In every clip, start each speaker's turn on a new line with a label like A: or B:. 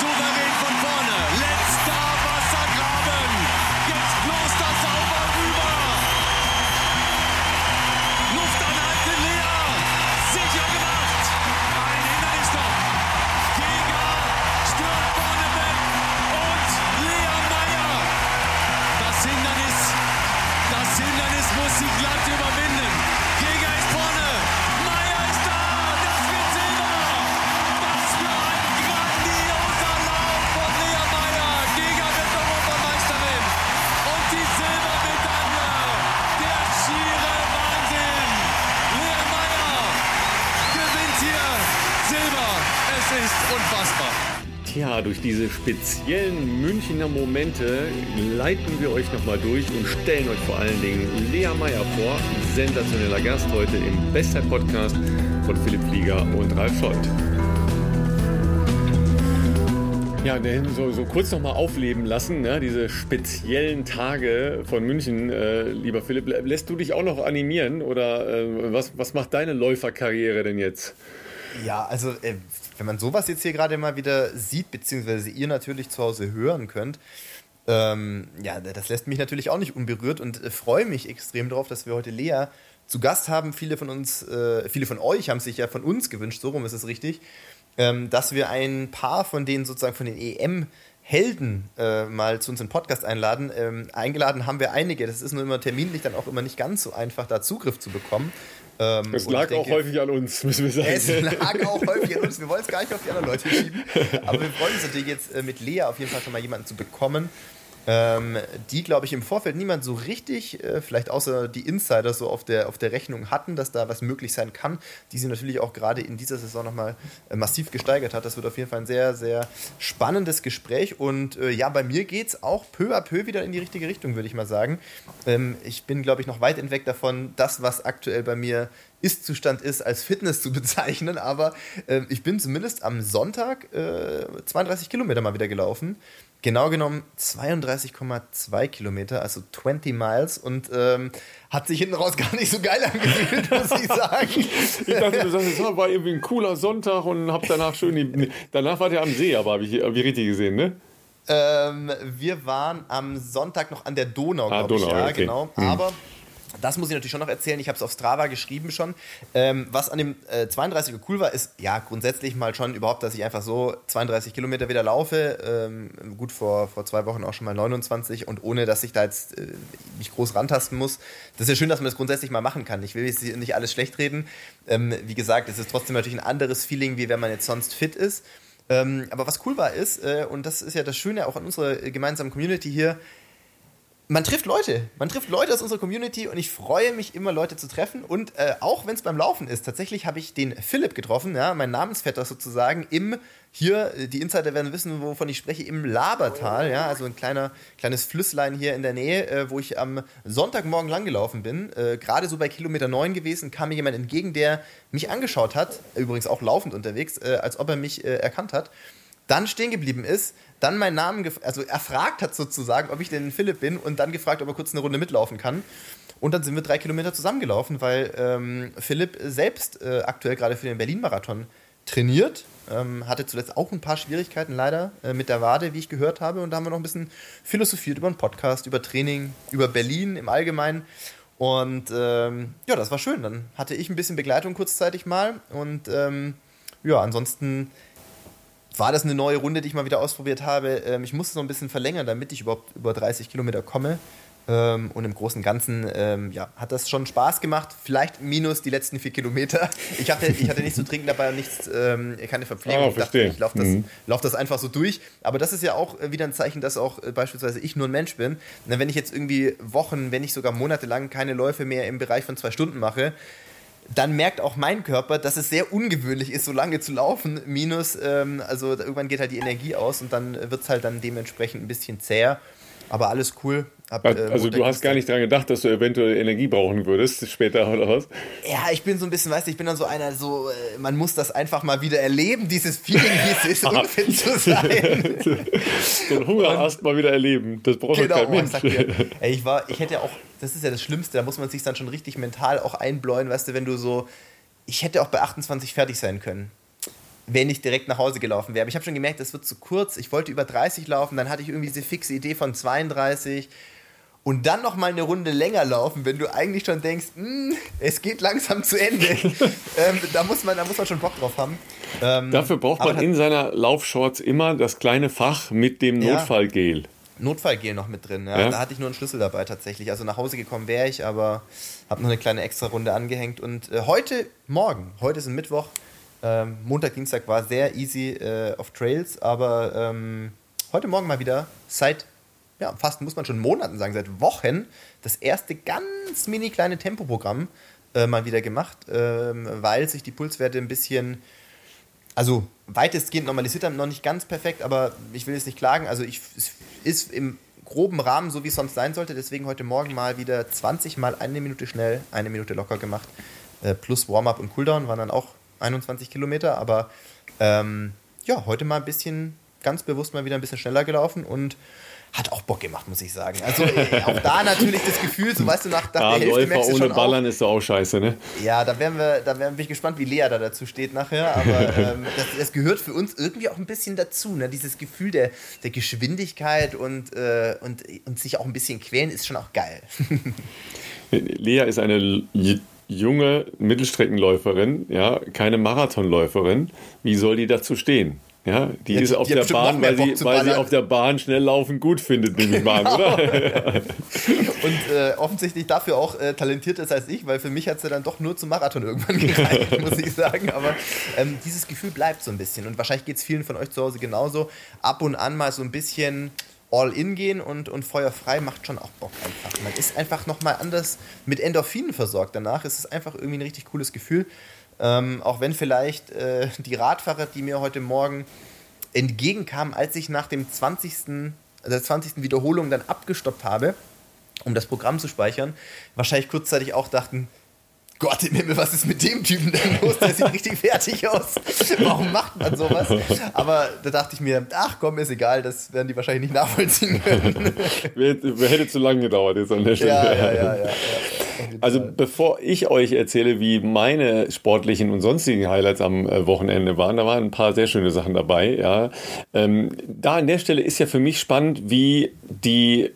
A: souverän von vorne.
B: Diese speziellen Münchner Momente leiten wir euch nochmal durch und stellen euch vor allen Dingen Lea Meyer vor. Sensationeller Gast heute im Bestzeit-Podcast von Philipp Flieger und Ralf Scholz. Ja, so, so kurz nochmal aufleben lassen, ne? diese speziellen Tage von München. Äh, lieber Philipp, lä- lässt du dich auch noch animieren oder äh, was, was macht deine Läuferkarriere denn jetzt?
C: Ja, also äh, wenn man sowas jetzt hier gerade mal wieder sieht, beziehungsweise ihr natürlich zu Hause hören könnt, ähm, ja, das lässt mich natürlich auch nicht unberührt und äh, freue mich extrem darauf, dass wir heute Lea zu Gast haben. Viele von uns, äh, viele von euch haben sich ja von uns gewünscht, so rum ist es richtig, ähm, dass wir ein paar von denen sozusagen von den EM Helden äh, mal zu uns in den Podcast einladen. Ähm, eingeladen haben wir einige. Das ist nur immer terminlich dann auch immer nicht ganz so einfach, da Zugriff zu bekommen. Ähm,
B: Es lag
C: ich
B: auch
C: denke-
B: häufig an uns, müssen wir sagen.
C: es lag auch häufig an uns. Wir wollen es gar nicht auf die anderen Leute schieben. Aber wir freuen uns natürlich jetzt äh, mit Lea auf jeden Fall schon mal jemanden zu bekommen, ähm, die, glaube ich, im Vorfeld niemand so richtig, äh, vielleicht außer die Insider so auf der, auf der Rechnung hatten, dass da was möglich sein kann, die sie natürlich auch gerade in dieser Saison nochmal äh, massiv gesteigert hat. Das wird auf jeden Fall ein sehr, sehr spannendes Gespräch. Und äh, ja, bei mir geht es auch peu à peu wieder in die richtige Richtung, würde ich mal sagen. Ähm, ich bin, glaube ich, noch weit entweg davon, das, was aktuell bei mir ist-Zustand ist, als Fitness zu bezeichnen. Aber äh, ich bin zumindest am Sonntag äh, 32 Kilometer mal wieder gelaufen. Genau genommen 32,2 Kilometer, also 20 Miles. Und ähm, hat sich hinten raus gar nicht so geil angefühlt, muss ich sagen.
B: Ich dachte, du sagst, es war irgendwie ein cooler Sonntag und hab danach schön die, danach war der am See, aber habe ich, hab ich richtig gesehen, ne?
C: Ähm, wir waren am Sonntag noch an der Donau,
B: Ah,
C: glaube ich.
B: Donau,
C: Ja,
B: okay.
C: genau.
B: Hm.
C: Aber das muss ich natürlich schon noch erzählen. Ich habe es auf Strava geschrieben schon. Ähm, was an dem äh, 32er cool war, ist ja grundsätzlich mal schon überhaupt, dass ich einfach so 32 Kilometer wieder laufe. Ähm, gut, vor, vor zwei Wochen auch schon mal 29 und ohne, dass ich da jetzt äh, mich groß rantasten muss. Das ist ja schön, dass man das grundsätzlich mal machen kann. Ich will jetzt nicht alles schlecht reden. Ähm, wie gesagt, es ist trotzdem natürlich ein anderes Feeling, wie wenn man jetzt sonst fit ist. Ähm, aber was cool war ist, äh, und das ist ja das Schöne auch an unserer gemeinsamen Community hier, man trifft Leute. Man trifft Leute aus unserer Community und ich freue mich immer, Leute zu treffen. Und äh, auch wenn es beim Laufen ist, tatsächlich habe ich den Philipp getroffen, ja, mein Namensvetter sozusagen, im, hier, äh, die Insider werden wissen, wovon ich spreche, im Labertal, ja, also ein kleiner, kleines Flüsslein hier in der Nähe, äh, wo ich am Sonntagmorgen langgelaufen bin. Äh, Gerade so bei Kilometer 9 gewesen, kam mir jemand entgegen, der mich angeschaut hat, übrigens auch laufend unterwegs, äh, als ob er mich äh, erkannt hat dann stehen geblieben ist, dann meinen Namen, also erfragt hat sozusagen, ob ich denn Philipp bin und dann gefragt, ob er kurz eine Runde mitlaufen kann. Und dann sind wir drei Kilometer zusammengelaufen, weil ähm, Philipp selbst äh, aktuell gerade für den Berlin-Marathon trainiert. Ähm, hatte zuletzt auch ein paar Schwierigkeiten leider äh, mit der Wade, wie ich gehört habe. Und da haben wir noch ein bisschen philosophiert über einen Podcast, über Training, über Berlin im Allgemeinen. Und ähm, ja, das war schön. Dann hatte ich ein bisschen Begleitung kurzzeitig mal. Und ähm, ja, ansonsten war das eine neue Runde, die ich mal wieder ausprobiert habe. Ähm, ich musste noch ein bisschen verlängern, damit ich überhaupt über 30 Kilometer komme. Ähm, und im Großen und Ganzen ähm, ja, hat das schon Spaß gemacht. Vielleicht minus die letzten vier Kilometer. Ich hatte, ich hatte nichts zu trinken dabei und nichts, keine Verpflegung.
B: Ah,
C: ich dachte, ich laufe das,
B: Mhm.
C: lauf das einfach so durch. Aber das ist ja auch äh, wieder ein Zeichen, dass auch äh, beispielsweise ich nur ein Mensch bin. Wenn ich jetzt irgendwie Wochen, wenn nicht sogar monatelang keine Läufe mehr im Bereich von zwei Stunden mache, dann merkt auch mein Körper, dass es sehr ungewöhnlich ist, so lange zu laufen. Minus, ähm, also irgendwann geht halt die Energie aus und dann wird es halt dann dementsprechend ein bisschen zäher. Aber alles cool. Ab, äh,
B: Also du hast gar nicht daran gedacht, dass du eventuell Energie brauchen würdest später oder was?
C: Ja, ich bin so ein bisschen, weißt du, ich bin dann so einer, so, äh, man muss das einfach mal wieder erleben, dieses Feeling, wie es ist, unfit zu sein.
B: So einen Hungerast mal wieder erleben. Das braucht
C: Genau,
B: kein
C: ich
B: Mensch.
C: dir, ey, ich war, ich hätte auch, das ist ja das Schlimmste, da muss man sich dann schon richtig mental auch einbläuen, weißt du, wenn du so, ich hätte auch bei 28 fertig sein können. Wenn ich direkt nach Hause gelaufen wäre. Aber ich habe schon gemerkt, das wird zu kurz. Ich wollte über 30 laufen, dann hatte ich irgendwie diese fixe Idee von 32 und dann noch mal eine Runde länger laufen, wenn du eigentlich schon denkst, hm, es geht langsam zu Ende. ähm, da, muss man, da muss man schon Bock drauf haben.
B: Ähm, Dafür braucht man in seiner Laufshorts immer das kleine Fach mit dem Notfallgel. Ja.
C: Notfallgel noch mit drin. Ja. Ja. Da hatte ich nur einen Schlüssel dabei tatsächlich. Also nach Hause gekommen wäre ich, aber habe noch eine kleine extra Runde angehängt. Und äh, heute Morgen, heute ist ein Mittwoch, ähm, Montag, Dienstag war sehr easy äh, auf Trails, aber ähm, heute Morgen mal wieder seit, ja, fast muss man schon Monaten sagen, seit Wochen das erste ganz mini kleine Tempoprogramm äh, mal wieder gemacht, ähm, weil sich die Pulswerte ein bisschen also weitestgehend normalisiert haben, noch nicht ganz perfekt, aber ich will jetzt nicht klagen. Also ich, es ist im groben Rahmen, so wie es sonst sein sollte. Deswegen heute Morgen mal wieder 20 mal eine Minute schnell, eine Minute locker gemacht. Äh, plus Warm-up und Cooldown waren dann auch 21 Kilometer. Aber ähm, ja, heute mal ein bisschen, ganz bewusst mal wieder ein bisschen schneller gelaufen und hat auch Bock gemacht, muss ich sagen. Also äh, auch da natürlich das Gefühl, so weißt du, nach, nach
B: ja, der Hälfte merkst du ohne Ballern auch, ist doch auch scheiße, ne?
C: Ja, da werden wir, da werden, bin ich gespannt, wie Lea da dazu steht nachher. Aber ähm, das, das, gehört für uns irgendwie auch ein bisschen dazu, ne? Dieses Gefühl der, der Geschwindigkeit und, äh, und, und sich auch ein bisschen quälen ist schon auch geil.
B: Lea ist eine junge Mittelstreckenläuferin, ja, keine Marathonläuferin. Wie soll die dazu stehen? Ja, die ja, ist auf die der Bahn, weil, sie, weil sie auf der Bahn schnell laufen gut findet, nehme ich mal an, oder?
C: Und äh, offensichtlich dafür auch äh, talentiert ist als ich, weil für mich hat sie dann doch nur zum Marathon irgendwann gereicht, muss ich sagen. Aber ähm, dieses Gefühl bleibt so ein bisschen. Und wahrscheinlich geht es vielen von euch zu Hause genauso. Ab und an mal so ein bisschen all in gehen und, und feuerfrei macht schon auch Bock einfach. Man ist einfach nochmal anders mit Endorphinen versorgt danach. Es ist einfach irgendwie ein richtig cooles Gefühl. Ähm, auch wenn vielleicht äh, die Radfahrer, die mir heute Morgen entgegenkamen, als ich nach dem 20. Also der 20. Wiederholung dann abgestoppt habe, um das Programm zu speichern, wahrscheinlich kurzzeitig auch dachten, Gott im Himmel, was ist mit dem Typen denn los? Der sieht richtig fertig aus. Warum macht man sowas? Aber da dachte ich mir, ach komm, ist egal, das werden die wahrscheinlich nicht nachvollziehen können.
B: Hätte zu lange gedauert jetzt an der Stelle.
C: Ja, ja, ja, ja.
B: Also bevor ich euch erzähle, wie meine sportlichen und sonstigen Highlights am äh, Wochenende waren, da waren ein paar sehr schöne Sachen dabei. Ja, ähm, da an der Stelle ist ja für mich spannend, wie die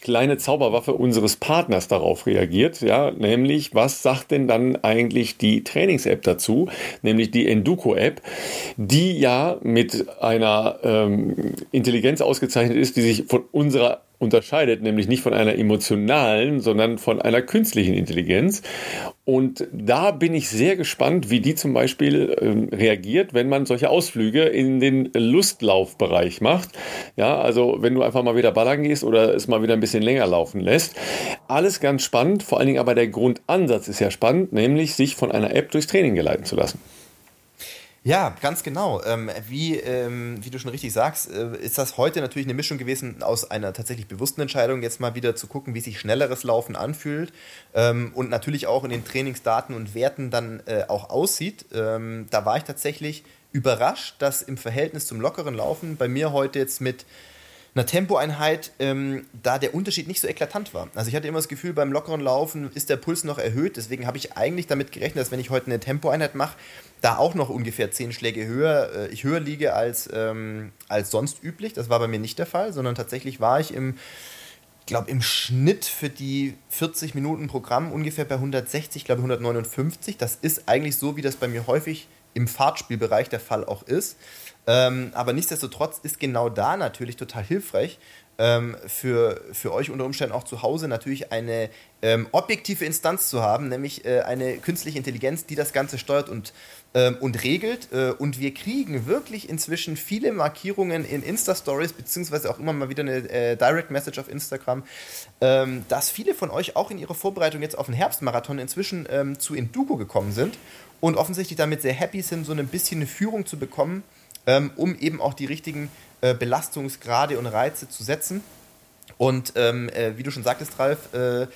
B: kleine Zauberwaffe unseres Partners darauf reagiert, ja, nämlich was sagt denn dann eigentlich die Trainings-App dazu, nämlich die Enduko-App, die ja mit einer ähm, Intelligenz ausgezeichnet ist, die sich von unserer unterscheidet, nämlich nicht von einer emotionalen, sondern von einer künstlichen Intelligenz. Und da bin ich sehr gespannt, wie die zum Beispiel äh, reagiert, wenn man solche Ausflüge in den Lustlaufbereich macht. Ja, also wenn du einfach mal wieder ballern gehst oder es mal wieder ein bisschen länger laufen lässt. Alles ganz spannend, vor allen Dingen aber der Grundansatz ist ja spannend, nämlich sich von einer App durchs Training geleiten zu lassen.
C: Ja, ganz genau. Ähm, wie, ähm, wie du schon richtig sagst, äh, ist das heute natürlich eine Mischung gewesen aus einer tatsächlich bewussten Entscheidung, jetzt mal wieder zu gucken, wie sich schnelleres Laufen anfühlt ähm, und natürlich auch in den Trainingsdaten und Werten dann äh, auch aussieht. Ähm, da war ich tatsächlich überrascht, dass im Verhältnis zum lockeren Laufen bei mir heute jetzt mit einer Tempoeinheit, ähm, da der Unterschied nicht so eklatant war. Also ich hatte immer das Gefühl, beim lockeren Laufen ist der Puls noch erhöht. Deswegen habe ich eigentlich damit gerechnet, dass wenn ich heute eine Tempoeinheit mache, da auch noch ungefähr zehn Schläge höher, äh, ich höher liege als, ähm, als sonst üblich. Das war bei mir nicht der Fall, sondern tatsächlich war ich im, glaube im Schnitt für die 40 Minuten Programm ungefähr bei 160, glaube 159. Das ist eigentlich so, wie das bei mir häufig im Fahrtspielbereich der Fall auch ist. Ähm, aber nichtsdestotrotz ist genau da natürlich total hilfreich, ähm, für, für euch unter Umständen auch zu Hause natürlich eine ähm, objektive Instanz zu haben, nämlich äh, eine künstliche Intelligenz, die das Ganze steuert und, ähm, und regelt. Äh, und wir kriegen wirklich inzwischen viele Markierungen in Insta-Stories, beziehungsweise auch immer mal wieder eine äh, Direct Message auf Instagram, ähm, dass viele von euch auch in ihrer Vorbereitung jetzt auf den Herbstmarathon inzwischen ähm, zu Induko gekommen sind und offensichtlich damit sehr happy sind, so ein bisschen eine Führung zu bekommen ähm, um eben auch die richtigen äh, Belastungsgrade und Reize zu setzen. Und ähm, äh, wie du schon sagtest, Ralf, äh,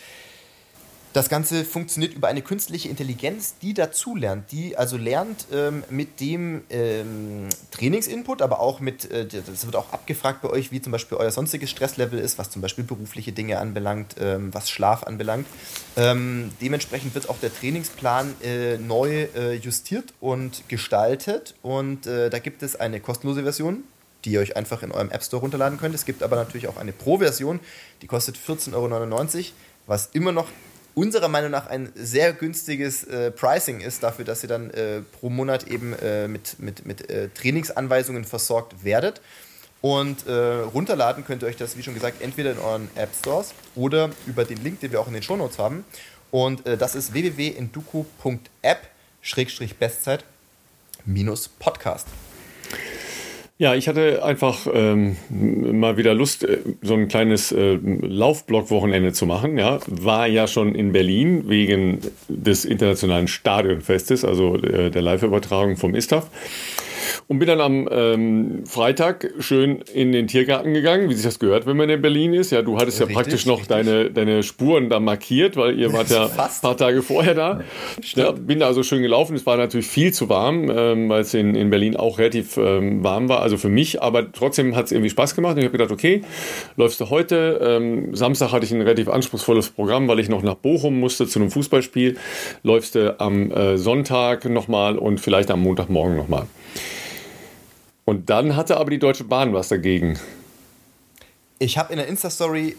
C: Das Ganze funktioniert über eine künstliche Intelligenz, die dazulernt, die also lernt ähm, mit dem ähm, Trainingsinput, aber auch mit, äh, das wird auch abgefragt bei euch, wie zum Beispiel euer sonstiges Stresslevel ist, was zum Beispiel berufliche Dinge anbelangt, ähm, was Schlaf anbelangt. Ähm, dementsprechend wird auch der Trainingsplan äh, neu äh, justiert und gestaltet und äh, da gibt es eine kostenlose Version, die ihr euch einfach in eurem App Store runterladen könnt. Es gibt aber natürlich auch eine Pro-Version, die kostet 14,99 Euro, was immer noch unserer Meinung nach ein sehr günstiges äh, Pricing ist, dafür, dass ihr dann äh, pro Monat eben äh, mit, mit, mit äh, Trainingsanweisungen versorgt werdet. Und äh, runterladen könnt ihr euch das, wie schon gesagt, entweder in euren App Stores oder über den Link, den wir auch in den Shownotes haben. Und äh, das ist www.induku.app-bestzeit-podcast.
B: Ja, ich hatte einfach ähm, mal wieder Lust, äh, so ein kleines äh, Laufblock-Wochenende zu machen. Ja, war ja schon in Berlin wegen des internationalen Stadionfestes, also äh, der Live-Übertragung vom ISTAF und bin dann am ähm, Freitag schön in den Tiergarten gegangen, wie sich das gehört, wenn man in Berlin ist. Ja, du hattest ja, ja praktisch noch deine, deine Spuren da markiert, weil ihr wart ja ein paar Tage vorher da. Ja, bin da also schön gelaufen. Es war natürlich viel zu warm, ähm, weil es in, in Berlin auch relativ ähm, warm war, also für mich, aber trotzdem hat es irgendwie Spaß gemacht und ich habe gedacht, okay, läufst du heute? Ähm, Samstag hatte ich ein relativ anspruchsvolles Programm, weil ich noch nach Bochum musste zu einem Fußballspiel. Läufst du am äh, Sonntag nochmal und vielleicht am Montagmorgen nochmal. Und dann hatte aber die Deutsche Bahn was dagegen.
C: Ich habe in der Insta-Story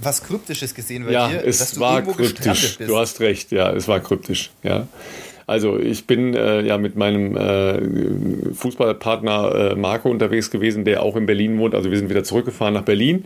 C: was Kryptisches gesehen bei
B: ja,
C: dir.
B: es war kryptisch. Du hast recht, ja, es war kryptisch, ja. Also ich bin äh, ja mit meinem äh, Fußballpartner äh, Marco unterwegs gewesen, der auch in Berlin wohnt. Also wir sind wieder zurückgefahren nach Berlin.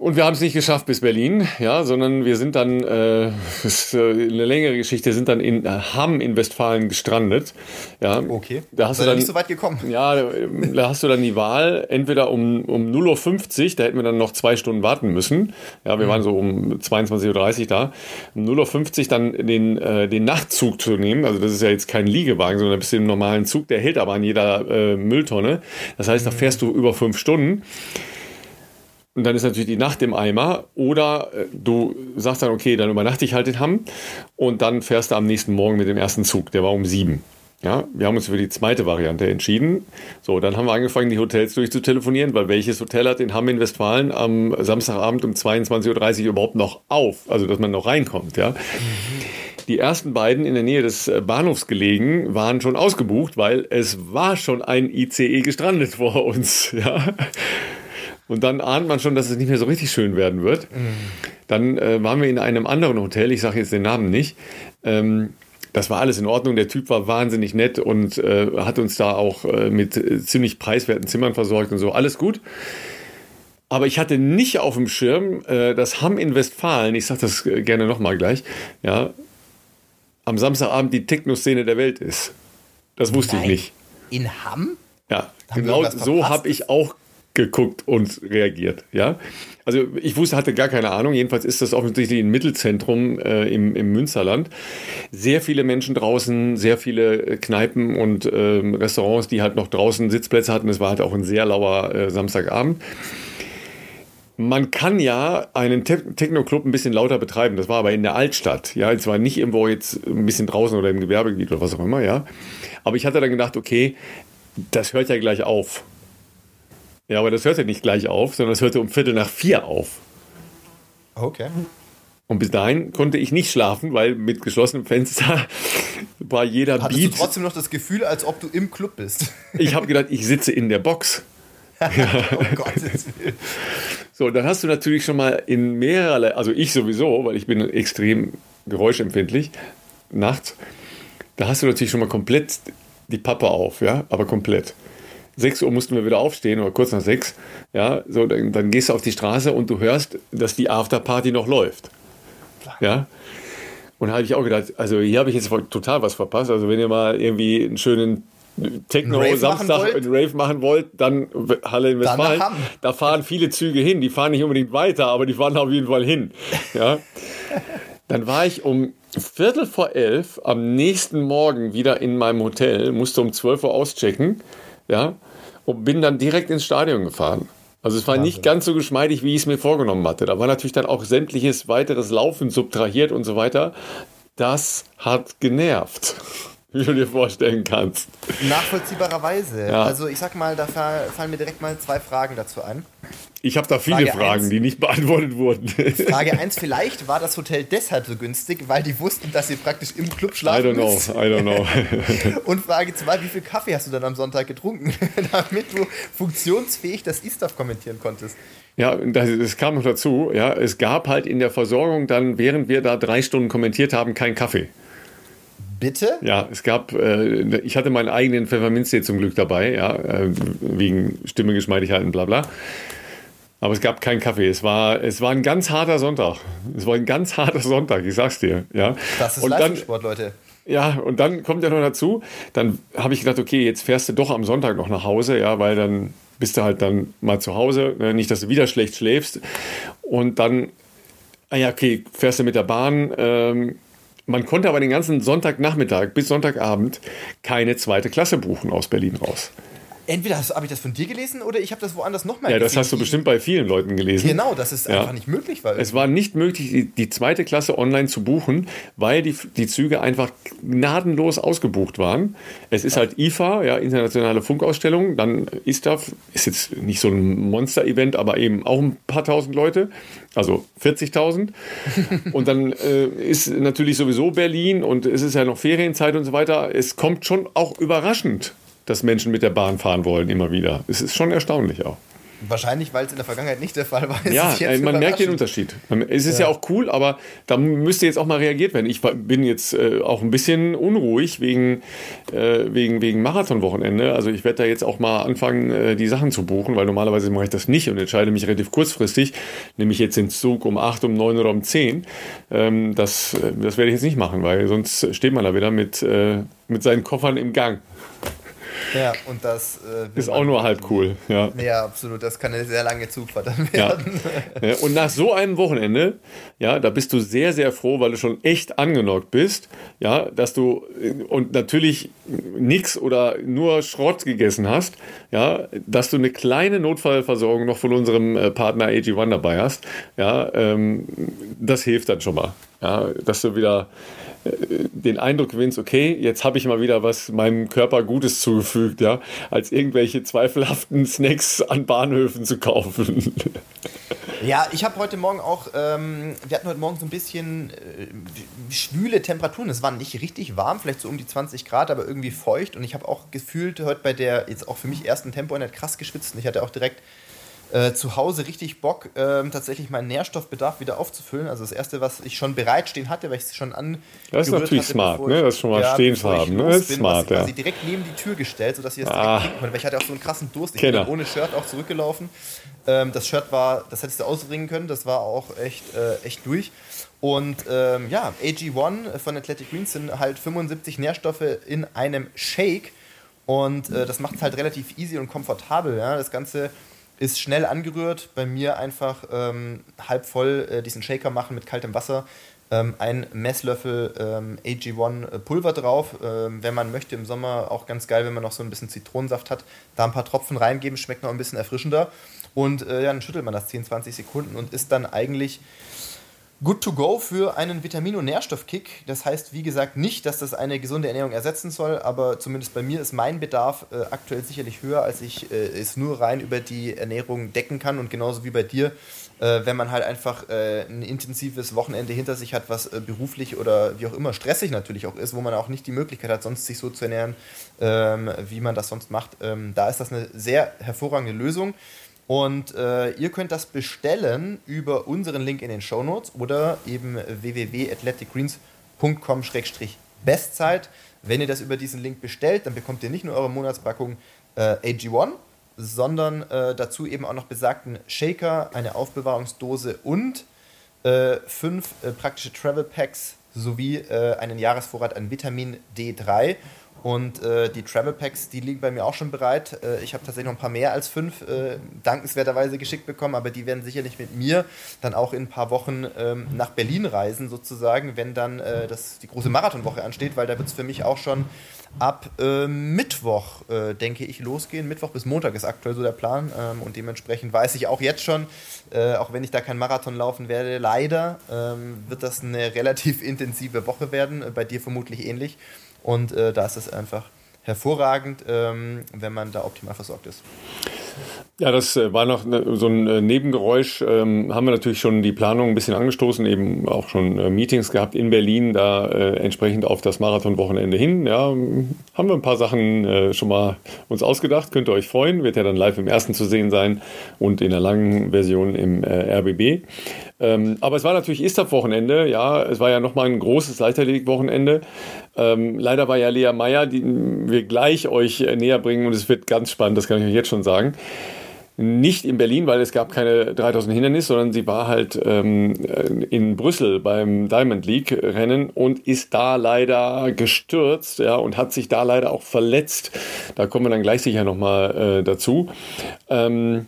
B: Und wir haben es nicht geschafft bis Berlin, ja, sondern wir sind dann, äh, das ist äh, eine längere Geschichte, sind dann in äh, Hamm in Westfalen gestrandet. Ja,
C: okay.
B: Da hast Sei du dann
C: nicht so weit gekommen.
B: Ja, da hast du dann die Wahl, entweder um, um 0.50 Uhr, da hätten wir dann noch zwei Stunden warten müssen. Ja, wir mhm. waren so um 22.30 Uhr da. Um 0.50 Uhr dann den, äh, den Nachtzug zu nehmen. Also das ist ja jetzt kein Liegewagen, sondern ein bisschen normalen Zug, der hält aber an jeder äh, Mülltonne. Das heißt, da mhm. fährst du über fünf Stunden. Und dann ist natürlich die Nacht im Eimer. Oder äh, du sagst dann, okay, dann übernachte ich halt in Hamm und dann fährst du am nächsten Morgen mit dem ersten Zug. Der war um sieben. Ja, wir haben uns für die zweite Variante entschieden. So, dann haben wir angefangen, die Hotels durchzutelefonieren, weil welches Hotel hat in Hamm in Westfalen am Samstagabend um 22.30 Uhr überhaupt noch auf? Also, dass man noch reinkommt, ja. Die ersten beiden in der Nähe des äh, Bahnhofs gelegen waren schon ausgebucht, weil es war schon ein ICE gestrandet vor uns, ja. Und dann ahnt man schon, dass es nicht mehr so richtig schön werden wird. Dann äh, waren wir in einem anderen Hotel, ich sage jetzt den Namen nicht. Ähm, das war alles in Ordnung. Der Typ war wahnsinnig nett und äh, hat uns da auch äh, mit äh, ziemlich preiswerten Zimmern versorgt und so. Alles gut. Aber ich hatte nicht auf dem Schirm, äh, dass Hamm in Westfalen, ich sage das äh, gerne nochmal gleich, ja, am Samstagabend die Techno-Szene der Welt ist. Das wusste Nein. ich nicht.
C: In Hamm?
B: Ja, Haben genau so habe ich auch geguckt und reagiert. Ja, also ich wusste, hatte gar keine Ahnung. Jedenfalls ist das offensichtlich ein Mittelzentrum äh, im, im Münsterland. Sehr viele Menschen draußen, sehr viele Kneipen und äh, Restaurants, die halt noch draußen Sitzplätze hatten. Es war halt auch ein sehr lauer äh, Samstagabend. Man kann ja einen Te Techno-Club ein bisschen lauter betreiben. Das war aber in der Altstadt. Ja, es war nicht irgendwo jetzt ein bisschen draußen oder im Gewerbegebiet oder was auch immer. Ja, aber ich hatte dann gedacht, okay, das hört ja gleich auf. Ja, aber das hörte nicht gleich auf, sondern es hörte um Viertel nach vier auf.
C: Okay.
B: Und bis dahin konnte ich nicht schlafen, weil mit geschlossenem Fenster war jeder
C: Hattest Beat. du trotzdem noch das Gefühl, als ob du im Club bist?
B: Ich habe gedacht, ich sitze in der Box. ja. oh Gottes Willen. So, dann hast du natürlich schon mal in mehrerlei, also ich sowieso, weil ich bin extrem geräuschempfindlich, nachts, da hast du natürlich schon mal komplett die Pappe auf, ja, aber komplett. 6 Uhr mussten wir wieder aufstehen oder kurz nach 6. Ja, so, dann, dann gehst du auf die Straße und du hörst, dass die Afterparty noch läuft. Ja. Und da habe ich auch gedacht, also hier habe ich jetzt total was verpasst. Also wenn ihr mal irgendwie einen schönen Techno-Samstag einen Rave machen wollt, dann Halle in Westfalen. Da fahren viele Züge hin. Die fahren nicht unbedingt weiter, aber die fahren auf jeden Fall hin. Ja. Dann war ich um Viertel vor elf am nächsten Morgen wieder in meinem Hotel, musste um 12 Uhr auschecken ja, und bin dann direkt ins Stadion gefahren. Also es war Wahnsinn. nicht ganz so geschmeidig, wie ich es mir vorgenommen hatte. Da war natürlich dann auch sämtliches weiteres Laufen subtrahiert und so weiter. Das hat genervt wie du dir vorstellen kannst.
C: Nachvollziehbarerweise. Ja. Also ich sag mal, da fallen mir direkt mal zwei Fragen dazu ein.
B: Ich habe da viele Frage Fragen, eins, die nicht beantwortet wurden.
C: Frage 1, vielleicht war das Hotel deshalb so günstig, weil die wussten, dass sie praktisch im Club schlafen
B: I don't know, I don't know.
C: Und Frage 2, wie viel Kaffee hast du dann am Sonntag getrunken, damit du funktionsfähig das E-Stuff kommentieren konntest?
B: Ja, das, das, kam noch dazu. Ja, es gab halt in der Versorgung dann, während wir da drei Stunden kommentiert haben, keinen Kaffee.
C: Bitte?
B: Ja, es gab, äh, ich hatte meinen eigenen Pfefferminztee zum Glück dabei, ja, äh, wegen Stimme geschmeidig halten, bla bla. Aber es gab keinen Kaffee. Es war, es war ein ganz harter Sonntag. Es war ein ganz harter Sonntag, ich sag's dir. Ja.
C: Das ist und Leistungssport, dann, Leute.
B: Ja, und dann kommt ja noch dazu, dann habe ich gedacht, okay, jetzt fährst du doch am Sonntag noch nach Hause, ja, weil dann bist du halt dann mal zu Hause, ne, nicht, dass du wieder schlecht schläfst. Und dann, ah ja, okay, fährst du mit der Bahn, ähm, man konnte aber den ganzen Sonntagnachmittag bis Sonntagabend keine zweite Klasse buchen aus Berlin raus
C: entweder habe ich das von dir gelesen oder ich habe das woanders nochmal
B: ja, gelesen. Ja, das hast du bestimmt bei vielen Leuten gelesen.
C: Genau, dass es ja. einfach nicht möglich war.
B: Es war nicht möglich, die, die, zweite Klasse online zu buchen, weil die, die Züge einfach gnadenlos ausgebucht waren. Es ist ja. halt IFA, ja, internationale Funkausstellung, dann ISTAF, ist jetzt nicht so ein Monster-Event, aber eben auch ein paar tausend Leute, also 40.000. und dann äh, ist natürlich sowieso Berlin und es ist ja noch Ferienzeit und so weiter. Es kommt schon auch überraschend dass Menschen mit der Bahn fahren wollen, immer wieder. Es ist schon erstaunlich auch.
C: Wahrscheinlich, weil es in der Vergangenheit nicht der Fall war.
B: Ja, äh, man merkt den Unterschied. Es ist ja. ja. auch cool, aber da müsste jetzt auch mal reagiert werden. Ich bin jetzt äh, auch ein bisschen unruhig wegen, äh, wegen, wegen Marathonwochenende. Also ich werde da jetzt auch mal anfangen, äh, die Sachen zu buchen, weil normalerweise mache ich das nicht und entscheide mich relativ kurzfristig. Nehme ich jetzt den Zug um 8, um 9 oder um 10. Ähm, das, äh, das werde ich jetzt nicht machen, weil sonst steht man da wieder mit, äh, mit seinen Koffern im Gang.
C: Ja, und das
B: äh, ist auch nur halb cool. Ja.
C: ja, absolut. Das kann eine sehr lange Zugfahrt dann werden.
B: Ja. Und nach so einem Wochenende, ja, da bist du sehr, sehr froh, weil du schon echt angenockt bist, ja, dass du und natürlich nichts oder nur Schrott gegessen hast, ja, dass du eine kleine Notfallversorgung noch von unserem äh, Partner AG1 dabei hast, ja, ähm, das hilft dann schon mal, ja, dass du wieder den Eindruck gewinnst, okay, jetzt habe ich mal wieder was meinem Körper Gutes zugefügt, ja, als irgendwelche zweifelhaften Snacks an Bahnhöfen zu kaufen.
C: Ja, ich habe heute Morgen auch, ähm, wir hatten heute Morgen so ein bisschen äh, schwüle Temperaturen. Es war nicht richtig warm, vielleicht so um die 20 Grad, aber irgendwie feucht. Und ich habe auch gefühlt heute bei der jetzt auch für mich ersten Tempo nicht krass geschwitzt. Und ich hatte auch direkt äh, zu Hause richtig Bock, äh, tatsächlich meinen Nährstoffbedarf wieder aufzufüllen. Also das erste, was ich schon bereitstehen hatte, weil ich es schon an.
B: Das ist natürlich hatte, smart, ne? Das schon mal ja, stehen zu haben. Ne? Das ist
C: bin,
B: smart,
C: ja. quasi direkt neben die Tür gestellt, sodass ich das direkt ah. konnte. Weil ich hatte auch so einen krassen Durst. Ich Kenner. bin ohne Shirt auch zurückgelaufen. Ähm, das Shirt war, das hättest du ausbringen können, das war auch echt, äh, echt durch. Und ähm, ja, AG1 von Athletic Greens sind halt 75 Nährstoffe in einem Shake. Und äh, das macht es halt relativ easy und komfortabel. Ja? Das Ganze ist schnell angerührt. Bei mir einfach ähm, halb voll äh, diesen Shaker machen mit kaltem Wasser. Ähm, ein Messlöffel ähm, AG1 äh, Pulver drauf. Ähm, wenn man möchte, im Sommer auch ganz geil, wenn man noch so ein bisschen Zitronensaft hat. Da ein paar Tropfen reingeben, schmeckt noch ein bisschen erfrischender. Und äh, dann schüttelt man das 10, 20 Sekunden und ist dann eigentlich good to go für einen Vitamin- und Nährstoffkick. Das heißt, wie gesagt, nicht, dass das eine gesunde Ernährung ersetzen soll, aber zumindest bei mir ist mein Bedarf äh, aktuell sicherlich höher, als ich äh, es nur rein über die Ernährung decken kann. Und genauso wie bei dir, äh, wenn man halt einfach äh, ein intensives Wochenende hinter sich hat, was äh, beruflich oder wie auch immer stressig natürlich auch ist, wo man auch nicht die Möglichkeit hat, sonst sich so zu ernähren, ähm, wie man das sonst macht. Ähm, da ist das eine sehr hervorragende Lösung. Und äh, ihr könnt das bestellen über unseren Link in den Show Notes oder eben www.athleticgreens.com-bestzeit. Wenn ihr das über diesen Link bestellt, dann bekommt ihr nicht nur eure Monatspackung äh, AG1, sondern äh, dazu eben auch noch besagten Shaker, eine Aufbewahrungsdose und äh, fünf äh, praktische Travel Packs sowie äh, einen Jahresvorrat an Vitamin D3 Und äh, die Travel Packs, die liegen bei mir auch schon bereit. Äh, ich habe tatsächlich noch ein paar mehr als fünf äh, dankenswerterweise geschickt bekommen, aber die werden sicherlich mit mir dann auch in ein paar Wochen ähm, nach Berlin reisen, sozusagen, wenn dann äh, das, die große Marathonwoche ansteht, weil da wird es für mich auch schon ab äh, Mittwoch, äh, denke ich, losgehen. Mittwoch bis Montag ist aktuell so der Plan. Ähm, und dementsprechend weiß ich auch jetzt schon, äh, auch wenn ich da kein Marathon laufen werde, leider ähm, wird das eine relativ intensive Woche werden. Äh, bei dir vermutlich ähnlich. Und äh, da ist es einfach hervorragend, ähm, wenn man da optimal versorgt ist.
B: Ja, das äh, war noch ne, so ein äh, Nebengeräusch. Ähm, haben wir natürlich schon die Planung ein bisschen angestoßen, eben auch schon äh, Meetings gehabt in Berlin, da äh, entsprechend auf das Marathonwochenende hin. Ja, haben wir ein paar Sachen äh, schon mal uns ausgedacht. Könnt ihr euch freuen. Wird ja dann live im ersten zu sehen sein und in der langen Version im äh, RBB. Ähm, aber es war natürlich Istaf-Wochenende. Ja, es war ja nochmal ein großes Leichtathletik-Wochenende. Ähm, leider war ja Lea Meyer, die wir gleich euch näher bringen und es wird ganz spannend, das kann ich euch jetzt schon sagen nicht in Berlin, weil es gab keine 3000 Hindernisse, sondern sie war halt ähm, in Brüssel beim Diamond League Rennen und ist da leider gestürzt, ja, und hat sich da leider auch verletzt. Da kommen wir dann gleich sicher nochmal äh, dazu. Ähm,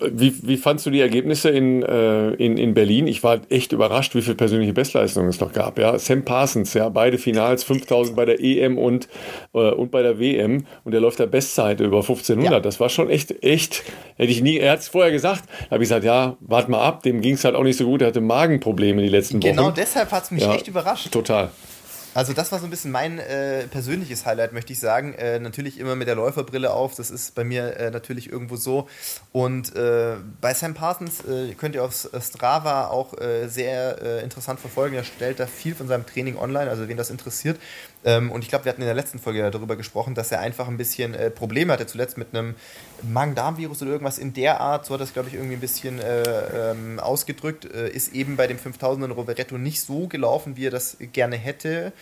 B: wie, wie fandst du die Ergebnisse in, äh, in, in Berlin? Ich war echt überrascht, wie viele persönliche Bestleistungen es noch gab. Ja? Sam Parsons, ja, beide Finals, 5000 bei der EM und, äh, und bei der WM. Und der läuft der Bestzeit über 1500. Ja. Das war schon echt, echt, hätte ich nie, er hat es vorher gesagt. Da habe ich gesagt, ja, warte mal ab, dem ging es halt auch nicht so gut. Er hatte Magenprobleme die letzten
C: genau
B: Wochen.
C: Genau deshalb hat es mich ja, echt überrascht.
B: Total.
C: Also das war so ein bisschen mein äh, persönliches Highlight, möchte ich sagen. Äh, natürlich immer mit der Läuferbrille auf, das ist bei mir äh, natürlich irgendwo so. Und äh, bei Sam Parsons äh, könnt ihr auf Strava auch äh, sehr interessant verfolgen. Er stellt da viel von seinem Training online, also wen das interessiert. Ähm, und ich glaube, wir hatten in der letzten Folge darüber gesprochen, dass er einfach ein bisschen Probleme hatte, zuletzt mit einem Magen-Darm-Virus oder irgendwas in der Art. So hat das, glaube ich, irgendwie ein bisschen ähm, ausgedrückt. ist eben bei dem 5000er Roveretto nicht so gelaufen, wie er das gerne hätte.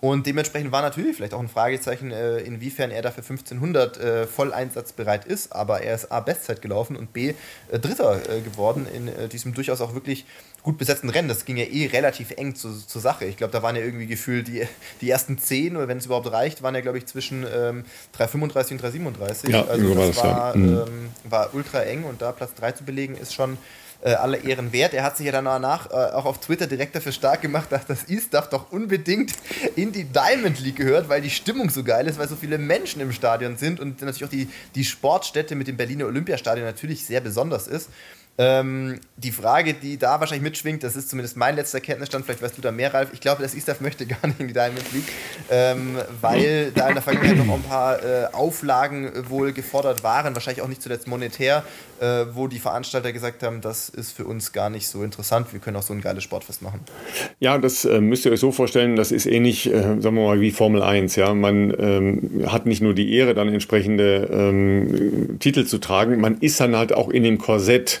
C: Und dementsprechend war natürlich vielleicht auch ein Fragezeichen, äh, inwiefern er dafür 1500 äh, voll einsatzbereit ist. Aber er ist A, Bestzeit gelaufen und B, äh, Dritter geworden in diesem durchaus auch wirklich gut besetzten Rennen. Das ging ja eh relativ eng zu, zur Sache. Ich glaube, da waren ja irgendwie gefühlt die, die ersten 10, oder wenn es überhaupt reicht, waren ja, glaube ich, zwischen ähm, 335 und 337.
B: Ja,
C: also
B: das
C: war, ja. mhm. ähm, war ultra eng und da Platz 3 zu belegen, ist schon äh, aller Ehren wert. Er hat sich ja danach äh, auch auf Twitter direkt dafür stark gemacht, dass das E-Stuff doch unbedingt in die Diamond League gehört, weil die Stimmung so geil ist, weil so viele Menschen im Stadion sind und natürlich auch die, die Sportstätte mit dem Berliner Olympiastadion natürlich sehr besonders ist. Ähm, die Frage, die da wahrscheinlich mitschwingt, das ist zumindest mein letzter Kenntnisstand, vielleicht weißt du da mehr, Ralf. Ich glaube, das ISTAF möchte gar nicht in die Diamond League, ähm, weil da in der Vergangenheit noch ein paar äh, Auflagen wohl gefordert waren, wahrscheinlich auch nicht zuletzt monetär, äh, wo die Veranstalter gesagt haben, das ist für uns gar nicht so interessant, wir können auch so ein geiles Sportfest machen.
B: Ja, das äh, müsst ihr euch so vorstellen, das ist ähnlich, äh, sagen wir mal, wie Formel 1. Ja? Man ähm, hat nicht nur die Ehre, dann entsprechende ähm, Titel zu tragen, man ist dann halt auch in dem Korsett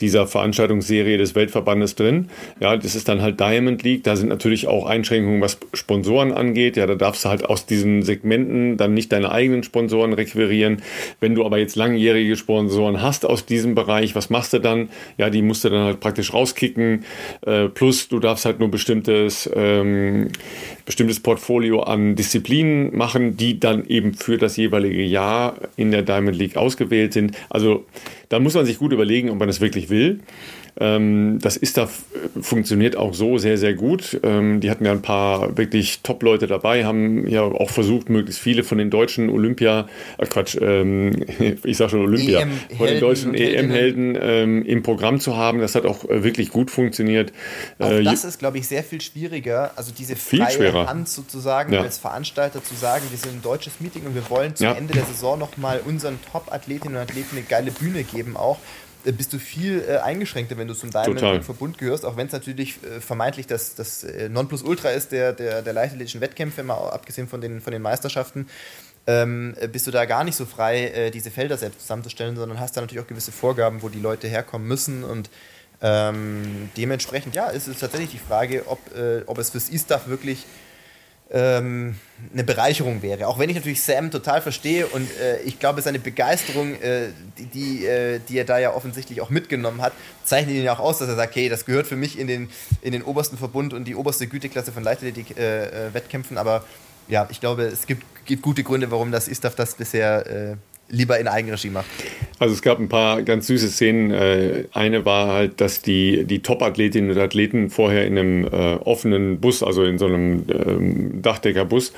B: dieser Veranstaltungsserie des Weltverbandes drin. Ja, das ist dann halt Diamond League. Da sind natürlich auch Einschränkungen, was Sponsoren angeht. Ja, da darfst du halt aus diesen Segmenten dann nicht deine eigenen Sponsoren requirieren. Wenn du aber jetzt langjährige Sponsoren hast aus diesem Bereich, was machst du dann? Ja, die musst du dann halt praktisch rauskicken. Äh, plus du darfst halt nur bestimmtes, ähm, bestimmtes Portfolio an Disziplinen machen, die dann eben für das jeweilige Jahr in der Diamond League ausgewählt sind. Also da muss man sich gut überlegen, ob man das wirklich will. Ähm, das ist da funktioniert auch so sehr, sehr gut. Ähm, die hatten ja ein paar wirklich Top-Leute dabei, haben ja auch versucht, möglichst viele von den deutschen Olympia, äh Quatsch, ähm, ich sag schon Olympia, von den deutschen EM-Helden ähm, im Programm zu haben. Das hat auch äh, wirklich gut funktioniert.
C: Auch äh, das ist, glaube ich, sehr viel schwieriger. Also diese freie
B: schwerer.
C: Hand sozusagen ja. als Veranstalter zu sagen, wir sind ein deutsches Meeting und wir wollen zum ja. Ende der Saison nochmal unseren Top-Athletinnen und Athleten eine geile Bühne geben auch bist du viel äh, eingeschränkter, wenn du zum Diamond-Verbund gehörst, auch wenn es natürlich äh, vermeintlich das, das äh, Nonplusultra ist der, der, der leichtathletischen Wettkämpfe, mal abgesehen von den, von den Meisterschaften. Ähm, äh, bist du da gar nicht so frei, äh, diese Felder selbst zusammenzustellen, sondern hast da natürlich auch gewisse Vorgaben, wo die Leute herkommen müssen und ähm, dementsprechend, ja, ist es tatsächlich die Frage, ob, ob es fürs E-Stuff wirklich ähm, eine Bereicherung wäre. Auch wenn ich natürlich Sam total verstehe und äh, ich glaube, seine Begeisterung, äh, die, die, äh, die, er da ja offensichtlich auch mitgenommen hat, zeichnet ihn ja auch aus, dass er sagt, okay, das gehört für mich in den, in den obersten Verbund und die oberste Güteklasse von Leichtathletik-Wettkämpfen, äh, äh, aber ja, ich glaube, es gibt, gibt gute Gründe, warum das Istaf das bisher äh, lieber in Eigenregie macht.
B: Also es gab ein paar ganz süße Szenen. Äh, eine war halt, dass die, die Top-Athletinnen und Athleten vorher in einem äh, offenen Bus, also in so einem ähm, Dachdeckerbus,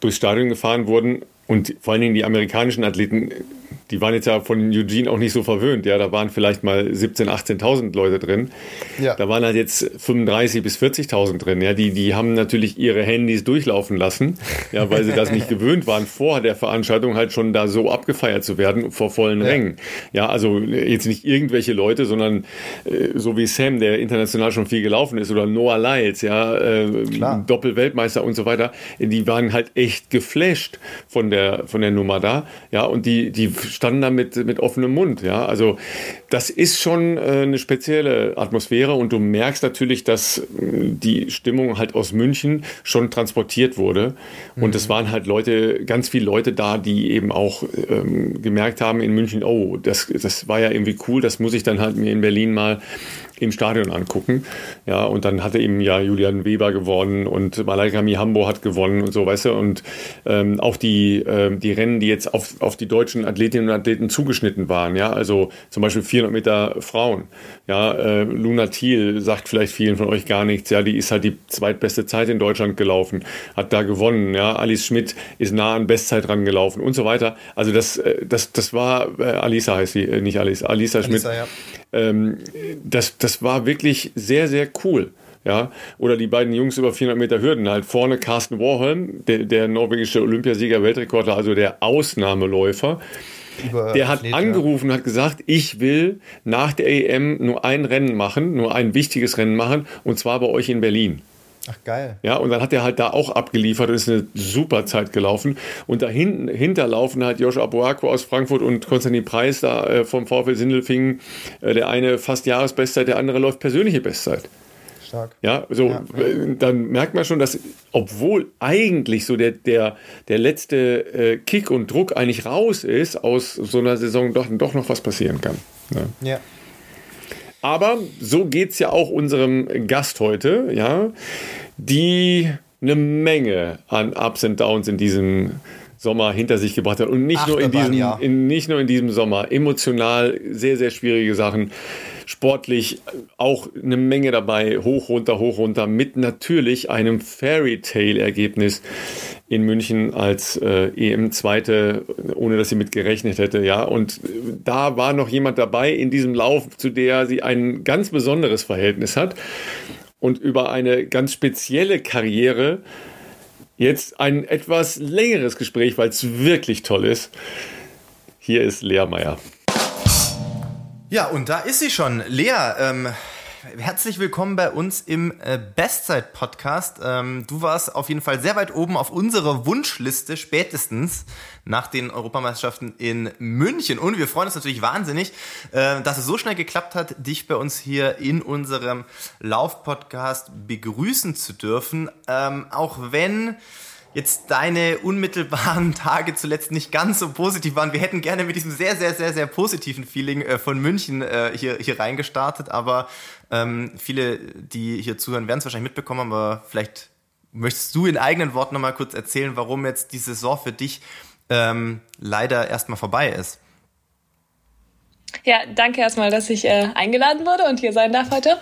B: durchs Stadion gefahren wurden. Und vor allen Dingen die amerikanischen Athleten die waren jetzt ja von Eugene auch nicht so verwöhnt. Ja, da waren vielleicht mal 17.000, 18.000 Leute drin. Ja. Da waren halt jetzt 35.000 bis 40.000 drin. Ja, die, die haben natürlich ihre Handys durchlaufen lassen, ja, weil sie das nicht gewöhnt waren, vor der Veranstaltung halt schon da so abgefeiert zu werden vor vollen ja. Rängen. Ja, also jetzt nicht irgendwelche Leute, sondern äh, so wie Sam, der international schon viel gelaufen ist, oder Noah Lyles, ja, äh, Doppelweltmeister und so weiter, die waren halt echt geflasht von der, von der Nummer da. Ja, und die, die standen da mit, mit offenem Mund. Ja? Also das ist schon äh, eine spezielle Atmosphäre und du merkst natürlich, dass äh, die Stimmung halt aus München schon transportiert wurde. Und mhm. es waren halt Leute, ganz viele Leute da, die eben auch ähm, gemerkt haben in München, oh, das, das war ja irgendwie cool, das muss ich dann halt mir in Berlin mal im Stadion angucken. Ja, und dann hatte eben ja Julian Weber gewonnen und Malaika Mihambo hat gewonnen und so, weißt du, und ähm, auch die, äh, die Rennen, die jetzt auf, auf die deutschen Athletinnen und Athleten zugeschnitten waren, ja, also zum Beispiel 400 Meter Frauen, ja, äh, Luna Thiel sagt vielleicht vielen von euch gar nichts, ja, die ist halt die zweitbeste Zeit in Deutschland gelaufen, hat da gewonnen, ja, Alice Schmidt ist nah an Bestzeit dran gelaufen und so weiter. Also das, äh, das, das war, äh, Alisa heißt sie, äh, nicht Alice, Alisa Schmidt. Alisa, ja. Ähm, das, das war wirklich sehr, sehr cool. Ja, oder die beiden Jungs über 400 Meter Hürden halt vorne Carsten Warholm, der, der norwegische Olympiasieger, Weltrekordler, also der Ausnahmeläufer. Über der hat Athlet, angerufen und hat gesagt, ich will nach der EM nur ein Rennen machen, nur ein wichtiges Rennen machen, und zwar bei euch in Berlin.
C: Ach geil.
B: Ja, und dann hat er halt da auch abgeliefert und ist eine super Zeit gelaufen. Und dahinter laufen halt Josh Abuako aus Frankfurt und Konstantin Preis da äh, vom VfL Sindelfingen. Äh, der eine fast Jahresbestzeit, der andere läuft persönliche Bestzeit. Stark. Ja, so ja. Äh, dann merkt man schon, dass obwohl eigentlich so der, der, der letzte äh, Kick und Druck eigentlich raus ist, aus so einer Saison doch, doch noch was passieren kann. Ne? Ja. Aber so geht es ja auch unserem Gast heute, ja, die eine Menge an Ups und Downs in diesem Sommer hinter sich gebracht hat. Und nicht, nur in, diesem, ja. in, nicht nur in diesem Sommer. Emotional sehr, sehr schwierige Sachen. Sportlich auch eine Menge dabei. Hoch, runter, hoch, runter. Mit natürlich einem Fairy Tale Ergebnis in München als äh, EM-Zweite, ohne dass sie mit gerechnet hätte. Ja, und da war noch jemand dabei in diesem Lauf, zu der sie ein ganz besonderes Verhältnis hat und über eine ganz spezielle Karriere jetzt ein etwas längeres Gespräch, weil es wirklich toll ist. Hier ist Lea Meyer.
C: Ja, und da ist sie schon. Lea, ähm, herzlich willkommen bei uns im äh, Bestzeit-Podcast. Ähm, du warst auf jeden Fall sehr weit oben auf unserer Wunschliste, spätestens nach den Europameisterschaften in München. Und wir freuen uns natürlich wahnsinnig, äh, dass es so schnell geklappt hat, dich bei uns hier in unserem Lauf-Podcast begrüßen zu dürfen. Ähm, auch wenn jetzt deine unmittelbaren Tage zuletzt nicht ganz so positiv waren. Wir hätten gerne mit diesem sehr, sehr, sehr, sehr positiven Feeling äh, von München äh, hier, hier reingestartet, aber ähm, viele, die hier zuhören, werden es wahrscheinlich mitbekommen, aber vielleicht möchtest du in eigenen Worten nochmal kurz erzählen, warum jetzt die Saison für dich ähm, leider erstmal vorbei ist.
D: Ja, danke erstmal, dass ich äh, eingeladen wurde und hier sein darf heute.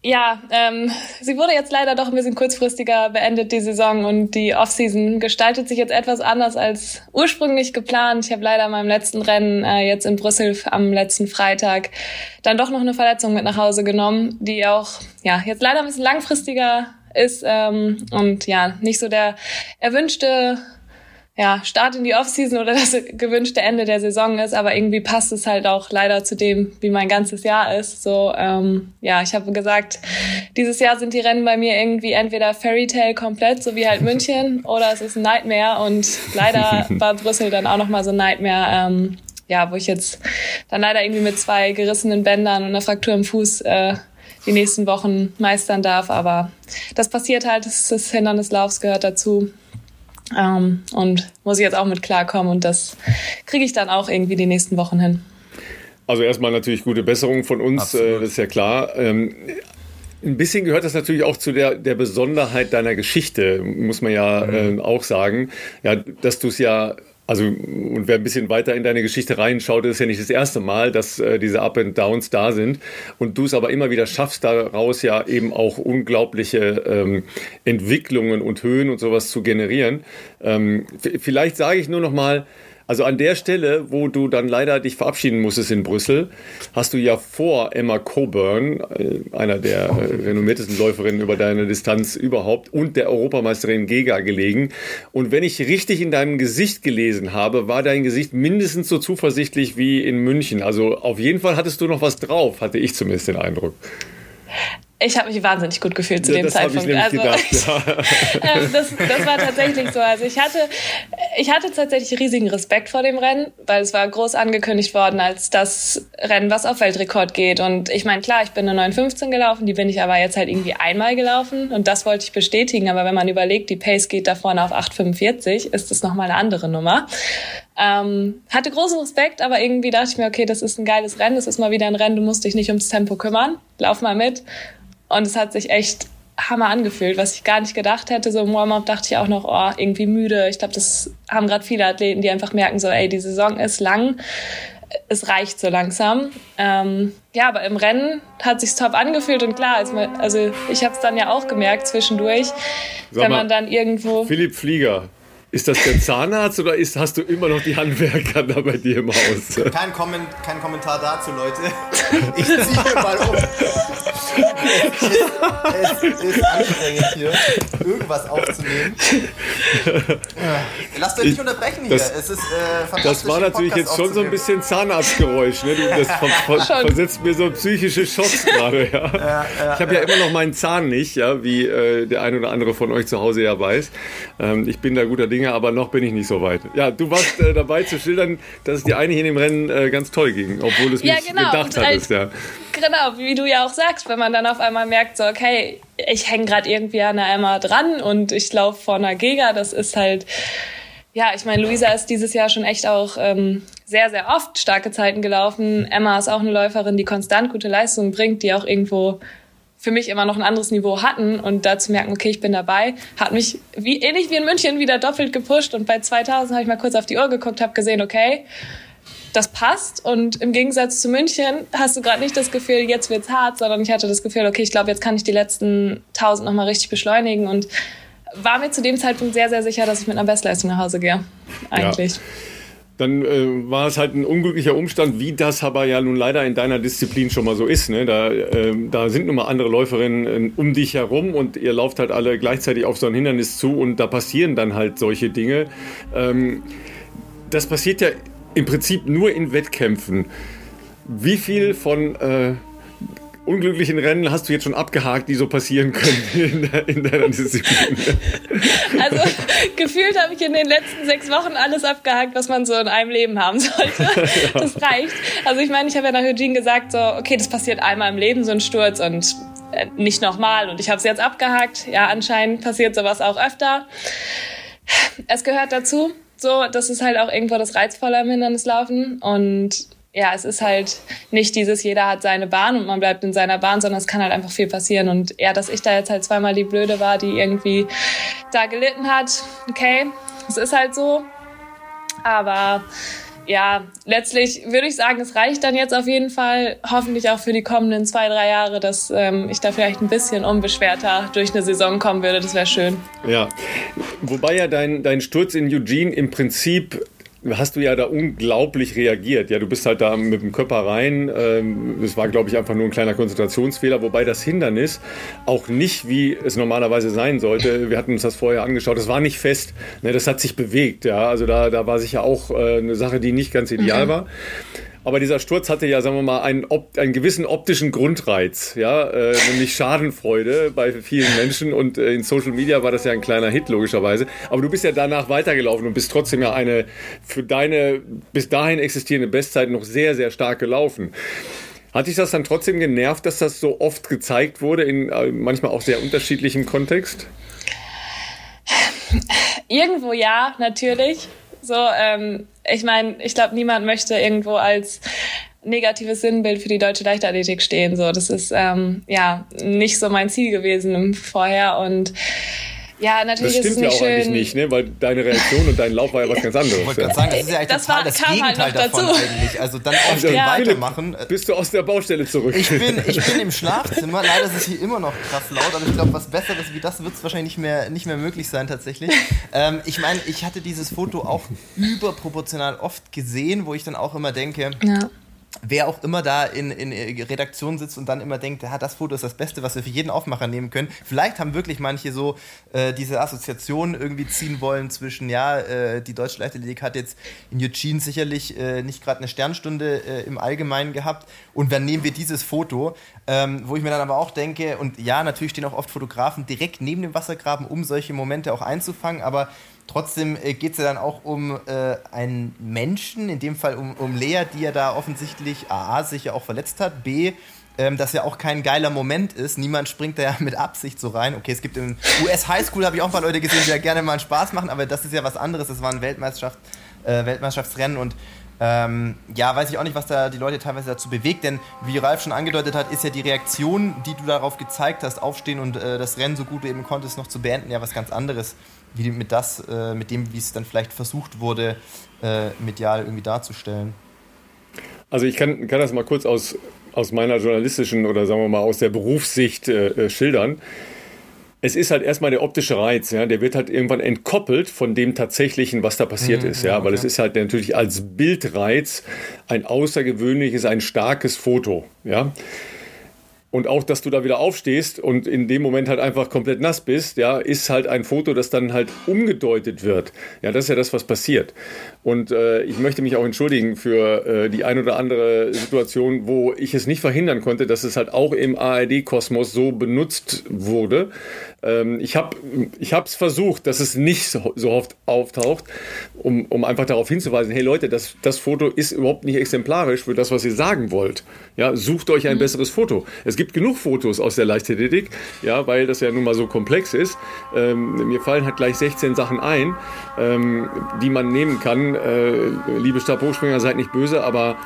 D: Ja, ähm, sie wurde jetzt leider doch ein bisschen kurzfristiger beendet, die Saison und die Offseason gestaltet sich jetzt etwas anders als ursprünglich geplant. Ich habe leider in meinem letzten Rennen äh, jetzt in Brüssel am letzten Freitag dann doch noch eine Verletzung mit nach Hause genommen, die auch ja jetzt leider ein bisschen langfristiger ist ähm, und ja nicht so der erwünschte ja, Start in die Offseason oder das gewünschte Ende der Saison ist, aber irgendwie passt es halt auch leider zu dem, wie mein ganzes Jahr ist. So, ähm, ja, ich habe gesagt, dieses Jahr sind die Rennen bei mir irgendwie entweder Fairy Tale komplett, so wie halt München, oder es ist ein Nightmare und leider war Brüssel dann auch nochmal so ein Nightmare, ähm, ja, wo ich jetzt dann leider irgendwie mit zwei gerissenen Bändern und einer Fraktur im Fuß äh, die nächsten Wochen meistern darf, aber das passiert halt, das, das Hindern des Laufs gehört dazu. Ähm, und muss ich jetzt auch mit klarkommen und das kriege ich dann auch irgendwie die nächsten Wochen hin.
B: Also erstmal natürlich gute Besserung von uns, äh, das ist ja klar. Ähm, Ein bisschen gehört das natürlich auch zu der, der Besonderheit deiner Geschichte, muss man ja mhm. äh, auch sagen. Ja, dass du es ja also, und wer ein bisschen weiter in deine Geschichte reinschaut, ist ja nicht das erste Mal, dass äh, diese Up and Downs da sind. Und du es aber immer wieder schaffst, daraus ja eben auch unglaubliche ähm, Entwicklungen und Höhen und sowas zu generieren. Ähm, vielleicht sage ich nur noch mal, also an der Stelle, wo du dann leider dich verabschieden musstest in Brüssel, hast du ja vor Emma Coburn, äh, einer der äh, renommiertesten Läuferinnen über deine Distanz überhaupt, und der Europameisterin Gega gelegen. Und wenn ich richtig in deinem Gesicht gelesen habe, war dein Gesicht mindestens so zuversichtlich wie in München. Also auf jeden Fall hattest du noch was drauf, hatte ich zumindest den Eindruck.
D: Ich habe mich wahnsinnig gut gefühlt zu ja, dem Zeitpunkt. also gedacht, ja. Das, das, war tatsächlich so. Also ich hatte, ich hatte tatsächlich riesigen Respekt vor dem Rennen, weil es war groß angekündigt worden als das Rennen, was auf Weltrekord geht. Und ich meine, klar, ich bin eine 9,15 gelaufen, die bin ich aber jetzt halt irgendwie einmal gelaufen und das wollte ich bestätigen. Aber wenn man überlegt, die Pace geht da vorne auf 8,45, ist das nochmal eine andere Nummer. Ähm, hatte großen Respekt, aber irgendwie dachte ich mir, okay, das ist ein geiles Rennen, das ist mal wieder ein Rennen, du musst dich nicht ums Tempo kümmern, lauf mal mit. Und es hat sich echt Hammer angefühlt, was ich gar nicht gedacht hätte. So im Warm-up dachte ich auch noch, oh, irgendwie müde. Ich glaube, das haben gerade viele Athleten, die einfach merken, so, ey, die Saison ist lang, es reicht so langsam. Ähm, ja, aber im Rennen hat sich's top angefühlt und klar, also, also ich habe es dann ja auch gemerkt zwischendurch, Sag wenn man dann irgendwo.
B: Philipp Flieger, ist das der Zahnarzt oder ist, hast du immer noch die Handwerker da bei dir im Haus?
C: Kein, Komment, kein Kommentar dazu, Leute. Ich ziehe mal um. Es ist, es ist anstrengend hier, irgendwas aufzunehmen. Lasst euch nicht unterbrechen hier. Das, es ist äh,
B: Das war natürlich jetzt schon so ein bisschen Zahnarztgeräusch. Ne? Das ver ver versetzt mir so psychische Schocks gerade. Ja? Ja, ja, ich habe ja. immer noch meinen Zahn nicht, ja, wie äh, der ein oder andere von euch zu Hause ja weiß. Ähm, ich bin da guter Dinge, aber noch bin ich nicht so weit. Ja, du warst äh, dabei zu schildern, dass es dir eigentlich in dem Rennen äh, ganz toll ging, obwohl es nicht genau. gedacht hattest. Ja.
D: Genau, wie du ja auch sagst, wenn man dann auf einmal merkt, so, okay, ich hänge gerade irgendwie an einer Emma dran und ich laufe vor einer Giga, das ist halt, ja, ich meine, Luisa ist dieses Jahr schon echt auch ähm, sehr, sehr oft starke Zeiten gelaufen. Emma ist auch eine Läuferin, die konstant gute Leistungen bringt, die auch irgendwo für mich immer noch ein anderes Niveau hatten und da zu merken, okay, ich bin dabei, hat mich wie ähnlich wie in München wieder doppelt gepusht und bei 2000 habe ich mal kurz auf die Uhr geguckt, habe gesehen, okay, das passt. Und im Gegensatz zu München hast du gerade nicht das Gefühl, jetzt wird's hart, sondern ich hatte das Gefühl, okay, ich glaube, jetzt kann ich die letzten 1000 nochmal richtig beschleunigen und war mir zu dem Zeitpunkt sehr, sehr sicher, dass ich mit einer Bestleistung nach Hause gehe. Eigentlich. Ja.
B: Dann äh, war es halt ein unglücklicher Umstand, wie das aber ja nun leider in deiner Disziplin schon mal so ist. Ne? Da, äh, da sind nun mal andere Läuferinnen äh, um dich herum und ihr lauft halt alle gleichzeitig auf so ein Hindernis zu und da passieren dann halt solche Dinge. Ähm, das passiert ja im Prinzip nur in Wettkämpfen. Wie viel von äh, unglücklichen Rennen hast du jetzt schon abgehakt, die so passieren können in, in deiner Disziplin?
D: Also gefühlt habe ich in den letzten sechs Wochen alles abgehakt, was man so in einem Leben haben sollte. Das reicht. Also ich meine, ich habe ja nach Eugene gesagt, so, okay, das passiert einmal im Leben, so ein Sturz und äh, nicht nochmal. Und ich habe es jetzt abgehakt. Ja, anscheinend passiert sowas auch öfter. Es gehört dazu. So, das ist halt auch irgendwo das Reizvolle am Hindernislaufen. Und ja, es ist halt nicht dieses, jeder hat seine Bahn und man bleibt in seiner Bahn, sondern es kann halt einfach viel passieren. Und ja, dass ich da jetzt halt zweimal die Blöde war, die irgendwie da gelitten hat, okay, es ist halt so. Aber ja, letztlich würde ich sagen, es reicht dann jetzt auf jeden Fall, hoffentlich auch für die kommenden zwei, drei Jahre, dass ähm, ich da vielleicht ein bisschen unbeschwerter durch eine Saison kommen würde. Das wäre schön.
B: Ja, wobei ja dein, dein Sturz in Eugene im Prinzip hast du ja da unglaublich reagiert. Ja, du bist halt da mit dem Körper rein. Ähm, es war, glaube ich, einfach nur ein kleiner Konzentrationsfehler, wobei das Hindernis auch nicht, wie es normalerweise sein sollte. Wir hatten uns das vorher angeschaut. Das war nicht fest. Ne, das hat sich bewegt. Ja, also da, da war sicher auch äh, eine Sache, die nicht ganz ideal mhm. war. Aber dieser Sturz hatte ja, sagen wir mal, einen, einen gewissen optischen Grundreiz, ja, äh, nämlich Schadenfreude bei vielen Menschen und äh, in Social Media war das ja ein kleiner Hit logischerweise. Aber du bist ja danach weitergelaufen und bist trotzdem ja eine für deine bis dahin existierende Bestzeit noch sehr, sehr stark gelaufen. Hat dich das dann trotzdem genervt, dass das so oft gezeigt wurde, in äh, manchmal auch sehr unterschiedlichem Kontext?
D: Irgendwo ja, natürlich. So, ähm, ich meine, ich glaube, niemand möchte irgendwo als negatives Sinnbild für die deutsche Leichtathletik stehen. So, das ist ähm, ja nicht so mein Ziel gewesen vorher und ja, natürlich
B: das stimmt
D: ist es
B: ja auch
D: nicht
B: eigentlich
D: schön.
B: nicht, ne? weil deine Reaktion und dein Lauf war ja was ganz anderes.
C: Ich wollte gerade sagen, das ist ja eigentlich
D: Das
C: total
D: war-
C: das
D: kam halt
C: Gegenteil
D: noch
C: davon
D: dazu.
C: eigentlich. Also dann aufstehen,
D: Ja.
C: weitermachen.
B: Bist du aus der Baustelle zurück?
C: Ich bin, ich bin im Schlafzimmer. Leider ist es hier immer noch krass laut, aber ich glaube, was Besseres wie das wird es wahrscheinlich nicht mehr, nicht mehr möglich sein tatsächlich. Ähm, ich meine, ich hatte dieses Foto auch überproportional oft gesehen, wo ich dann auch immer denke,
D: Ja.
C: Wer auch immer da in, in Redaktion sitzt und dann immer denkt, ja, das Foto ist das Beste, was wir für jeden Aufmacher nehmen können. Vielleicht haben wirklich manche so äh, diese Assoziation irgendwie ziehen wollen zwischen, ja, äh, die Deutsche Leichtathletik hat jetzt in Eugene sicherlich äh, nicht gerade eine Sternstunde äh, im Allgemeinen gehabt und dann nehmen wir dieses Foto, ähm, wo ich mir dann aber auch denke, und ja, natürlich stehen auch oft Fotografen direkt neben dem Wassergraben, um solche Momente auch einzufangen, aber Trotzdem äh, geht es ja dann auch um äh, einen Menschen, in dem Fall um, um Lea, die ja da offensichtlich A, sich ja auch verletzt hat, B, ähm, das ja auch kein geiler Moment ist. Niemand springt da ja mit Absicht so rein. Okay, es gibt im US Highschool, habe ich auch ein paar Leute gesehen, die ja gerne mal einen Spaß machen, aber das ist ja was anderes. Das war ein Weltmeisterschaft, äh, Weltmeisterschaftsrennen und ähm, ja, weiß ich auch nicht, was da die Leute teilweise dazu bewegt, denn wie Ralf schon angedeutet hat, ist ja die Reaktion, die du darauf gezeigt hast, aufstehen und äh, das Rennen so gut du eben konntest noch zu beenden, ja was ganz anderes, wie mit das, äh, mit dem, wie es dann vielleicht versucht wurde, äh, medial irgendwie darzustellen.
B: Also ich kann, kann das mal kurz aus, aus meiner journalistischen oder sagen wir mal aus der Berufssicht äh, äh, schildern. Es ist halt erstmal der optische Reiz, ja, der wird halt irgendwann entkoppelt von dem tatsächlichen, was da passiert ist, ja, weil es ist halt natürlich als Bildreiz ein außergewöhnliches, ein starkes Foto, ja. Und auch, dass du da wieder aufstehst und in dem Moment halt einfach komplett nass bist, ja, ist halt ein Foto, das dann halt umgedeutet wird. Ja, das ist ja das, was passiert. Und äh, ich möchte mich auch entschuldigen für äh, die ein oder andere Situation, wo ich es nicht verhindern konnte, dass es halt auch im ARD-Kosmos so benutzt wurde. Ähm, ich habe ich es versucht, dass es nicht so, so oft auftaucht, um, um einfach darauf hinzuweisen, hey Leute, das, das Foto ist überhaupt nicht exemplarisch für das, was ihr sagen wollt. Ja, sucht euch ein besseres Foto. Es gibt genug Fotos aus der Leichtathletik, ja, weil das ja nun mal so komplex ist. Ähm, mir fallen halt gleich 16 Sachen ein, ähm, die man nehmen kann. Äh, liebe Stabhochspringer, seid nicht böse, aber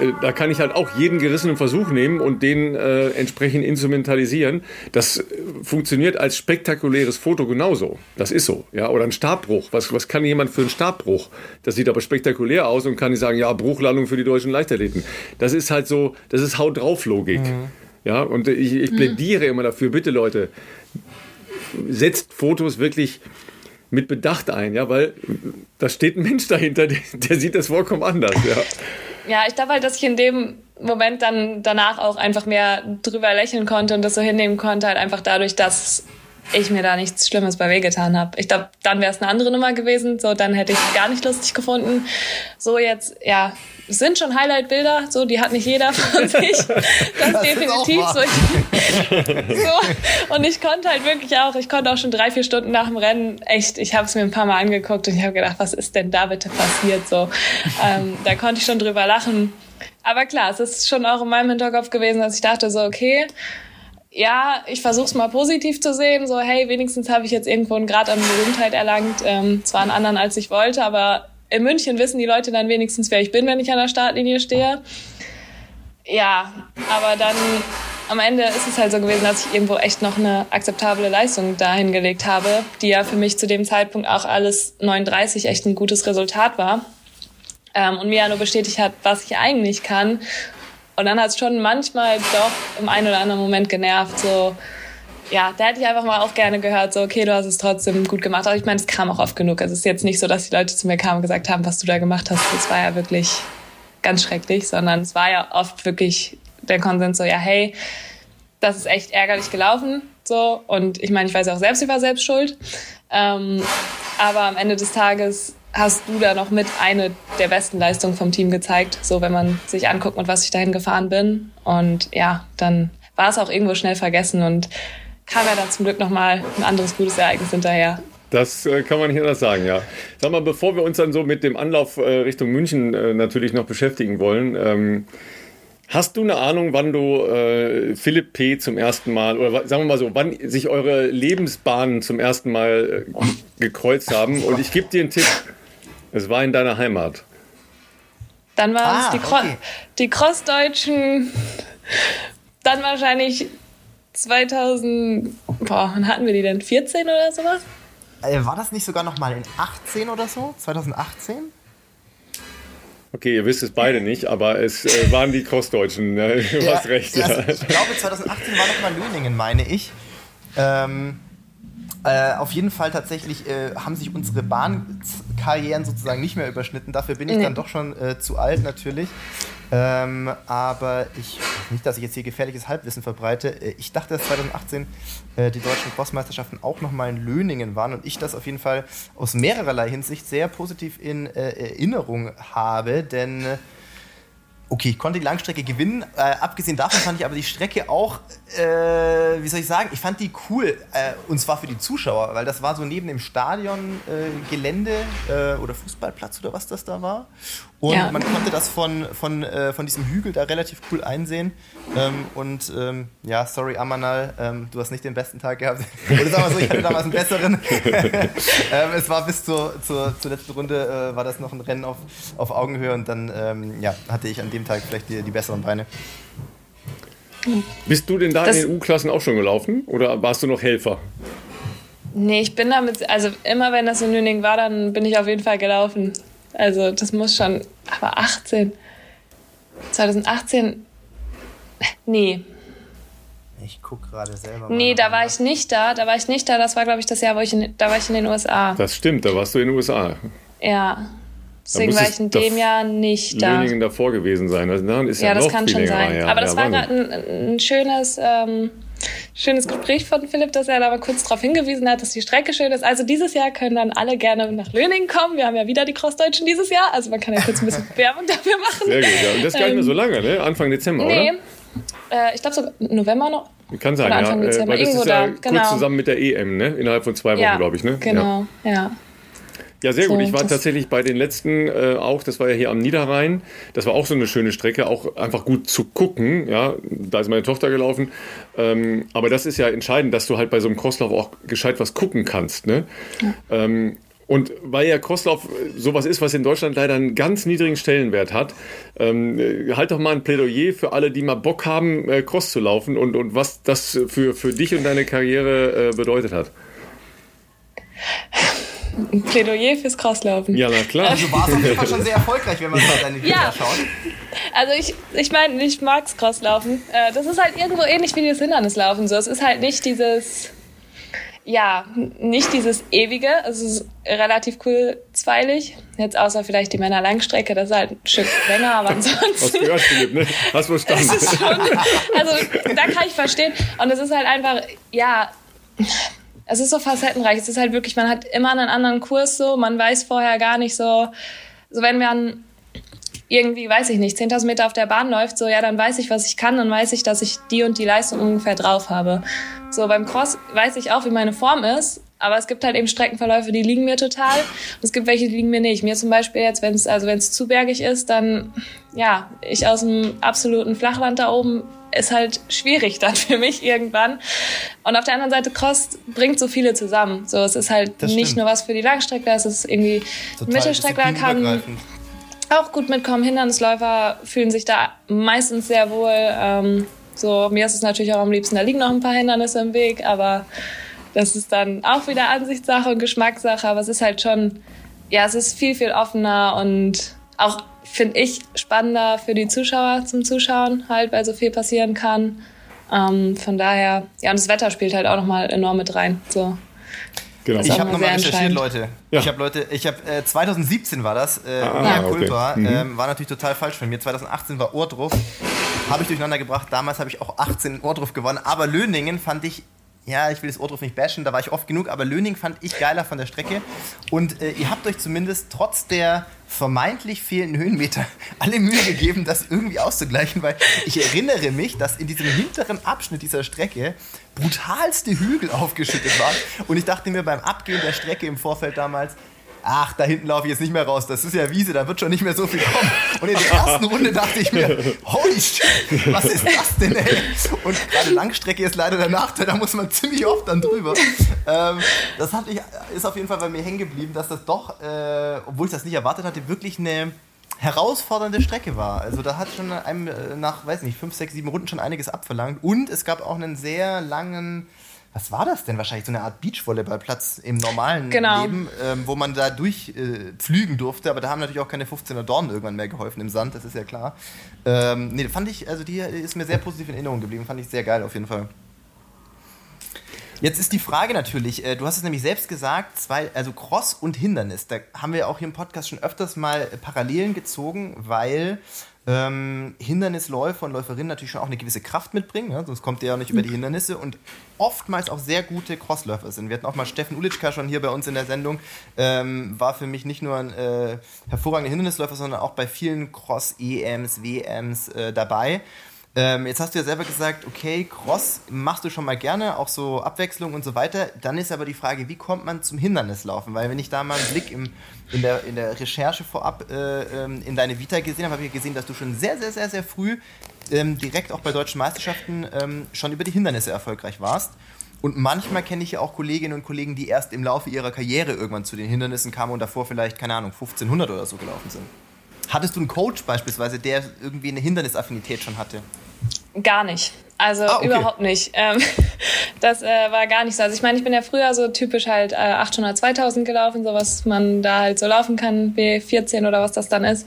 B: äh, da kann ich halt auch jeden gerissenen Versuch nehmen und den äh, entsprechend instrumentalisieren. Das äh, funktioniert als spektakuläres Foto genauso. Das ist so. Ja? Oder ein Stabbruch. Was, was kann jemand für einen Stabbruch? Das sieht aber spektakulär aus und kann ich sagen, ja, Bruchlandung für die deutschen Leichtathleten. Das ist halt so, das ist Haut drauf Logik. Ja, und ich, ich plädiere immer dafür, bitte Leute, setzt Fotos wirklich mit Bedacht ein, ja, weil da steht ein Mensch dahinter, der, der sieht das vollkommen anders, ja.
D: Ja, ich glaube halt, dass ich in dem Moment dann danach auch einfach mehr drüber lächeln konnte und das so hinnehmen konnte, halt einfach dadurch, dass ich mir da nichts Schlimmes bei wehgetan habe. Ich glaube, dann wäre es eine andere Nummer gewesen, so dann hätte ich es gar nicht lustig gefunden. So jetzt, ja, es sind schon Highlight-Bilder, so die hat nicht jeder von sich. Das,
C: Das
D: definitiv so. Ich, so. Und ich konnte halt wirklich auch, ich konnte auch schon drei, vier Stunden nach dem Rennen, echt, ich habe es mir ein paar Mal angeguckt und ich habe gedacht, was ist denn da bitte passiert? So, ähm, da konnte ich schon drüber lachen. Aber klar, es ist schon auch in meinem Hinterkopf gewesen, dass ich dachte so, okay, ja, ich versuche es mal positiv zu sehen. So, hey, wenigstens habe ich jetzt irgendwo einen Grad an Berühmtheit erlangt. Ähm, zwar einen anderen, als ich wollte, aber in München wissen die Leute dann wenigstens, wer ich bin, wenn ich an der Startlinie stehe. Ja, aber dann am Ende ist es halt so gewesen, dass ich irgendwo echt noch eine akzeptable Leistung dahingelegt habe, die ja für mich zu dem Zeitpunkt auch alles 39 echt ein gutes Resultat war. Ähm, und mir ja nur bestätigt hat, was ich eigentlich kann. Und dann hat es schon manchmal doch im einen oder anderen Moment genervt, so, ja, da hätte ich einfach mal auch gerne gehört, so, okay, du hast es trotzdem gut gemacht. Aber ich meine, es kam auch oft genug. Also es ist jetzt nicht so, dass die Leute zu mir kamen und gesagt haben, was du da gemacht hast, das war ja wirklich ganz schrecklich, sondern es war ja oft wirklich der Konsens so, ja, hey, das ist echt ärgerlich gelaufen, so. Und ich meine, ich weiß auch selbst, ich war selbst schuld. Ähm, aber am Ende des Tages hast du da noch mit eine der besten Leistungen vom Team gezeigt, so wenn man sich anguckt, mit was ich dahin gefahren bin. Und ja, dann war es auch irgendwo schnell vergessen und kam ja dann zum Glück nochmal ein anderes gutes Ereignis hinterher.
B: Das äh, kann man nicht anders sagen, ja. Sag mal, bevor wir uns dann so mit dem Anlauf äh, Richtung München äh, natürlich noch beschäftigen wollen, ähm, hast du eine Ahnung, wann du Philipp P. zum ersten Mal, oder sagen wir mal so, wann sich eure Lebensbahnen zum ersten Mal gekreuzt haben? Und ich gebe dir einen Tipp, es war in deiner Heimat.
D: Dann waren ah, es die, Cro okay. die Crossdeutschen, dann wahrscheinlich 2000, boah, wann hatten wir die denn? 14 oder sowas?
C: Äh, war das nicht sogar noch mal in 18 oder so? 2018?
B: Okay, ihr wisst es beide nicht, aber es äh, waren die Crossdeutschen. Ne? Du ja, hast recht.
C: Ja. Also ich glaube, 2018 war noch mal Löningen, meine ich. Ähm, äh, auf jeden Fall tatsächlich äh, haben sich unsere Bahnkarrieren sozusagen nicht mehr überschnitten. Dafür bin ich nee. dann doch schon äh, zu alt natürlich. Ähm, aber ich, nicht, dass ich jetzt hier gefährliches Halbwissen verbreite. Äh, ich dachte, dass 2018 äh, die deutschen Crossmeisterschaften auch nochmal in Löningen waren und ich das auf jeden Fall aus mehrererlei Hinsicht sehr positiv in äh, Erinnerung habe, denn Okay, ich konnte die Langstrecke gewinnen. Äh, abgesehen davon fand ich aber die Strecke auch, äh, wie soll ich sagen, ich fand die cool. Äh, und zwar für die Zuschauer, weil das war so neben dem Stadiongelände äh, oder Fußballplatz oder was das da war. Und ja. man konnte das von, von, äh, von diesem Hügel da relativ cool einsehen. Ähm, und ähm, ja, sorry Amanal, ähm, du hast nicht den besten Tag gehabt. Oder sagen wir so, ich hatte damals einen besseren. Ähm, es war bis zur, zur, zur letzten Runde, äh, war das noch ein Rennen auf, auf Augenhöhe und dann ähm, ja, hatte ich an dem Tag vielleicht die, die besseren Beine.
B: Bist du denn da das in den U-Klassen auch schon gelaufen oder warst du noch Helfer?
D: Nee, ich bin damit, also immer wenn das in Nürnberg war, dann bin ich auf jeden Fall gelaufen. Also das muss schon, aber 18, 2018, nee.
C: Ich gucke gerade selber.
D: Nee, da war ich nicht da, da war ich nicht da. Das war, glaube ich, das Jahr, wo ich in, da war ich in den USA.
B: Das stimmt, da warst du in den USA.
D: Ja. Deswegen war ich in dem Jahr nicht da.
B: Löningen davor gewesen sein. Also, ist ja, ja das kann schon sein.
D: Ja, Aber das ja, war gerade ein, ein, schönes, ähm, schönes Gespräch von Philipp, dass er da mal kurz darauf hingewiesen hat, dass die Strecke schön ist. Also dieses Jahr können dann alle gerne nach Löningen kommen. Wir haben ja wieder die Crossdeutschen dieses Jahr. Also man kann ja kurz ein bisschen Werbung dafür machen.
B: Sehr gut, ja. Und das gar nicht mehr so ähm, lange, ne? Anfang Dezember, nee.
D: oder? Äh, ich glaube so November noch.
B: Kann sein, Anfang ja. Dezember. Weil das Irgendwo ist ja da, genau. kurz zusammen mit der EM, ne? Innerhalb von zwei Wochen, ja, glaube ich, ne?
D: Genau, ja. ja.
B: Ja, sehr gut. Ich war tatsächlich bei den letzten äh, auch, das war ja hier am Niederrhein. Das war auch so eine schöne Strecke, auch einfach gut zu gucken. Ja, da ist meine Tochter gelaufen. Ähm, aber das ist ja entscheidend, dass du halt bei so einem Crosslauf auch gescheit was gucken kannst. Ne? Ja. Ähm, und weil ja Crosslauf sowas ist, was in Deutschland leider einen ganz niedrigen Stellenwert hat, ähm, halt doch mal ein Plädoyer für alle, die mal Bock haben, äh, Cross zu laufen und, und was das für, für dich und deine Karriere äh, bedeutet hat.
D: Ein Plädoyer fürs Crosslaufen.
B: Ja, na klar.
C: Also war es auf jeden Fall schon sehr erfolgreich, wenn man mal deine Videos ja. schaut.
D: Also ich, ich meine, ich mag's Crosslaufen. Äh, das ist halt irgendwo ähnlich wie das Hindernislaufen. So, es ist halt nicht dieses, ja, nicht dieses ewige. Es ist relativ kurzweilig. Jetzt außer vielleicht die Männer-Langstrecke, das ist halt ein Stück länger, aber ansonsten.
B: Hast gehört, Philipp, ne? Hast verstanden.
D: also da kann ich verstehen. Und es ist halt einfach, ja es ist so facettenreich. Es ist halt wirklich, man hat immer einen anderen Kurs so, man weiß vorher gar nicht so, so wenn man irgendwie, weiß ich nicht, 10.000 Meter auf der Bahn läuft, so ja, dann weiß ich, was ich kann, dann weiß ich, dass ich die und die Leistung ungefähr drauf habe. So beim Cross weiß ich auch, wie meine Form ist, aber es gibt halt eben Streckenverläufe, die liegen mir total. Und es gibt welche, die liegen mir nicht. Mir zum Beispiel jetzt, wenn es also wenn es zu bergig ist, dann ja, ich aus dem absoluten Flachland da oben ist halt schwierig dann für mich irgendwann. Und auf der anderen Seite Cross bringt so viele zusammen. So, es ist halt nicht nur was für die Langstreckler, es ist irgendwie Total Mittelstreckler kann auch gut mitkommen. Hindernisläufer fühlen sich da meistens sehr wohl. Ähm, so, mir ist es natürlich auch am liebsten, da liegen noch ein paar Hindernisse im Weg, aber das ist dann auch wieder Ansichtssache und Geschmackssache, aber es ist halt schon, ja, es ist viel, viel offener und auch finde ich spannender für die Zuschauer zum Zuschauen, halt, weil so viel passieren kann. Ähm, von daher, ja, und das Wetter spielt halt auch nochmal enorm mit rein. So.
C: Genau. Ich habe nochmal recherchiert, Leute. Ja. Ich habe Leute, ich habe äh, 2017 war das, äh, ah, okay. mhm. ähm, war natürlich total falsch von mir. 2018 war Ohrdruf, habe ich durcheinander gebracht. Damals habe ich auch 18 Ohrdruf gewonnen, aber Löningen fand ich ja, ich will das Ohrdruf nicht bashen, da war ich oft genug, aber Löning fand ich geiler von der Strecke. Und äh, ihr habt euch zumindest trotz der vermeintlich fehlenden Höhenmeter alle Mühe gegeben, das irgendwie auszugleichen, weil ich erinnere mich, dass in diesem hinteren Abschnitt dieser Strecke brutalste Hügel aufgeschüttet waren. Und ich dachte mir beim Abgehen der Strecke im Vorfeld damals, ach, da hinten laufe ich jetzt nicht mehr raus, das ist ja Wiese, da wird schon nicht mehr so viel kommen. Und in der ersten Runde dachte ich mir, holy shit, was ist das denn, ey? Und gerade Langstrecke ist leider der Nachteil, da muss man ziemlich oft dann drüber. Ähm, das hat ich, ist auf jeden Fall bei mir hängen geblieben, dass das doch, äh, obwohl ich das nicht erwartet hatte, wirklich eine herausfordernde Strecke war. Also da hat schon einem äh, nach, weiß nicht, fünf, sechs, sieben Runden schon einiges abverlangt. Und es gab auch einen sehr langen, was war das denn wahrscheinlich? So eine Art Beachvolleyballplatz im normalen
D: Genau.
C: Leben, ähm, wo man da durchflügen äh, pflügen durfte. Aber da haben natürlich auch keine 15er Dornen irgendwann mehr geholfen im Sand, das ist ja klar. Ähm, nee, fand ich, also die ist mir sehr positiv in Erinnerung geblieben. Fand ich sehr geil auf jeden Fall. Jetzt ist die Frage natürlich, äh, du hast es nämlich selbst gesagt, zwei, also Cross und Hindernis. Da haben wir auch hier im Podcast schon öfters mal Parallelen gezogen, weil ähm, Hindernisläufer und Läuferinnen natürlich schon auch eine gewisse Kraft mitbringen, ne? sonst kommt ihr ja nicht über die Hindernisse und oftmals auch sehr gute Crossläufer sind. Wir hatten auch mal Steffen Ulitschka schon hier bei uns in der Sendung, ähm, war für mich nicht nur ein äh, hervorragender Hindernisläufer, sondern auch bei vielen Cross-EMs, WMs äh, dabei. Ähm, jetzt hast du ja selber gesagt, okay, Cross machst du schon mal gerne, auch so Abwechslung und so weiter. Dann ist aber die Frage, wie kommt man zum Hindernislaufen? Weil wenn ich da mal einen Blick im, in, der, in der Recherche vorab äh, ähm, in deine Vita gesehen habe, habe ich gesehen, dass du schon sehr, sehr, sehr, sehr früh ähm, direkt auch bei deutschen Meisterschaften ähm, schon über die Hindernisse erfolgreich warst. Und manchmal kenne ich ja auch Kolleginnen und Kollegen, die erst im Laufe ihrer Karriere irgendwann zu den Hindernissen kamen und davor vielleicht, keine Ahnung, 1500 oder so gelaufen sind. Hattest du einen Coach beispielsweise, der irgendwie eine Hindernisaffinität schon hatte?
D: Gar nicht. Also
C: Ah, okay.
D: überhaupt nicht. Ähm, das äh, war gar nicht so. Also ich meine, ich bin ja früher so typisch halt äh, 800, 2000 gelaufen, so was man da halt so laufen kann, B14 oder was das dann ist,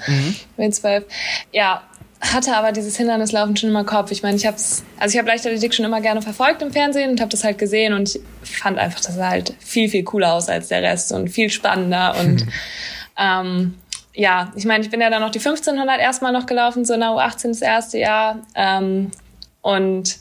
D: B12. Ja, hatte aber dieses Hindernislaufen schon immer im Kopf. Ich meine, ich habe also ich habe Leichtathletik schon immer gerne verfolgt im Fernsehen und habe das halt gesehen und ich fand einfach, das sah halt viel, viel cooler aus als der Rest und viel spannender und ähm, ja, ich meine, ich bin ja dann noch die 1500 erstmal noch gelaufen, so der U18 das erste Jahr. Ähm, und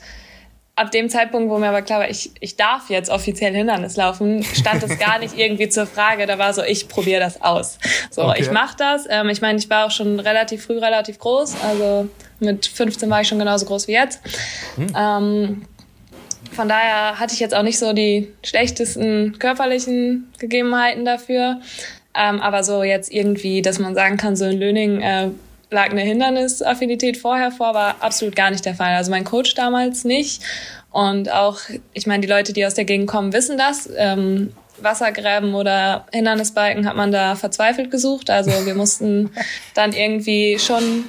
D: ab dem Zeitpunkt, wo mir aber klar war, ich, ich darf jetzt offiziell Hindernis laufen, stand es gar nicht irgendwie zur Frage. Da war so, ich probiere das aus. So,
C: Okay.
D: ich mache das. Ähm, ich meine, ich war auch schon relativ früh relativ groß. Also mit 15 war ich schon genauso groß wie jetzt. Ähm, von daher hatte ich jetzt auch nicht so die schlechtesten körperlichen Gegebenheiten dafür. Ähm, aber so jetzt irgendwie, dass man sagen kann, so in Löning äh, lag eine Hindernisaffinität vorher vor, war absolut gar nicht der Fall. Also mein Coach damals nicht. Und auch, ich meine, die Leute, die aus der Gegend kommen, wissen das. Ähm, Wassergräben oder Hindernisbalken hat man da verzweifelt gesucht. Also wir mussten dann irgendwie schon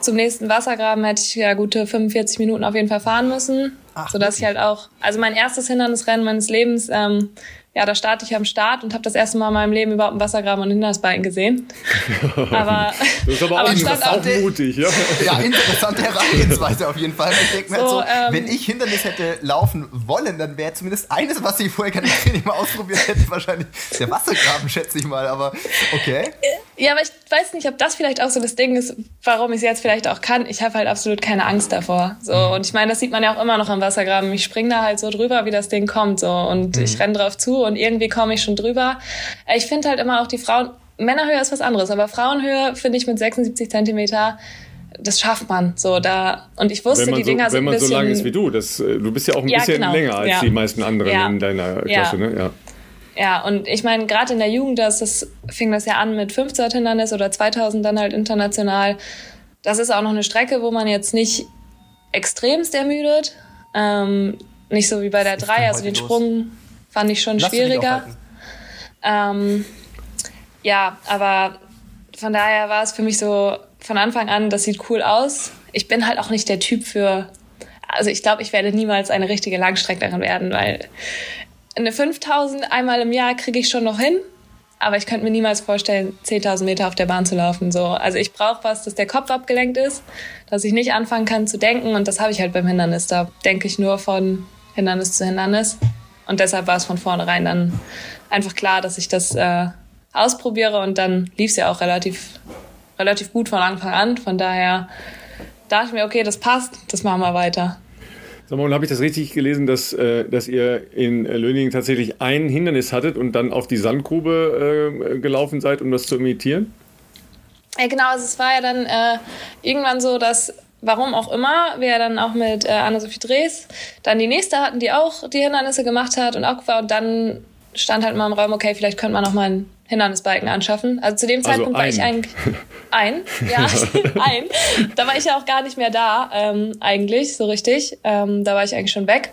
D: zum nächsten Wassergraben hätte ich ja gute 45 Minuten auf jeden Fall fahren müssen.
C: Ach,
D: sodass ich halt auch, also mein erstes Hindernisrennen meines Lebens, ähm, ja, da starte ich am Start und habe das erste Mal in meinem Leben überhaupt einen Wassergraben und Hindernisbalken gesehen. Aber,
B: Das ist aber, auch,
D: stand
B: auch mutig, ja.
C: Ja, interessante Herangehensweise auf jeden Fall. Ich denke mir
D: So,
C: halt so,
D: ähm,
C: wenn ich Hindernis hätte laufen wollen, dann wäre zumindest eines, was ich vorher gar nicht mal ausprobiert hätte, wahrscheinlich der Wassergraben, schätze ich mal. Aber okay.
D: Ja, aber ich weiß nicht, ob das vielleicht auch so das Ding ist, warum ich es jetzt vielleicht auch kann. Ich habe halt absolut keine Angst davor. So und ich meine, das sieht man ja auch immer noch am Wassergraben. Ich springe da halt so drüber, wie das Ding kommt, so und ich renn drauf zu und irgendwie komme ich schon drüber. Äh, Ich finde halt immer auch die Frauen. Männerhöhe ist was anderes, aber Frauenhöhe finde ich mit 76 Zentimeter, das schafft man. So da und ich wusste,
B: Wenn man,
D: die
B: so,
D: Dinger
B: wenn
D: sind
B: man
D: ein
B: so lang ist wie du, das, äh, du bist ja auch ein
D: Ja,
B: bisschen
D: genau.
B: länger als
D: Ja.
B: die meisten anderen
D: Ja.
B: in deiner. Klasse, ne? Ja.
D: Ja, und ich meine, gerade in der Jugend, das, das fing das ja an mit 1500 Hindernis oder 2000 dann halt international. Das ist auch noch eine Strecke, wo man jetzt nicht extremst ermüdet. Ähm, nicht so wie bei der
C: ist
D: 3,
C: denn
D: also den
C: los?
D: Sprung fand ich schon
C: Lass
D: schwieriger. Ähm, ja, aber von daher war es für mich so von Anfang an, das sieht cool aus. Ich bin halt auch nicht der Typ für, also ich glaube, ich werde niemals eine richtige Langstrecklerin werden, weil eine 5000 einmal im Jahr kriege ich schon noch hin, aber ich könnte mir niemals vorstellen, 10.000 Meter auf der Bahn zu laufen. So, also ich brauche was, dass der Kopf abgelenkt ist, dass ich nicht anfangen kann zu denken und das habe ich halt beim Hindernis. Da denke ich nur von Hindernis zu Hindernis und deshalb war es von vornherein dann einfach klar, dass ich das äh, ausprobiere und dann lief es ja auch relativ, relativ gut von Anfang an. Von daher dachte ich mir, okay, das passt, das machen wir weiter.
B: Sag mal, habe ich das richtig gelesen, dass, äh, dass ihr in äh, Löningen tatsächlich ein Hindernis hattet und dann auf die Sandgrube äh, gelaufen seid, um das zu imitieren?
D: Ja, genau, also es war ja dann äh, irgendwann so, dass, warum auch immer, wir dann auch mit äh, Anna-Sophie Drees dann die nächste hatten, die auch die Hindernisse gemacht hat und auch war und dann stand halt mal im Raum, okay, vielleicht könnte man noch mal einen Hindernisbalken anschaffen. Also zu dem
B: Also
D: Zeitpunkt war ich
B: ein.
D: eigentlich ein, ja, ein. Da war ich ja auch gar nicht mehr da, ähm, eigentlich, so richtig. Ähm, da war ich eigentlich schon weg.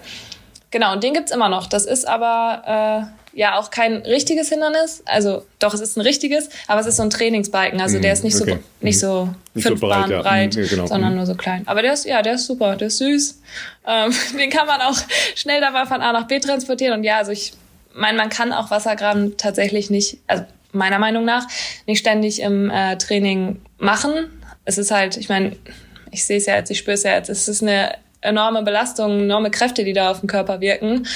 D: Genau, und den gibt's immer noch. Das ist aber ja auch kein richtiges Hindernis. Also doch, es ist ein richtiges, aber es ist so ein Trainingsbalken. Also der ist nicht
B: okay.
D: so nicht so
B: Nicht
D: fünf
B: so breit,
D: Bahnen
B: ja.
D: breit,
B: Mhm, ja, genau.
D: sondern
B: Mhm.
D: nur so klein. Aber der ist ja, der ist super, der ist süß. Ähm, den kann man auch schnell dabei von A nach B transportieren. Und ja, also ich meine, man kann auch Wassergraben tatsächlich nicht, also meiner Meinung nach, nicht ständig im äh, Training machen. Es ist halt, ich meine, ich sehe es ja jetzt, ich spüre es ja jetzt, es ist eine enorme Belastung, enorme Kräfte, die da auf den Körper wirken.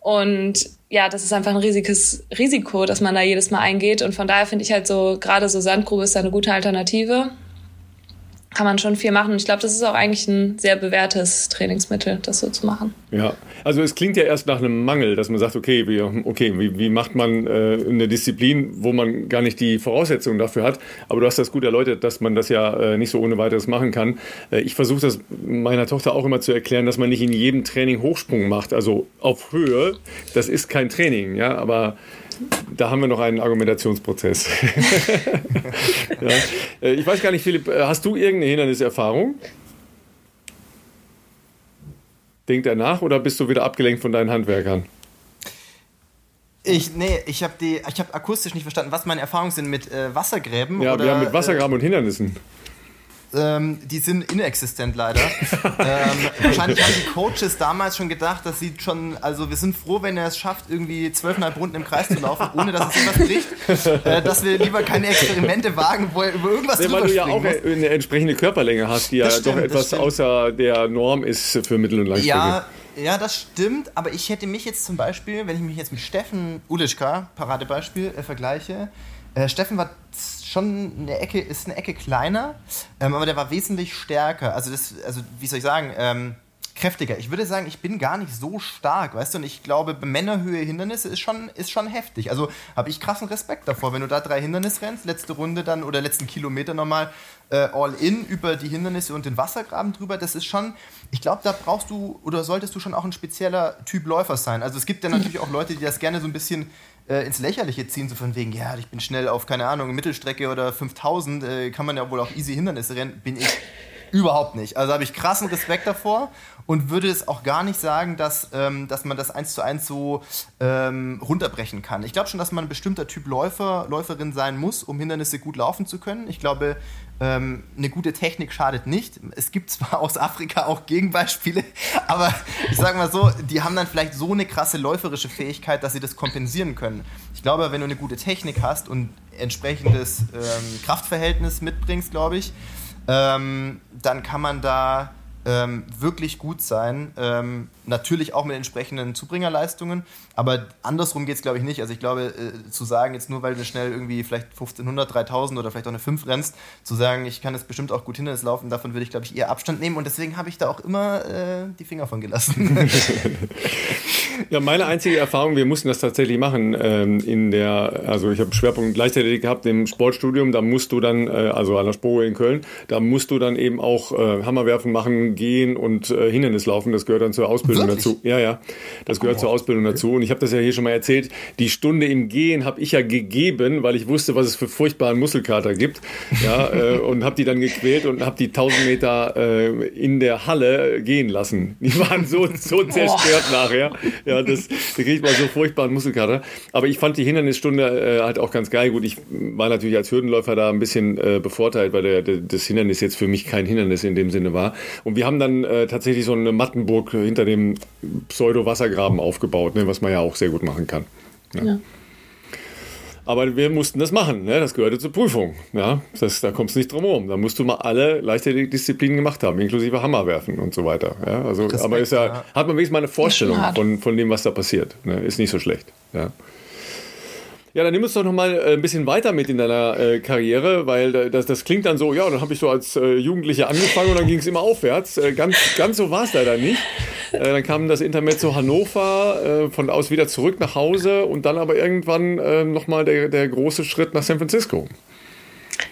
D: Und ja, das ist einfach ein riesiges Risiko, dass man da jedes Mal eingeht. Und von daher finde ich halt so, gerade so Sandgrube ist da eine gute Alternative. Kann man schon viel machen. Ich glaube, das ist auch eigentlich ein sehr bewährtes Trainingsmittel, das so zu machen.
B: Ja, also es klingt ja erst nach einem Mangel, dass man sagt, okay, wie, okay, wie, wie macht man äh, eine Disziplin, wo man gar nicht die Voraussetzungen dafür hat. Aber du hast das gut erläutert, dass man das ja äh, nicht so ohne weiteres machen kann. Äh, ich versuche das meiner Tochter auch immer zu erklären, dass man nicht in jedem Training Hochsprung macht. Also auf Höhe, das ist kein Training, ja, aber da haben wir noch einen Argumentationsprozess. ja. Äh, Ich weiß gar nicht, Philipp, äh, hast du irgendeine Hinderniserfahrung? Denkt er nach oder bist du wieder abgelenkt von deinen Handwerkern?
C: Ich, nee, ich habe die, ich habe akustisch nicht verstanden, was meine Erfahrungen sind mit äh, Wassergräben.
B: Ja,
C: oder,
B: wir haben mit Wassergraben und Hindernissen.
C: Ähm, die sind inexistent leider. ähm, wahrscheinlich haben die Coaches damals schon gedacht, dass sie schon, also wir sind froh, wenn er es schafft, irgendwie zwölfeinhalb Runden im Kreis zu laufen, ohne dass es ihm was bricht. Äh, dass wir lieber keine Experimente wagen, wo er über irgendwas
B: Ja,
C: drüber
B: weil du ja auch
C: muss.
B: eine entsprechende Körperlänge hast, die ja
C: Das stimmt,
B: doch etwas außer der Norm ist für Mittel- und Langstrecke.
C: Ja, ja, das stimmt, aber ich hätte mich jetzt zum Beispiel, wenn ich mich jetzt mit Steffen Ulischka, Paradebeispiel, äh, vergleiche, äh, Steffen war schon eine Ecke, ist eine Ecke kleiner, ähm, aber der war wesentlich stärker. Also, das, also wie soll ich sagen, ähm, kräftiger. Ich würde sagen, ich bin gar nicht so stark, weißt du, und ich glaube, Männerhöhe Hindernisse ist schon, ist schon heftig. Also habe ich krassen Respekt davor, wenn du da drei Hindernisse rennst, letzte Runde dann oder letzten Kilometer nochmal äh, all in über die Hindernisse und den Wassergraben drüber, das ist schon, ich glaube, da brauchst du oder solltest du schon auch ein spezieller Typ Läufer sein. Also es gibt ja natürlich auch Leute, die das gerne so ein bisschen äh, ins Lächerliche ziehen, so von wegen, ja, ich bin schnell auf, keine Ahnung, Mittelstrecke oder 5000, äh, kann man ja wohl auch easy Hindernisse rennen, bin ich Überhaupt nicht. Also habe ich krassen Respekt davor und würde es auch gar nicht sagen, dass, ähm, dass man das eins zu eins so ähm, runterbrechen kann. Ich glaube schon, dass man ein bestimmter Typ Läufer, Läuferin sein muss, um Hindernisse gut laufen zu können. Ich glaube, ähm, eine gute Technik schadet nicht. Es gibt zwar aus Afrika auch Gegenbeispiele, aber ich sage mal so, die haben dann vielleicht so eine krasse läuferische Fähigkeit, dass sie das kompensieren können. Ich glaube, wenn du eine gute Technik hast und entsprechendes ähm, Kraftverhältnis mitbringst, glaube ich, ähm, dann kann man da ähm, wirklich gut sein. Ähm, natürlich auch mit entsprechenden Zubringerleistungen, aber andersrum geht es, glaube ich, nicht. Also ich glaube, äh, zu sagen, jetzt nur weil du schnell irgendwie vielleicht 1500, 3000 oder vielleicht auch eine 5 rennst, zu sagen, ich kann jetzt bestimmt auch gut Hindernis laufen, davon würde ich, glaube ich, eher Abstand nehmen und deswegen habe ich da auch immer äh, die Finger von gelassen.
B: Ja, meine einzige Erfahrung, wir mussten das tatsächlich machen ähm, in der, also ich habe Schwerpunkt Leichtathletik gehabt im Sportstudium, da musst du dann, äh, also an der Spore in Köln, da musst du dann eben auch äh, Hammerwerfen machen, gehen und äh, Hindernislaufen, das gehört dann zur Ausbildung
C: Wirklich?
B: dazu. Ja, ja, das gehört zur Ausbildung dazu und ich habe das ja hier schon mal erzählt, die Stunde im Gehen habe ich ja gegeben, weil ich wusste, was es für furchtbaren Muskelkater gibt, ja, äh, und habe die dann gequält und habe die 1000 Meter äh, in der Halle gehen lassen. Die waren so, so zerstört nachher. Ja, das, da kriegt man so furchtbaren Muskelkater. Aber ich fand die Hindernisstunde äh, halt auch ganz geil. Gut, ich war natürlich als Hürdenläufer da ein bisschen äh, bevorteilt, weil der, der, das Hindernis jetzt für mich kein Hindernis in dem Sinne war. Und wir haben dann äh, tatsächlich so eine Mattenburg hinter dem Pseudo-Wassergraben aufgebaut, ne, was man ja auch sehr gut machen kann.
D: Ja.
B: Aber wir mussten das machen, ne? das gehörte zur Prüfung. Ja? Das, da kommst du nicht drum herum. Da musst du mal alle Leichtathletik-Disziplinen gemacht haben, inklusive Hammerwerfen und so weiter. Ja? Also,
C: Respekt,
B: aber ist ja,
C: ja.
B: hat man wenigstens mal eine Vorstellung von, von dem, was da passiert. Ne? Ist nicht so schlecht. Ja. Ja, dann nimm uns doch noch mal äh, ein bisschen weiter mit in deiner äh, Karriere, weil das, das klingt dann so, ja, dann habe ich so als äh, Jugendlicher angefangen und dann ging es immer aufwärts. Äh, ganz, ganz so war es leider nicht. Äh, dann kam das Intermezzo Hannover, äh, von aus wieder zurück nach Hause und dann aber irgendwann äh, nochmal der, der große Schritt nach San Francisco.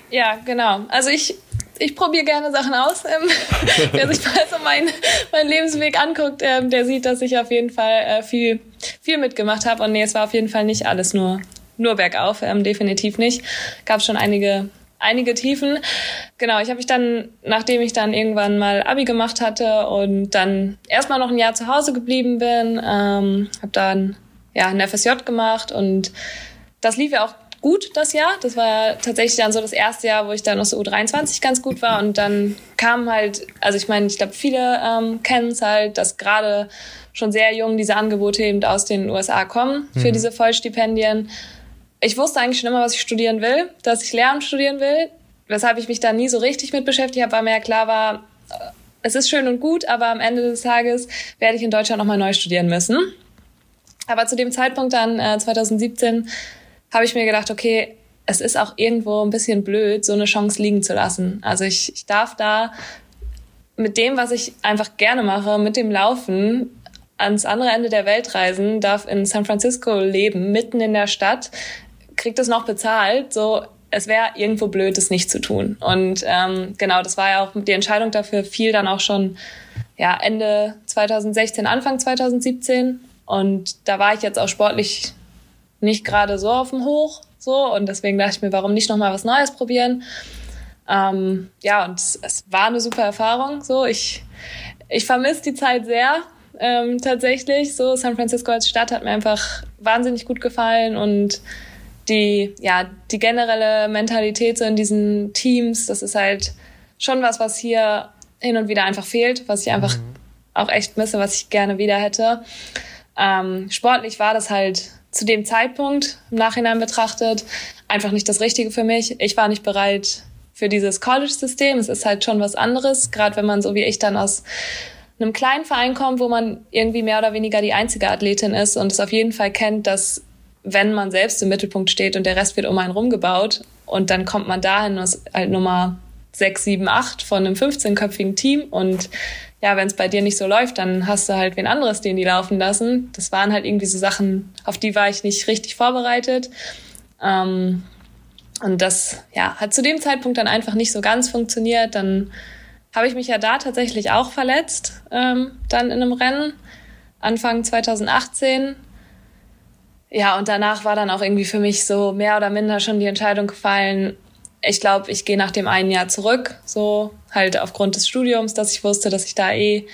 D: Ja, genau. Also ich, ich probiere gerne Sachen aus. Ähm, wer sich mal so meinen mein Lebensweg anguckt, ähm, der sieht, dass ich auf jeden Fall äh, viel, viel mitgemacht habe. Und nee, es war auf jeden Fall nicht alles nur, nur bergauf, ähm, definitiv nicht. Gab schon einige, einige Tiefen. Genau, ich habe mich dann, nachdem ich dann irgendwann mal Abi gemacht hatte und dann erstmal noch ein Jahr zu Hause geblieben bin, ähm, habe dann ja, ein FSJ gemacht und das lief ja auch gut das Jahr. Das war tatsächlich dann so das erste Jahr, wo ich dann aus der U23 ganz gut war. Und dann kam halt, also ich meine, ich glaube, viele ähm, kennen es halt, dass gerade schon sehr jung diese Angebote eben aus den USA kommen für mhm. diese Vollstipendien. Ich wusste eigentlich schon immer, was ich studieren will, dass ich Lehramt studieren will. Weshalb ich mich da nie so richtig mit beschäftigt habe, weil mir ja klar war, äh, es ist schön und gut, aber am Ende des Tages werde ich in Deutschland nochmal neu studieren müssen. Aber zu dem Zeitpunkt dann, äh, 2017, habe ich mir gedacht, okay, es ist auch irgendwo ein bisschen blöd, so eine Chance liegen zu lassen. Also ich, ich darf da mit dem, was ich einfach gerne mache, mit dem Laufen, ans andere Ende der Welt reisen, darf in San Francisco leben, mitten in der Stadt, kriegt es noch bezahlt. So, es wäre irgendwo blöd, es nicht zu tun. Und ähm, genau, das war ja auch die Entscheidung dafür, fiel dann auch schon ja, Ende 2016, Anfang 2017. Und da war ich jetzt auch sportlich nicht gerade so auf dem Hoch. So, und deswegen dachte ich mir, warum nicht nochmal was Neues probieren? Ähm, ja, und es, es, war eine super Erfahrung. So, ich, ich vermisse die Zeit sehr. Ähm, tatsächlich. So, San Francisco als Stadt hat mir einfach wahnsinnig gut gefallen und die, ja, die generelle Mentalität so in diesen Teams, das ist halt schon was, was hier hin und wieder einfach fehlt, was ich einfach mhm. auch echt misse, was ich gerne wieder hätte. Ähm, sportlich war das halt zu dem Zeitpunkt im Nachhinein betrachtet einfach nicht das Richtige für mich. Ich war nicht bereit für dieses College-System. Es ist halt schon was anderes, gerade wenn man so wie ich dann aus einem kleinen Verein kommt, wo man irgendwie mehr oder weniger die einzige Athletin ist und es auf jeden Fall kennt, dass wenn man selbst im Mittelpunkt steht und der Rest wird um einen rumgebaut und dann kommt man dahin ist halt Nummer 6, 7, 8 von einem 15-köpfigen Team und ja, wenn es bei dir nicht so läuft, dann hast du halt wen anderes, den die laufen lassen. Das waren halt irgendwie so Sachen, auf die war ich nicht richtig vorbereitet. Ähm, und das ja, hat zu dem Zeitpunkt dann einfach nicht so ganz funktioniert. Dann habe ich mich ja da tatsächlich auch verletzt, ähm, dann in einem Rennen, Anfang 2018. Ja, und danach war dann auch irgendwie für mich so mehr oder minder schon die Entscheidung gefallen, ich glaube, ich gehe nach dem einen Jahr zurück, so halt aufgrund des Studiums, dass ich wusste, dass ich da eh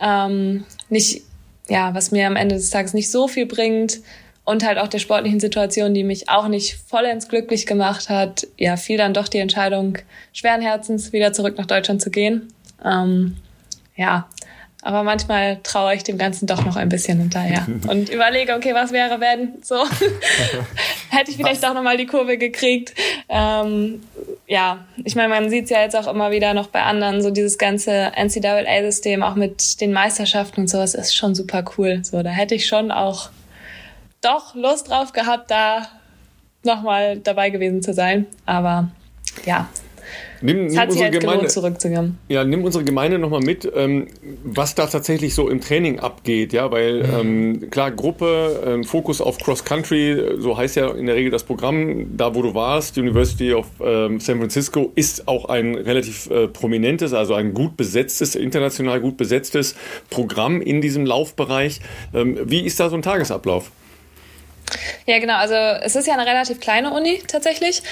D: ähm, nicht, ja, was mir am Ende des Tages nicht so viel bringt. Und halt auch der sportlichen Situation, die mich auch nicht vollends glücklich gemacht hat, ja, fiel dann doch die Entscheidung, schweren Herzens wieder zurück nach Deutschland zu gehen. Ähm, ja, aber manchmal traue ich dem Ganzen doch noch ein bisschen hinterher und überlege, okay, was wäre, wenn so hätte ich vielleicht was? doch nochmal die Kurve gekriegt. Ähm, ja, ich meine, man sieht es ja jetzt auch immer wieder noch bei anderen, so dieses ganze NCAA-System, auch mit den Meisterschaften und sowas, ist schon super cool. So, da hätte ich schon auch doch Lust drauf gehabt, da nochmal dabei gewesen zu sein. Aber ja,
B: Nimm, nimm unsere halt Gemeinde, zurückzukommen. Ja, nimm unsere Gemeinde nochmal mit, ähm, was da tatsächlich so im Training abgeht, ja, weil mhm. ähm, klar, Gruppe, ähm, Fokus auf Cross Country, so heißt ja in der Regel das Programm, da wo du warst, die University of ähm, San Francisco, ist auch ein relativ äh, prominentes, also ein gut besetztes, international gut besetztes Programm in diesem Laufbereich. Ähm, wie ist da so ein Tagesablauf?
D: Ja, genau. Also es ist ja eine relativ kleine Uni tatsächlich.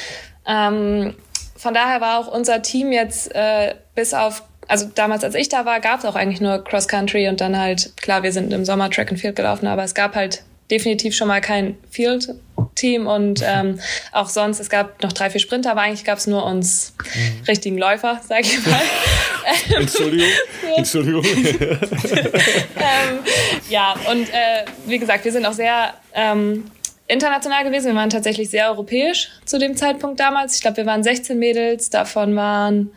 D: Ähm, von daher war auch unser Team jetzt äh, bis auf, also damals als ich da war, gab es auch eigentlich nur Cross Country und dann halt, klar, wir sind im Sommer Track and Field gelaufen, aber es gab halt definitiv schon mal kein Field-Team und ähm, auch sonst, es gab noch drei, vier Sprinter, aber eigentlich gab es nur uns mhm. richtigen Läufer, sag ich mal.
B: Entschuldigung, Entschuldigung.
D: ähm, ja, und äh, wie gesagt, wir sind auch sehr ähm, international gewesen. Wir waren tatsächlich sehr europäisch zu dem Zeitpunkt damals. Ich glaube, wir waren 16 Mädels, davon waren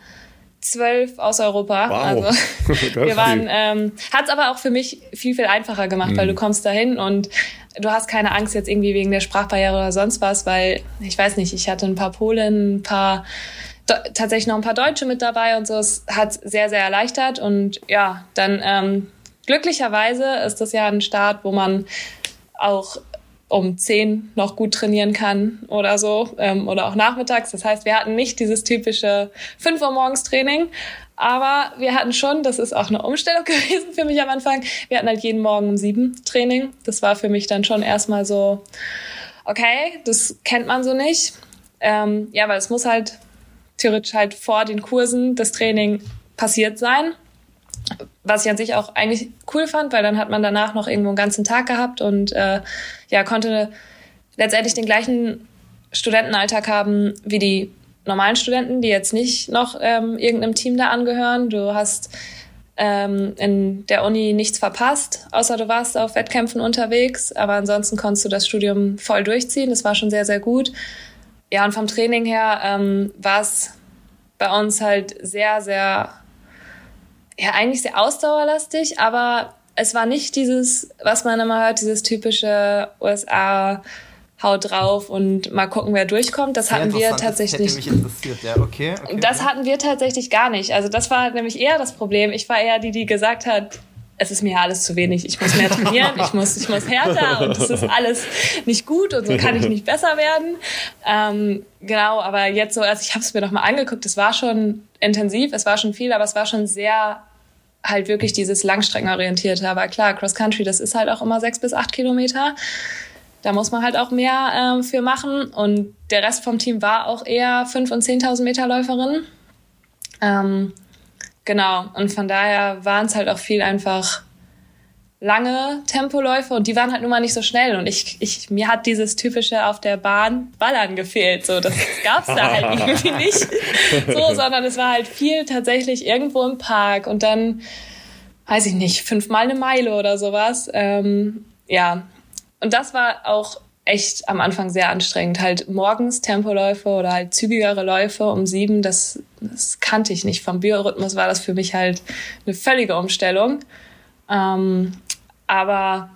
D: zwölf aus Europa. Wow. Also wir waren, ähm, hat es aber auch für mich viel, viel einfacher gemacht, mhm. weil du kommst dahin und du hast keine Angst jetzt irgendwie wegen der Sprachbarriere oder sonst was, weil ich weiß nicht, ich hatte ein paar Polen, ein paar tatsächlich noch ein paar Deutsche mit dabei und so. Es hat sehr, sehr erleichtert und ja, dann ähm, glücklicherweise ist das ja ein Start, wo man auch um zehn noch gut trainieren kann oder so ähm, oder auch nachmittags. Das heißt, wir hatten nicht dieses typische 5 Uhr morgens Training, aber wir hatten schon, das ist auch eine Umstellung gewesen für mich am Anfang, wir hatten halt jeden Morgen um sieben Training. Das war für mich dann schon erstmal so, okay, das kennt man so nicht. Ähm, ja, weil es muss halt theoretisch halt vor den Kursen das Training passiert sein was ich an sich auch eigentlich cool fand, weil dann hat man danach noch irgendwo einen ganzen Tag gehabt und äh, ja, konnte letztendlich den gleichen Studentenalltag haben wie die normalen Studenten, die jetzt nicht noch ähm, irgendeinem Team da angehören. Du hast ähm, in der Uni nichts verpasst, außer du warst auf Wettkämpfen unterwegs. Aber ansonsten konntest du das Studium voll durchziehen. Das war schon sehr, sehr gut. Ja, und vom Training her ähm, war es bei uns halt sehr, sehr, ja, eigentlich sehr ausdauerlastig, aber es war nicht dieses, was man immer hört, dieses typische USA haut drauf und mal gucken, wer durchkommt. Das hatten wir tatsächlich.
C: Das hätte mich interessiert, ja, okay, okay.
D: Das hatten wir tatsächlich gar nicht. Also das war nämlich eher das Problem. Ich war eher die, die gesagt hat, es ist mir alles zu wenig. Ich muss mehr trainieren, ich muss, ich muss härter und es ist alles nicht gut und so kann ich nicht besser werden. Ähm, genau, aber jetzt so, also ich habe es mir noch mal angeguckt, es war schon intensiv, es war schon viel, aber es war schon sehr halt wirklich dieses Langstreckenorientierte. Aber klar, Cross Country, das ist halt auch immer sechs bis acht Kilometer. Da muss man halt auch mehr ähm, für machen. Und der Rest vom Team war auch eher 5.000 und 10.000 Meter Läuferin. Ähm, genau. Und von daher waren es halt auch viel einfach lange Tempoläufe und die waren halt nun mal nicht so schnell. Und ich, ich mir hat dieses typische auf der Bahn Ballern gefehlt. So das gab's da halt irgendwie nicht. So sondern es war halt viel tatsächlich irgendwo im Park und dann weiß ich nicht fünfmal eine Meile oder sowas. Ähm, ja. Und das war auch echt am Anfang sehr anstrengend. Halt morgens Tempoläufe oder halt zügigere Läufe um sieben, das, das kannte ich nicht. Vom Biorhythmus war das für mich halt eine völlige Umstellung. Ähm, aber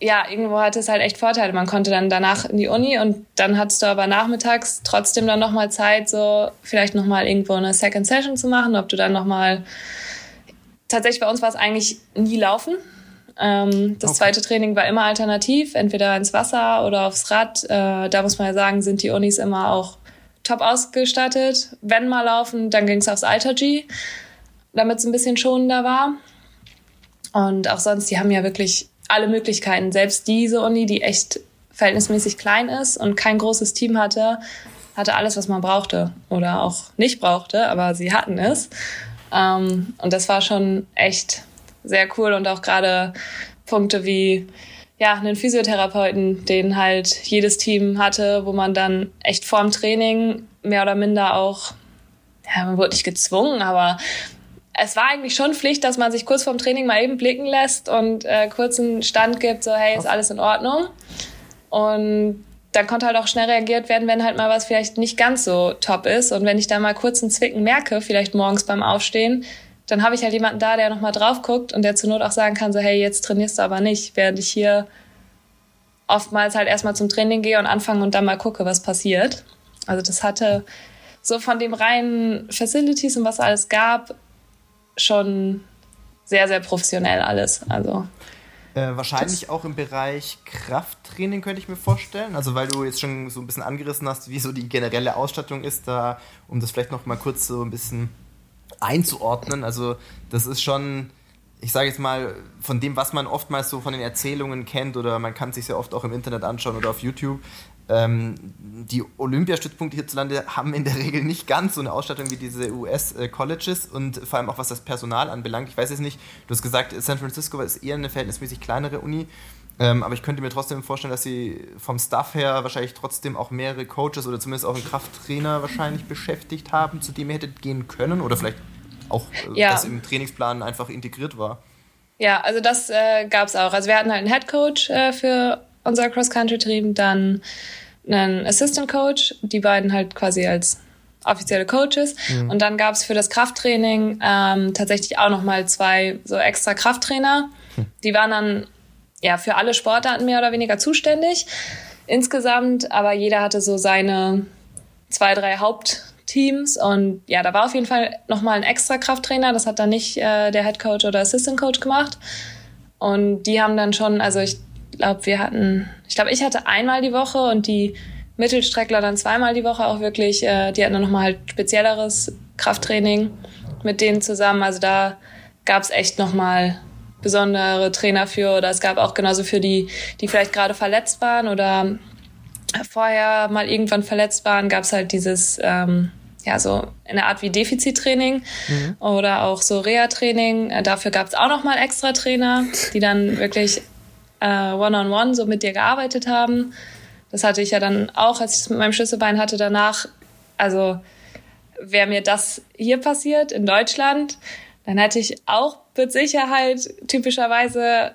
D: ja, irgendwo hatte es halt echt Vorteile. Man konnte dann danach in die Uni und dann hattest du aber nachmittags trotzdem dann nochmal Zeit, so vielleicht nochmal irgendwo eine Second Session zu machen, ob du dann nochmal tatsächlich bei uns war es eigentlich nie laufen. Ähm, das okay. zweite Training war immer alternativ, entweder ins Wasser oder aufs Rad. Äh, da muss man ja sagen, sind die Unis immer auch top ausgestattet. Wenn mal laufen, dann ging es aufs Alter-G, damit es ein bisschen schonender war. Und auch sonst, die haben ja wirklich alle Möglichkeiten. Selbst diese Uni, die echt verhältnismäßig klein ist und kein großes Team hatte, hatte alles, was man brauchte oder auch nicht brauchte, aber sie hatten es. Ähm, und das war schon echt sehr cool und auch gerade Punkte wie ja, einen Physiotherapeuten, den halt jedes Team hatte, wo man dann echt vorm Training mehr oder minder auch, ja, man wurde nicht gezwungen, aber es war eigentlich schon Pflicht, dass man sich kurz vorm Training mal eben blicken lässt und äh, kurz einen Stand gibt, so hey, ist alles in Ordnung. Und dann konnte halt auch schnell reagiert werden, wenn halt mal was vielleicht nicht ganz so top ist. Und wenn ich da mal kurz einen Zwicken merke, vielleicht morgens beim Aufstehen, dann habe ich halt jemanden da, der nochmal drauf guckt und der zur Not auch sagen kann, so hey, jetzt trainierst du aber nicht, während ich hier oftmals halt erstmal zum Training gehe und anfange und dann mal gucke, was passiert. Also das hatte so von dem reinen Facilities und was alles gab, schon sehr, sehr professionell alles. Also
C: äh, wahrscheinlich auch im Bereich Krafttraining könnte ich mir vorstellen. Also weil du jetzt schon so ein bisschen angerissen hast, wie so die generelle Ausstattung ist, da, um das vielleicht noch mal kurz so ein bisschen einzuordnen. Also das ist schon, ich sage jetzt mal, von dem, was man oftmals so von den Erzählungen kennt oder man kann sich ja oft auch im Internet anschauen oder auf YouTube. Ähm, die Olympiastützpunkte hierzulande haben in der Regel nicht ganz so eine Ausstattung wie diese US-Colleges und vor allem auch was das Personal anbelangt. Ich weiß jetzt nicht, du hast gesagt, San Francisco ist eher eine verhältnismäßig kleinere Uni. Ähm, aber ich könnte mir trotzdem vorstellen, dass sie vom Staff her wahrscheinlich trotzdem auch mehrere Coaches oder zumindest auch einen Krafttrainer wahrscheinlich beschäftigt haben, zu dem ihr hättet gehen können oder vielleicht auch äh, ja. das im Trainingsplan einfach integriert war.
D: Ja, also das äh, gab es auch. Also wir hatten halt einen Head Coach äh, für unser Cross-Country-Team, dann einen Assistant Coach, die beiden halt quasi als offizielle Coaches. Mhm. Und dann gab es für das Krafttraining ähm, tatsächlich auch nochmal zwei so extra Krafttrainer. Hm. Die waren dann ja für alle Sportarten mehr oder weniger zuständig insgesamt, aber jeder hatte so seine zwei, drei Haupt Teams. Und ja, da war auf jeden Fall nochmal ein extra Krafttrainer. Das hat dann nicht äh, der Head Coach oder Assistant Coach gemacht. Und die haben dann schon, also ich glaube, wir hatten, ich glaube, ich hatte einmal die Woche und die Mittelstreckler dann zweimal die Woche auch wirklich, äh, die hatten dann nochmal halt spezielleres Krafttraining mit denen zusammen. Also da gab es echt nochmal besondere Trainer für oder es gab auch genauso für die, die vielleicht gerade verletzt waren oder vorher mal irgendwann verletzt waren, gab es halt dieses ähm, ja, so eine Art wie Defizittraining mhm. oder auch so Reha-Training. Äh, dafür gab es auch nochmal extra Trainer, die dann wirklich äh, one-on-one -on -one so mit dir gearbeitet haben. Das hatte ich ja dann auch, als ich es mit meinem Schlüsselbein hatte, danach. Also wäre mir das hier passiert in Deutschland, dann hätte ich auch mit Sicherheit typischerweise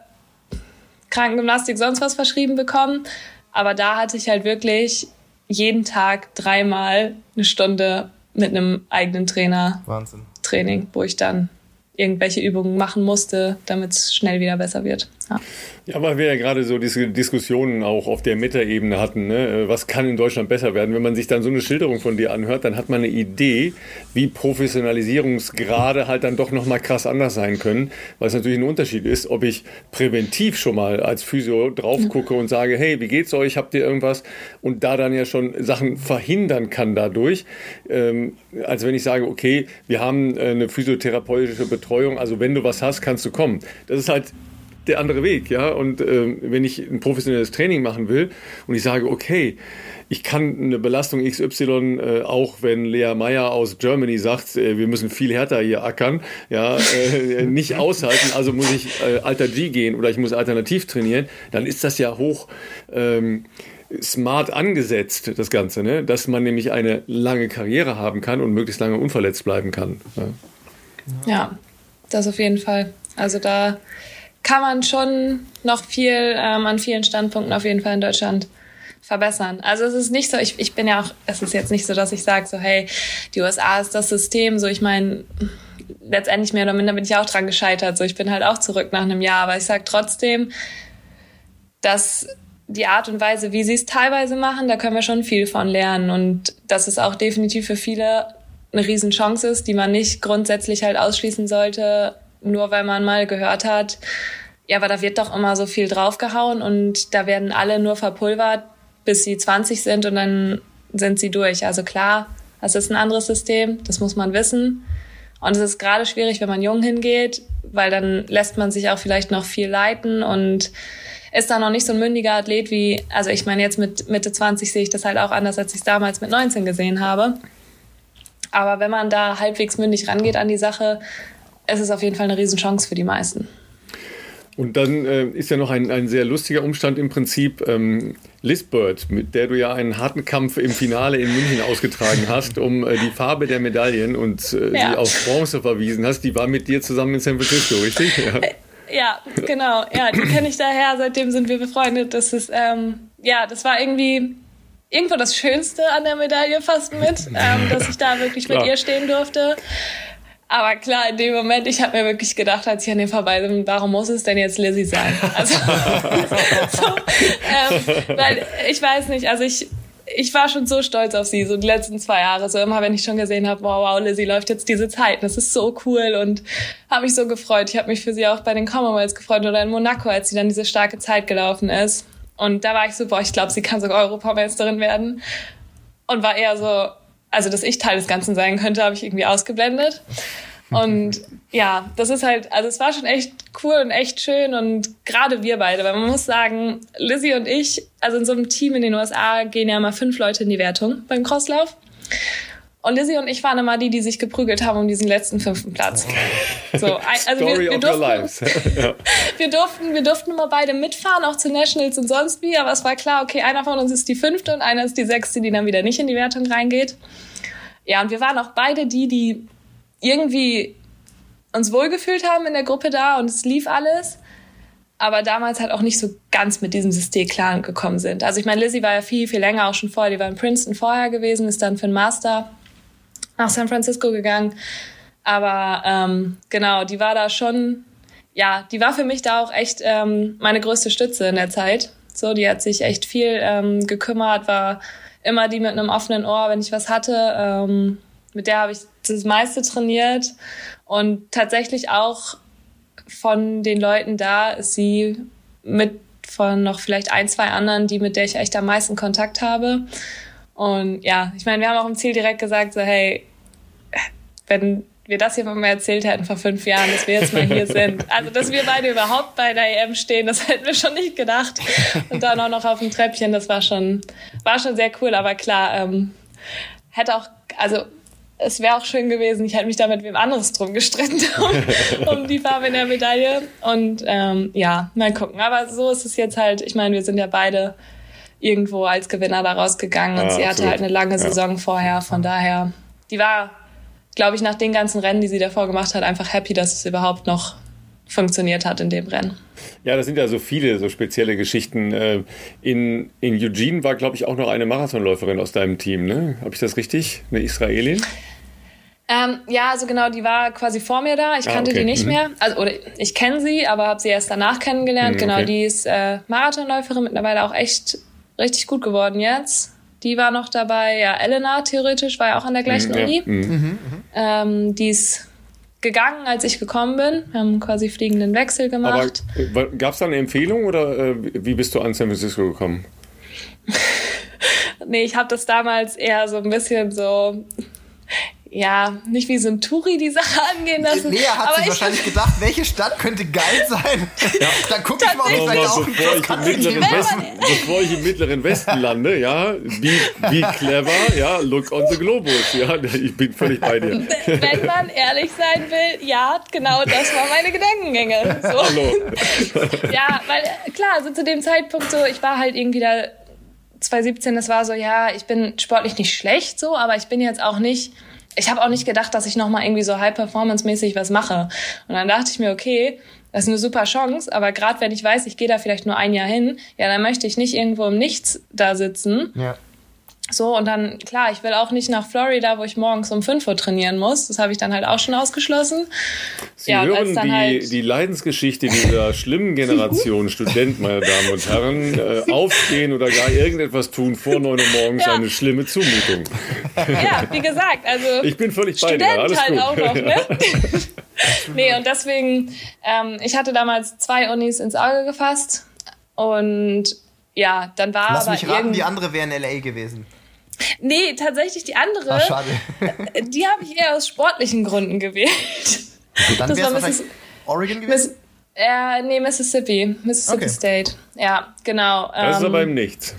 D: Krankengymnastik sonst was verschrieben bekommen. Aber da hatte ich halt wirklich jeden Tag dreimal eine Stunde mit einem eigenen Trainer
C: Wahnsinn.
D: Training, wo ich dann irgendwelche Übungen machen musste, damit es schnell wieder besser wird. Ja.
B: ja, weil wir ja gerade so diese Diskussionen auch auf der Metaebene hatten, ne? was kann in Deutschland besser werden? Wenn man sich dann so eine Schilderung von dir anhört, dann hat man eine Idee, wie Professionalisierungsgrade halt dann doch nochmal krass anders sein können, weil es natürlich ein Unterschied ist, ob ich präventiv schon mal als Physio drauf gucke und sage, hey, wie geht's euch, habt ihr irgendwas? Und da dann ja schon Sachen verhindern kann dadurch, ähm, als wenn ich sage, okay, wir haben äh, eine physiotherapeutische Betreuung, also wenn du was hast, kannst du kommen. Das ist halt der andere Weg, ja. Und äh, wenn ich ein professionelles Training machen will und ich sage, okay, ich kann eine Belastung XY, äh, auch wenn Lea Meyer aus Germany sagt, äh, wir müssen viel härter hier ackern, ja, äh, nicht aushalten, also muss ich äh, Alter G gehen oder ich muss alternativ trainieren, dann ist das ja hoch ähm, smart angesetzt, das Ganze, ne? dass man nämlich eine lange Karriere haben kann und möglichst lange unverletzt bleiben kann.
D: Ja, ja das auf jeden Fall. Also da kann man schon noch viel ähm, an vielen Standpunkten auf jeden Fall in Deutschland verbessern. Also es ist nicht so, ich, ich bin ja auch, es ist jetzt nicht so, dass ich sage so, hey, die USA ist das System, so ich meine, letztendlich mehr oder minder bin ich auch dran gescheitert, so ich bin halt auch zurück nach einem Jahr, aber ich sage trotzdem, dass die Art und Weise, wie sie es teilweise machen, da können wir schon viel von lernen und dass es auch definitiv für viele eine Riesenchance ist, die man nicht grundsätzlich halt ausschließen sollte, nur weil man mal gehört hat, ja, aber da wird doch immer so viel draufgehauen und da werden alle nur verpulvert, bis sie 20 sind und dann sind sie durch. Also klar, das ist ein anderes System, das muss man wissen. Und es ist gerade schwierig, wenn man jung hingeht, weil dann lässt man sich auch vielleicht noch viel leiten und ist da noch nicht so ein mündiger Athlet wie, also ich meine, jetzt mit Mitte 20 sehe ich das halt auch anders, als ich es damals mit 19 gesehen habe. Aber wenn man da halbwegs mündig rangeht an die Sache, es ist auf jeden Fall eine Riesenchance für die meisten.
B: Und dann äh, ist ja noch ein, ein sehr lustiger Umstand im Prinzip. Ähm, Liz Bird, mit der du ja einen harten Kampf im Finale in München ausgetragen hast, um äh, die Farbe der Medaillen und äh, ja. die auf Bronze verwiesen hast, die war mit dir zusammen in San Francisco, richtig?
D: Ja, äh, ja genau. Ja, die kenne ich daher. Seitdem sind wir befreundet. Das ist, ähm, ja, das war irgendwie irgendwo das Schönste an der Medaille fast mit, ähm, dass ich da wirklich mit ihr stehen durfte. Aber klar, in dem Moment, ich habe mir wirklich gedacht, als ich an dem vorbei bin, warum muss es denn jetzt Lizzie sein? Also, so, ähm, weil ich weiß nicht, also ich, ich war schon so stolz auf sie, so die letzten zwei Jahre. So immer, wenn ich schon gesehen habe, wow, wow, Lizzie läuft jetzt diese Zeit. Das ist so cool und habe mich so gefreut. Ich habe mich für sie auch bei den Commonwealths gefreut oder in Monaco, als sie dann diese starke Zeit gelaufen ist. Und da war ich so, boah, ich glaube, sie kann sogar Europameisterin werden. Und war eher so, also dass ich Teil des Ganzen sein könnte, habe ich irgendwie ausgeblendet. Und ja, das ist halt, also es war schon echt cool und echt schön und gerade wir beide, weil man muss sagen, Lizzie und ich, also in so einem Team in den USA gehen ja immer fünf Leute in die Wertung beim Crosslauf. Und Lizzie und ich waren immer die, die sich geprügelt haben um diesen letzten fünften Platz. So, also wir, wir, durften, wir, durften, wir durften immer beide mitfahren, auch zu Nationals und sonst wie, aber es war klar, okay, einer von uns ist die fünfte und einer ist die sechste, die dann wieder nicht in die Wertung reingeht. Ja, und wir waren auch beide die, die irgendwie uns wohlgefühlt haben in der Gruppe da und es lief alles aber damals halt auch nicht so ganz mit diesem System klar gekommen sind. Also ich meine, Lizzie war ja viel, viel länger auch schon vorher, die war in Princeton vorher gewesen, ist dann für einen Master nach San Francisco gegangen. Aber ähm, genau, die war da schon, ja, die war für mich da auch echt ähm, meine größte Stütze in der Zeit. So, die hat sich echt viel ähm, gekümmert, war immer die mit einem offenen Ohr, wenn ich was hatte. Ähm, mit der habe ich das meiste trainiert und tatsächlich auch von den Leuten da ist sie mit von noch vielleicht ein, zwei anderen, die mit der ich echt am meisten Kontakt habe. Und ja, ich meine, wir haben auch im Ziel direkt gesagt, so hey, wenn wir das hier mal erzählt hätten vor fünf Jahren, dass wir jetzt mal hier sind. Also, dass wir beide überhaupt bei der EM stehen, das hätten wir schon nicht gedacht. Und dann auch noch auf dem Treppchen, das war schon, war schon sehr cool. Aber klar, ähm, hätte auch, also es wäre auch schön gewesen, ich hätte mich da mit wem anderes drum gestritten, um, um die Farbe in der Medaille. Und ähm, ja, mal gucken. Aber so ist es jetzt halt, ich meine, wir sind ja beide irgendwo als Gewinner da rausgegangen und ja, sie absolut. hatte halt eine lange Saison ja. vorher. Von daher, die war, glaube ich, nach den ganzen Rennen, die sie davor gemacht hat, einfach happy, dass es überhaupt noch funktioniert hat in dem Rennen.
B: Ja, das sind ja so viele so spezielle Geschichten. Äh, in, in Eugene war, glaube ich, auch noch eine Marathonläuferin aus deinem Team, ne? Habe ich das richtig? Eine Israelin?
D: Ähm, ja, also genau, die war quasi vor mir da. Ich ah, kannte okay. die nicht mhm. mehr. Also, oder ich kenne sie, aber habe sie erst danach kennengelernt. Mhm, genau, okay. die ist äh, Marathonläuferin, mittlerweile auch echt richtig gut geworden jetzt. Die war noch dabei. Ja, Elena theoretisch war ja auch an der gleichen mhm, Uni. Ja. Mhm. mhm. Ähm, die ist gegangen, als ich gekommen bin. Wir haben quasi fliegenden Wechsel gemacht.
B: Aber gab es da eine Empfehlung oder äh, wie bist du an San Francisco gekommen?
D: nee, ich habe das damals eher so ein bisschen so ja, nicht wie so ein Touri die Sache angehen lassen.
C: Lea hat sich wahrscheinlich gedacht, welche Stadt könnte geil sein? Ja. Dann gucke ich mal, ob ich vielleicht auch
B: bevor ich, im mittleren Westen, bevor ich im mittleren Westen lande, ja, be, be clever, ja, look on the globus, ja, ich bin völlig bei dir.
D: Wenn man ehrlich sein will, ja, genau das war meine Gedankengänge. So. Hallo. Ja, weil klar, so zu dem Zeitpunkt so, ich war halt irgendwie da 2017, das war so, ja, ich bin sportlich nicht schlecht so, aber ich bin jetzt auch nicht ich habe auch nicht gedacht, dass ich nochmal irgendwie so high-performance-mäßig was mache. Und dann dachte ich mir, okay, das ist eine super Chance, aber gerade wenn ich weiß, ich gehe da vielleicht nur ein Jahr hin, ja, dann möchte ich nicht irgendwo im Nichts da sitzen. Ja. So, und dann, klar, ich will auch nicht nach Florida, wo ich morgens um 5 Uhr trainieren muss. Das habe ich dann halt auch schon ausgeschlossen.
B: Sie ja, hören die, halt die Leidensgeschichte dieser schlimmen Generation Studenten, meine Damen und Herren. Äh, aufstehen oder gar irgendetwas tun vor 9 Uhr morgens, ja. eine schlimme Zumutung.
D: Ja, wie gesagt, also.
B: Ich bin völlig bei dir, alles
D: halt
B: gut.
D: auch noch, ne? nee, und deswegen, ähm, ich hatte damals zwei Unis ins Auge gefasst und ja, dann war
C: Lass mich raten, die andere wäre in LA gewesen.
D: Nee, tatsächlich die andere. Ach, schade. die habe ich eher aus sportlichen Gründen gewählt.
C: Dann das war Missis Oregon gewesen? Miss
D: äh, nee, Mississippi. Mississippi okay. State. Ja, genau.
B: Das ist aber ähm, im Nichts.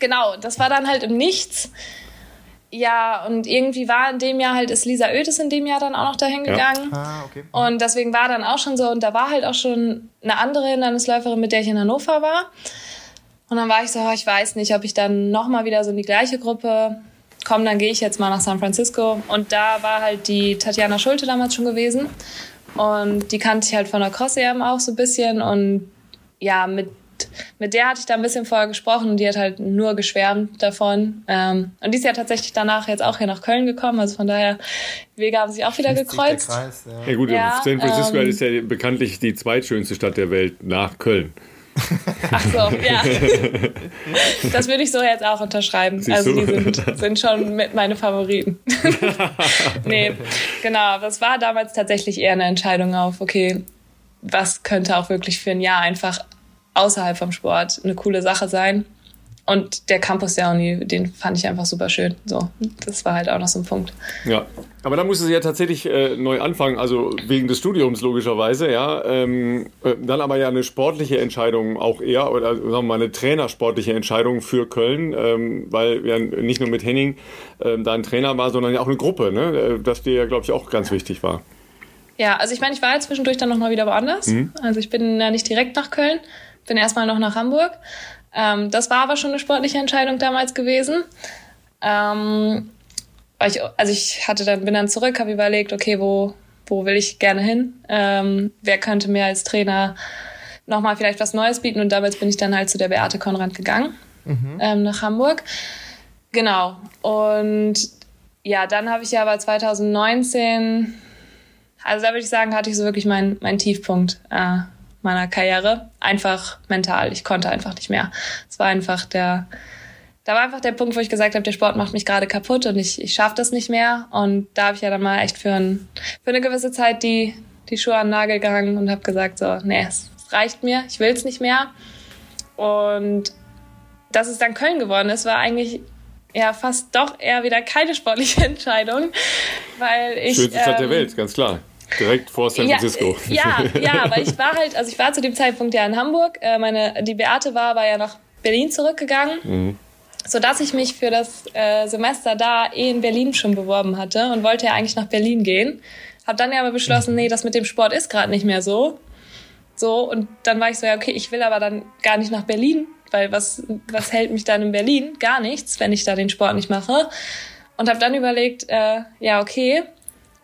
D: Genau, das war dann halt im Nichts. Ja, und irgendwie war in dem Jahr halt, ist Lisa Oetes in dem Jahr dann auch noch dahin gegangen. Ja. Ah, okay. Und deswegen war dann auch schon so, und da war halt auch schon eine andere Hindernisläuferin, mit der ich in Hannover war. Und dann war ich so, ich weiß nicht, ob ich dann nochmal wieder so in die gleiche Gruppe komme, dann gehe ich jetzt mal nach San Francisco. Und da war halt die Tatjana Schulte damals schon gewesen. Und die kannte ich halt von der Cross-EM auch so ein bisschen. Und ja, mit, mit der hatte ich da ein bisschen vorher gesprochen und die hat halt nur geschwärmt davon. Ähm, und die ist ja tatsächlich danach jetzt auch hier nach Köln gekommen. Also von daher, die Wege haben sich auch wieder gekreuzt. Kreis,
B: ja. ja. gut, ja, San Francisco ähm, ist ja bekanntlich die zweitschönste Stadt der Welt nach Köln.
D: Ach so, ja. Das würde ich so jetzt auch unterschreiben. Siehst also die sind, sind, schon mit meine Favoriten. nee, genau. Das war damals tatsächlich eher eine Entscheidung auf, okay, was könnte auch wirklich für ein Jahr einfach außerhalb vom Sport eine coole Sache sein. Und der Campus der Uni, den fand ich einfach super schön. So, das war halt auch noch so ein Punkt.
B: Ja, aber da musste sie ja tatsächlich äh, neu anfangen, also wegen des Studiums logischerweise, ja. Ähm, äh, dann aber ja eine sportliche Entscheidung auch eher, oder sagen wir mal eine trainersportliche Entscheidung für Köln, ähm, weil ja nicht nur mit Henning äh, da ein Trainer war, sondern ja auch eine Gruppe, ne? Äh, das dir ja, glaube ich, auch ganz wichtig war.
D: Ja, also ich meine, ich war ja zwischendurch dann nochmal wieder woanders. Mhm. Also ich bin ja nicht direkt nach Köln, bin erstmal noch nach Hamburg. Ähm, das war aber schon eine sportliche Entscheidung damals gewesen. Ähm, ich, also ich hatte dann, bin dann zurück, habe überlegt, okay, wo, wo will ich gerne hin? Ähm, wer könnte mir als Trainer nochmal vielleicht was Neues bieten? Und damals bin ich dann halt zu der Beate Konrad gegangen, mhm. ähm, nach Hamburg. Genau. Und ja, dann habe ich ja aber 2019, also da würde ich sagen, hatte ich so wirklich meinen mein Tiefpunkt. Äh, meiner Karriere. Einfach mental. Ich konnte einfach nicht mehr. Es war einfach der, da war einfach der Punkt, wo ich gesagt habe, der Sport macht mich gerade kaputt und ich, ich schaffe das nicht mehr. Und da habe ich ja dann mal echt für, ein, für eine gewisse Zeit die, die Schuhe an den Nagel gehangen und habe gesagt, so, nee, es reicht mir, ich will es nicht mehr. Und dass es dann Köln geworden ist, war eigentlich ja fast doch eher wieder keine sportliche Entscheidung, weil ich
B: schönste Stadt ähm, der Welt, ganz klar. Direkt vor San Francisco.
D: Ja, ja, ja, aber ich war halt, also ich war zu dem Zeitpunkt ja in Hamburg. Äh, meine, die Beate war, war ja nach Berlin zurückgegangen. Mhm. sodass ich mich für das äh, Semester da eh in Berlin schon beworben hatte und wollte ja eigentlich nach Berlin gehen. Hab dann ja aber beschlossen, nee, das mit dem Sport ist gerade nicht mehr so. So, und dann war ich so, ja, okay, ich will aber dann gar nicht nach Berlin, weil was, was hält mich dann in Berlin? Gar nichts, wenn ich da den Sport nicht mache. Und habe dann überlegt, äh, ja, okay,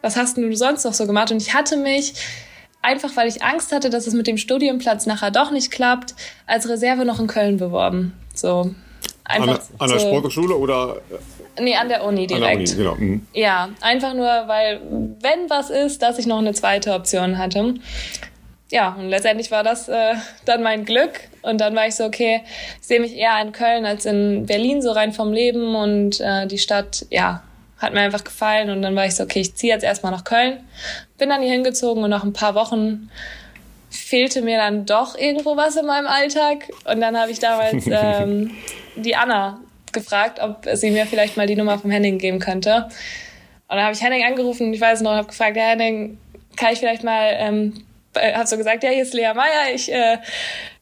D: was hast du sonst noch so gemacht? Und ich hatte mich einfach, weil ich Angst hatte, dass es mit dem Studienplatz nachher doch nicht klappt, als Reserve noch in Köln beworben. So,
B: einfach. An, an der Sporthochschule oder?
D: Nee, an der Uni direkt.
B: An der Uni, genau. Mhm.
D: Ja, einfach nur, weil, wenn was ist, dass ich noch eine zweite Option hatte ja, und letztendlich war das äh, dann mein Glück. Und dann war ich so, okay, ich sehe mich eher in Köln als in Berlin, so rein vom Leben. Und äh, die Stadt, ja, hat mir einfach gefallen. Und dann war ich so, okay, ich ziehe jetzt erstmal nach Köln. Bin dann hier hingezogen und nach ein paar Wochen fehlte mir dann doch irgendwo was in meinem Alltag. Und dann habe ich damals ähm, die Anna gefragt, ob sie mir vielleicht mal die Nummer vom Henning geben könnte. Und dann habe ich Henning angerufen, ich weiß noch, habe gefragt, ja Henning, kann ich vielleicht mal ähm, äh, habe so gesagt, ja, hier ist Lea Meyer, ich äh,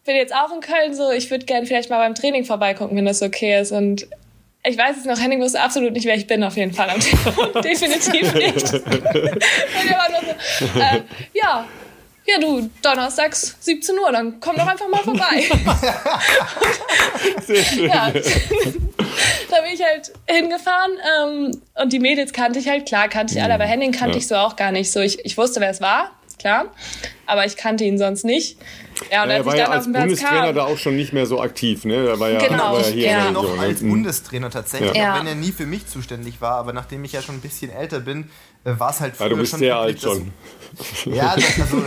D: bin jetzt auch in Köln so, ich würde gerne vielleicht mal beim Training vorbeigucken, wenn das okay ist. Und ich weiß es noch, Henning wusste absolut nicht, wer ich bin, auf jeden Fall am Telefon. Definitiv nicht. Und er war nur so, äh, ja, ja du, donnerstags 17 Uhr, dann komm doch einfach mal vorbei. Sehr schön. Ja, da bin ich halt hingefahren ähm, und die Mädels kannte ich halt, klar kannte ich alle, aber Henning kannte ja. ich so auch gar nicht. So, ich, ich wusste, wer es war, klar. Aber ich kannte ihn sonst nicht.
B: Ja, und ja, er war ja als Bundestrainer kam, da auch schon nicht mehr so aktiv, ne? Er war ja,
C: genau,
B: war
C: ja hier ja. noch als mhm. Bundestrainer tatsächlich, ja. auch wenn er nie für mich zuständig war. Aber nachdem ich ja schon ein bisschen älter bin, äh, war es halt
B: früher ja, du bist
C: schon
B: sehr alt schon.
C: ja, das, also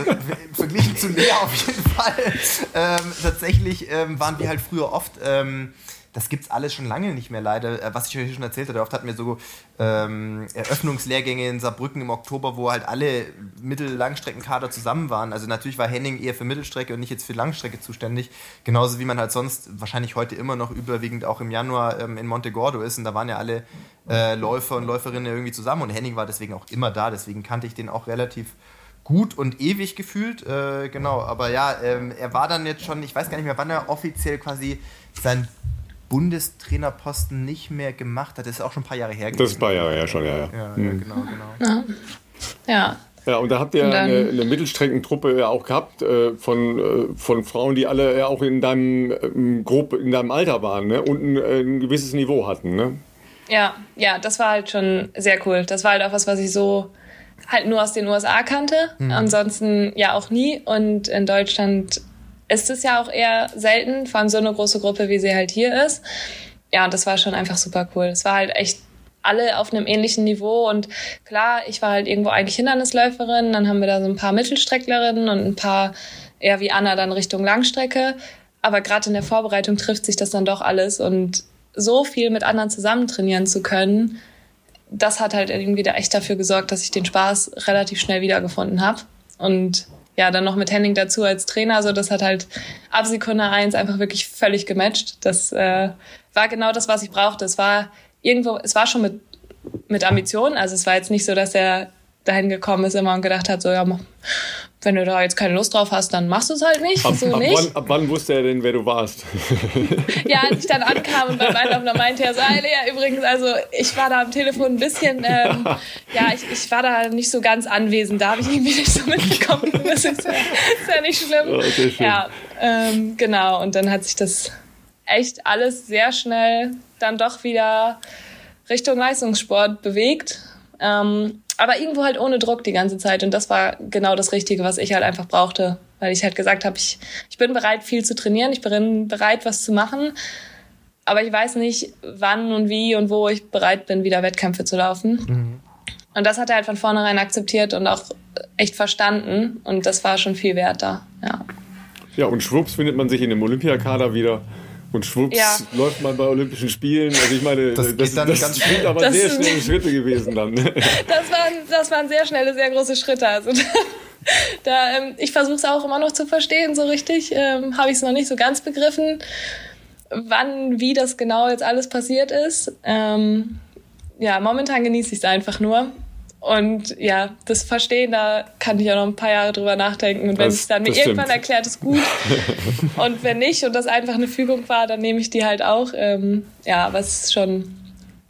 C: verglichen zu Lea auf jeden Fall. Ähm, tatsächlich ähm, waren wir halt früher oft ähm, das gibt es alles schon lange nicht mehr leider. Äh, was ich euch schon erzählt hatte, oft hatten wir so ähm, Eröffnungslehrgänge in Saarbrücken im Oktober, wo halt alle Mittel-Langstreckenkader zusammen waren. Also natürlich war Henning eher für Mittelstrecke und nicht jetzt für Langstrecke zuständig. Genauso wie man halt sonst wahrscheinlich heute immer noch überwiegend auch im Januar ähm, in Montegordo ist. Und da waren ja alle äh, Läufer und Läuferinnen irgendwie zusammen und Henning war deswegen auch immer da. Deswegen kannte ich den auch relativ gut und ewig gefühlt. Äh, genau, aber ja, ähm, er war dann jetzt schon, ich weiß gar nicht mehr, wann er offiziell quasi sein Bundestrainerposten nicht mehr gemacht hat. Das ist auch schon ein paar Jahre her.
B: Gewesen. Das ist ein paar Jahre her schon, ja.
C: Ja, ja, mhm. ja genau, genau.
D: Ja. ja.
B: Ja, und da habt ihr dann, eine, eine Mittelstreckentruppe ja auch gehabt äh, von, äh, von Frauen, die alle ja auch in deinem ähm, grob in deinem Alter waren ne? und ein, äh, ein, gewisses Niveau hatten, ne?
D: Ja, ja, das war halt schon sehr cool. Das war halt auch was, was ich so halt nur aus den USA kannte. Mhm. Ansonsten ja auch nie. Und in Deutschland ist es ja auch eher selten, vor allem so eine große Gruppe, wie sie halt hier ist. Ja, und das war schon einfach super cool. Es war halt echt alle auf einem ähnlichen Niveau und klar, ich war halt irgendwo eigentlich Hindernisläuferin, dann haben wir da so ein paar Mittelstrecklerinnen und ein paar eher wie Anna dann Richtung Langstrecke, aber gerade in der Vorbereitung trifft sich das dann doch alles und so viel mit anderen zusammen trainieren zu können, das hat halt irgendwie da echt dafür gesorgt, dass ich den Spaß relativ schnell wiedergefunden habe und ja, dann noch mit Henning dazu als Trainer. So, das hat halt ab Sekunde eins einfach wirklich völlig gematcht. Das äh, war genau das, was ich brauchte. Es war irgendwo, es war schon mit, mit Ambition. Also es war jetzt nicht so, dass er dahin gekommen ist immer und gedacht hat, so ja, wenn du da jetzt keine Lust drauf hast, dann machst du es halt nicht.
B: Ab,
D: so
B: ab,
D: nicht.
B: Wann, ab wann wusste er denn, wer du warst?
D: ja, als ich dann ankam und beim Einlaufen, meinte er so, hey Lea, übrigens, also ich war da am Telefon ein bisschen, ähm, ja, ich, ich war da nicht so ganz anwesend, da habe ich irgendwie nicht so mitbekommen. Das ist ja, ist ja nicht schlimm. Oh, ja, ähm, genau, und dann hat sich das echt alles sehr schnell dann doch wieder Richtung Leistungssport bewegt. Ähm, aber irgendwo halt ohne Druck die ganze Zeit. Und das war genau das Richtige, was ich halt einfach brauchte. Weil ich halt gesagt habe, ich, ich bin bereit, viel zu trainieren, ich bin bereit, was zu machen. Aber ich weiß nicht, wann und wie und wo ich bereit bin, wieder Wettkämpfe zu laufen. Mhm. Und das hat er halt von vornherein akzeptiert und auch echt verstanden. Und das war schon viel wert da. Ja,
B: ja und schwupps findet man sich in dem Olympiakader wieder. Und schwupps ja. läuft man bei Olympischen Spielen. Also ich meine, das, das, das, das sind aber sehr schnelle Schritte gewesen dann.
D: das, waren, das waren sehr schnelle, sehr große Schritte. Also da, ähm, ich versuche es auch immer noch zu verstehen, so richtig. Ähm, Habe ich es noch nicht so ganz begriffen, wann, wie das genau jetzt alles passiert ist. Ähm, ja, momentan genieße ich es einfach nur. Und ja, das Verstehen, da kann ich auch noch ein paar Jahre drüber nachdenken. Und wenn es dann mir irgendwann erklärt, ist gut. und wenn nicht und das einfach eine Fügung war, dann nehme ich die halt auch. Ähm, ja, was schon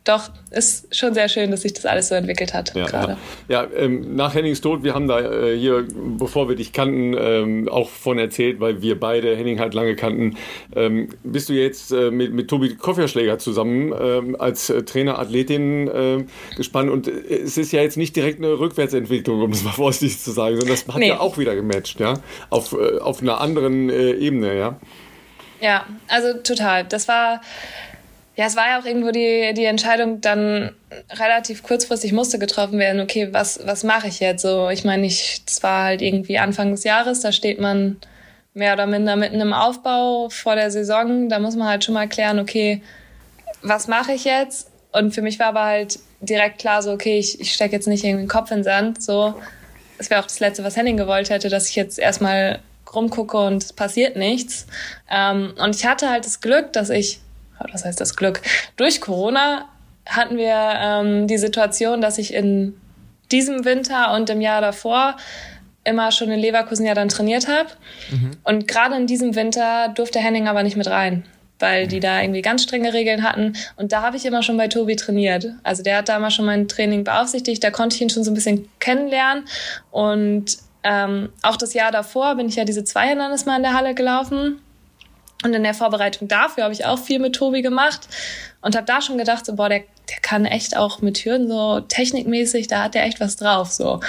D: doch, ist schon sehr schön, dass sich das alles so entwickelt hat
B: ja,
D: gerade.
B: Ja, ja ähm, nach Hennings Tod, wir haben da äh, hier, bevor wir dich kannten, ähm, auch von erzählt, weil wir beide Henning halt lange kannten. Ähm, bist du jetzt äh, mit, mit Tobi Kofferschläger zusammen ähm, als äh, Trainer Athletin ähm, gespannt und äh, es ist ja jetzt nicht direkt eine Rückwärtsentwicklung, um das mal vorsichtig zu sagen, sondern das hat nee. ja auch wieder gematcht, ja, auf, äh, auf einer anderen Ebene, ja.
D: Ja, also total. Das war ja, es war ja auch irgendwo die, die Entscheidung dann relativ kurzfristig musste getroffen werden, okay, was, was mache ich jetzt? So, ich meine, ich, das war halt irgendwie Anfang des Jahres, da steht man mehr oder minder mitten im Aufbau vor der Saison. Da muss man halt schon mal klären, okay, was mache ich jetzt? Und für mich war aber halt direkt klar, so, okay, ich, ich stecke jetzt nicht irgendwie den Kopf in den Sand. So, es wäre auch das Letzte, was Henning gewollt hätte, dass ich jetzt erstmal rumgucke und es passiert nichts. Ähm, und ich hatte halt das Glück, dass ich was heißt das Glück? Durch Corona hatten wir ähm, die Situation, dass ich in diesem Winter und im Jahr davor immer schon in Leverkusen ja dann trainiert habe. Mhm. Und gerade in diesem Winter durfte Henning aber nicht mit rein, weil die da irgendwie ganz strenge Regeln hatten. Und da habe ich immer schon bei Tobi trainiert. Also der hat da mal schon mein Training beaufsichtigt, da konnte ich ihn schon so ein bisschen kennenlernen. Und ähm, auch das Jahr davor bin ich ja diese zwei Hindernis mal in der Halle gelaufen. Und in der Vorbereitung dafür habe ich auch viel mit Tobi gemacht und habe da schon gedacht, so, boah, der, der kann echt auch mit Hürden so technikmäßig, da hat der echt was drauf. So.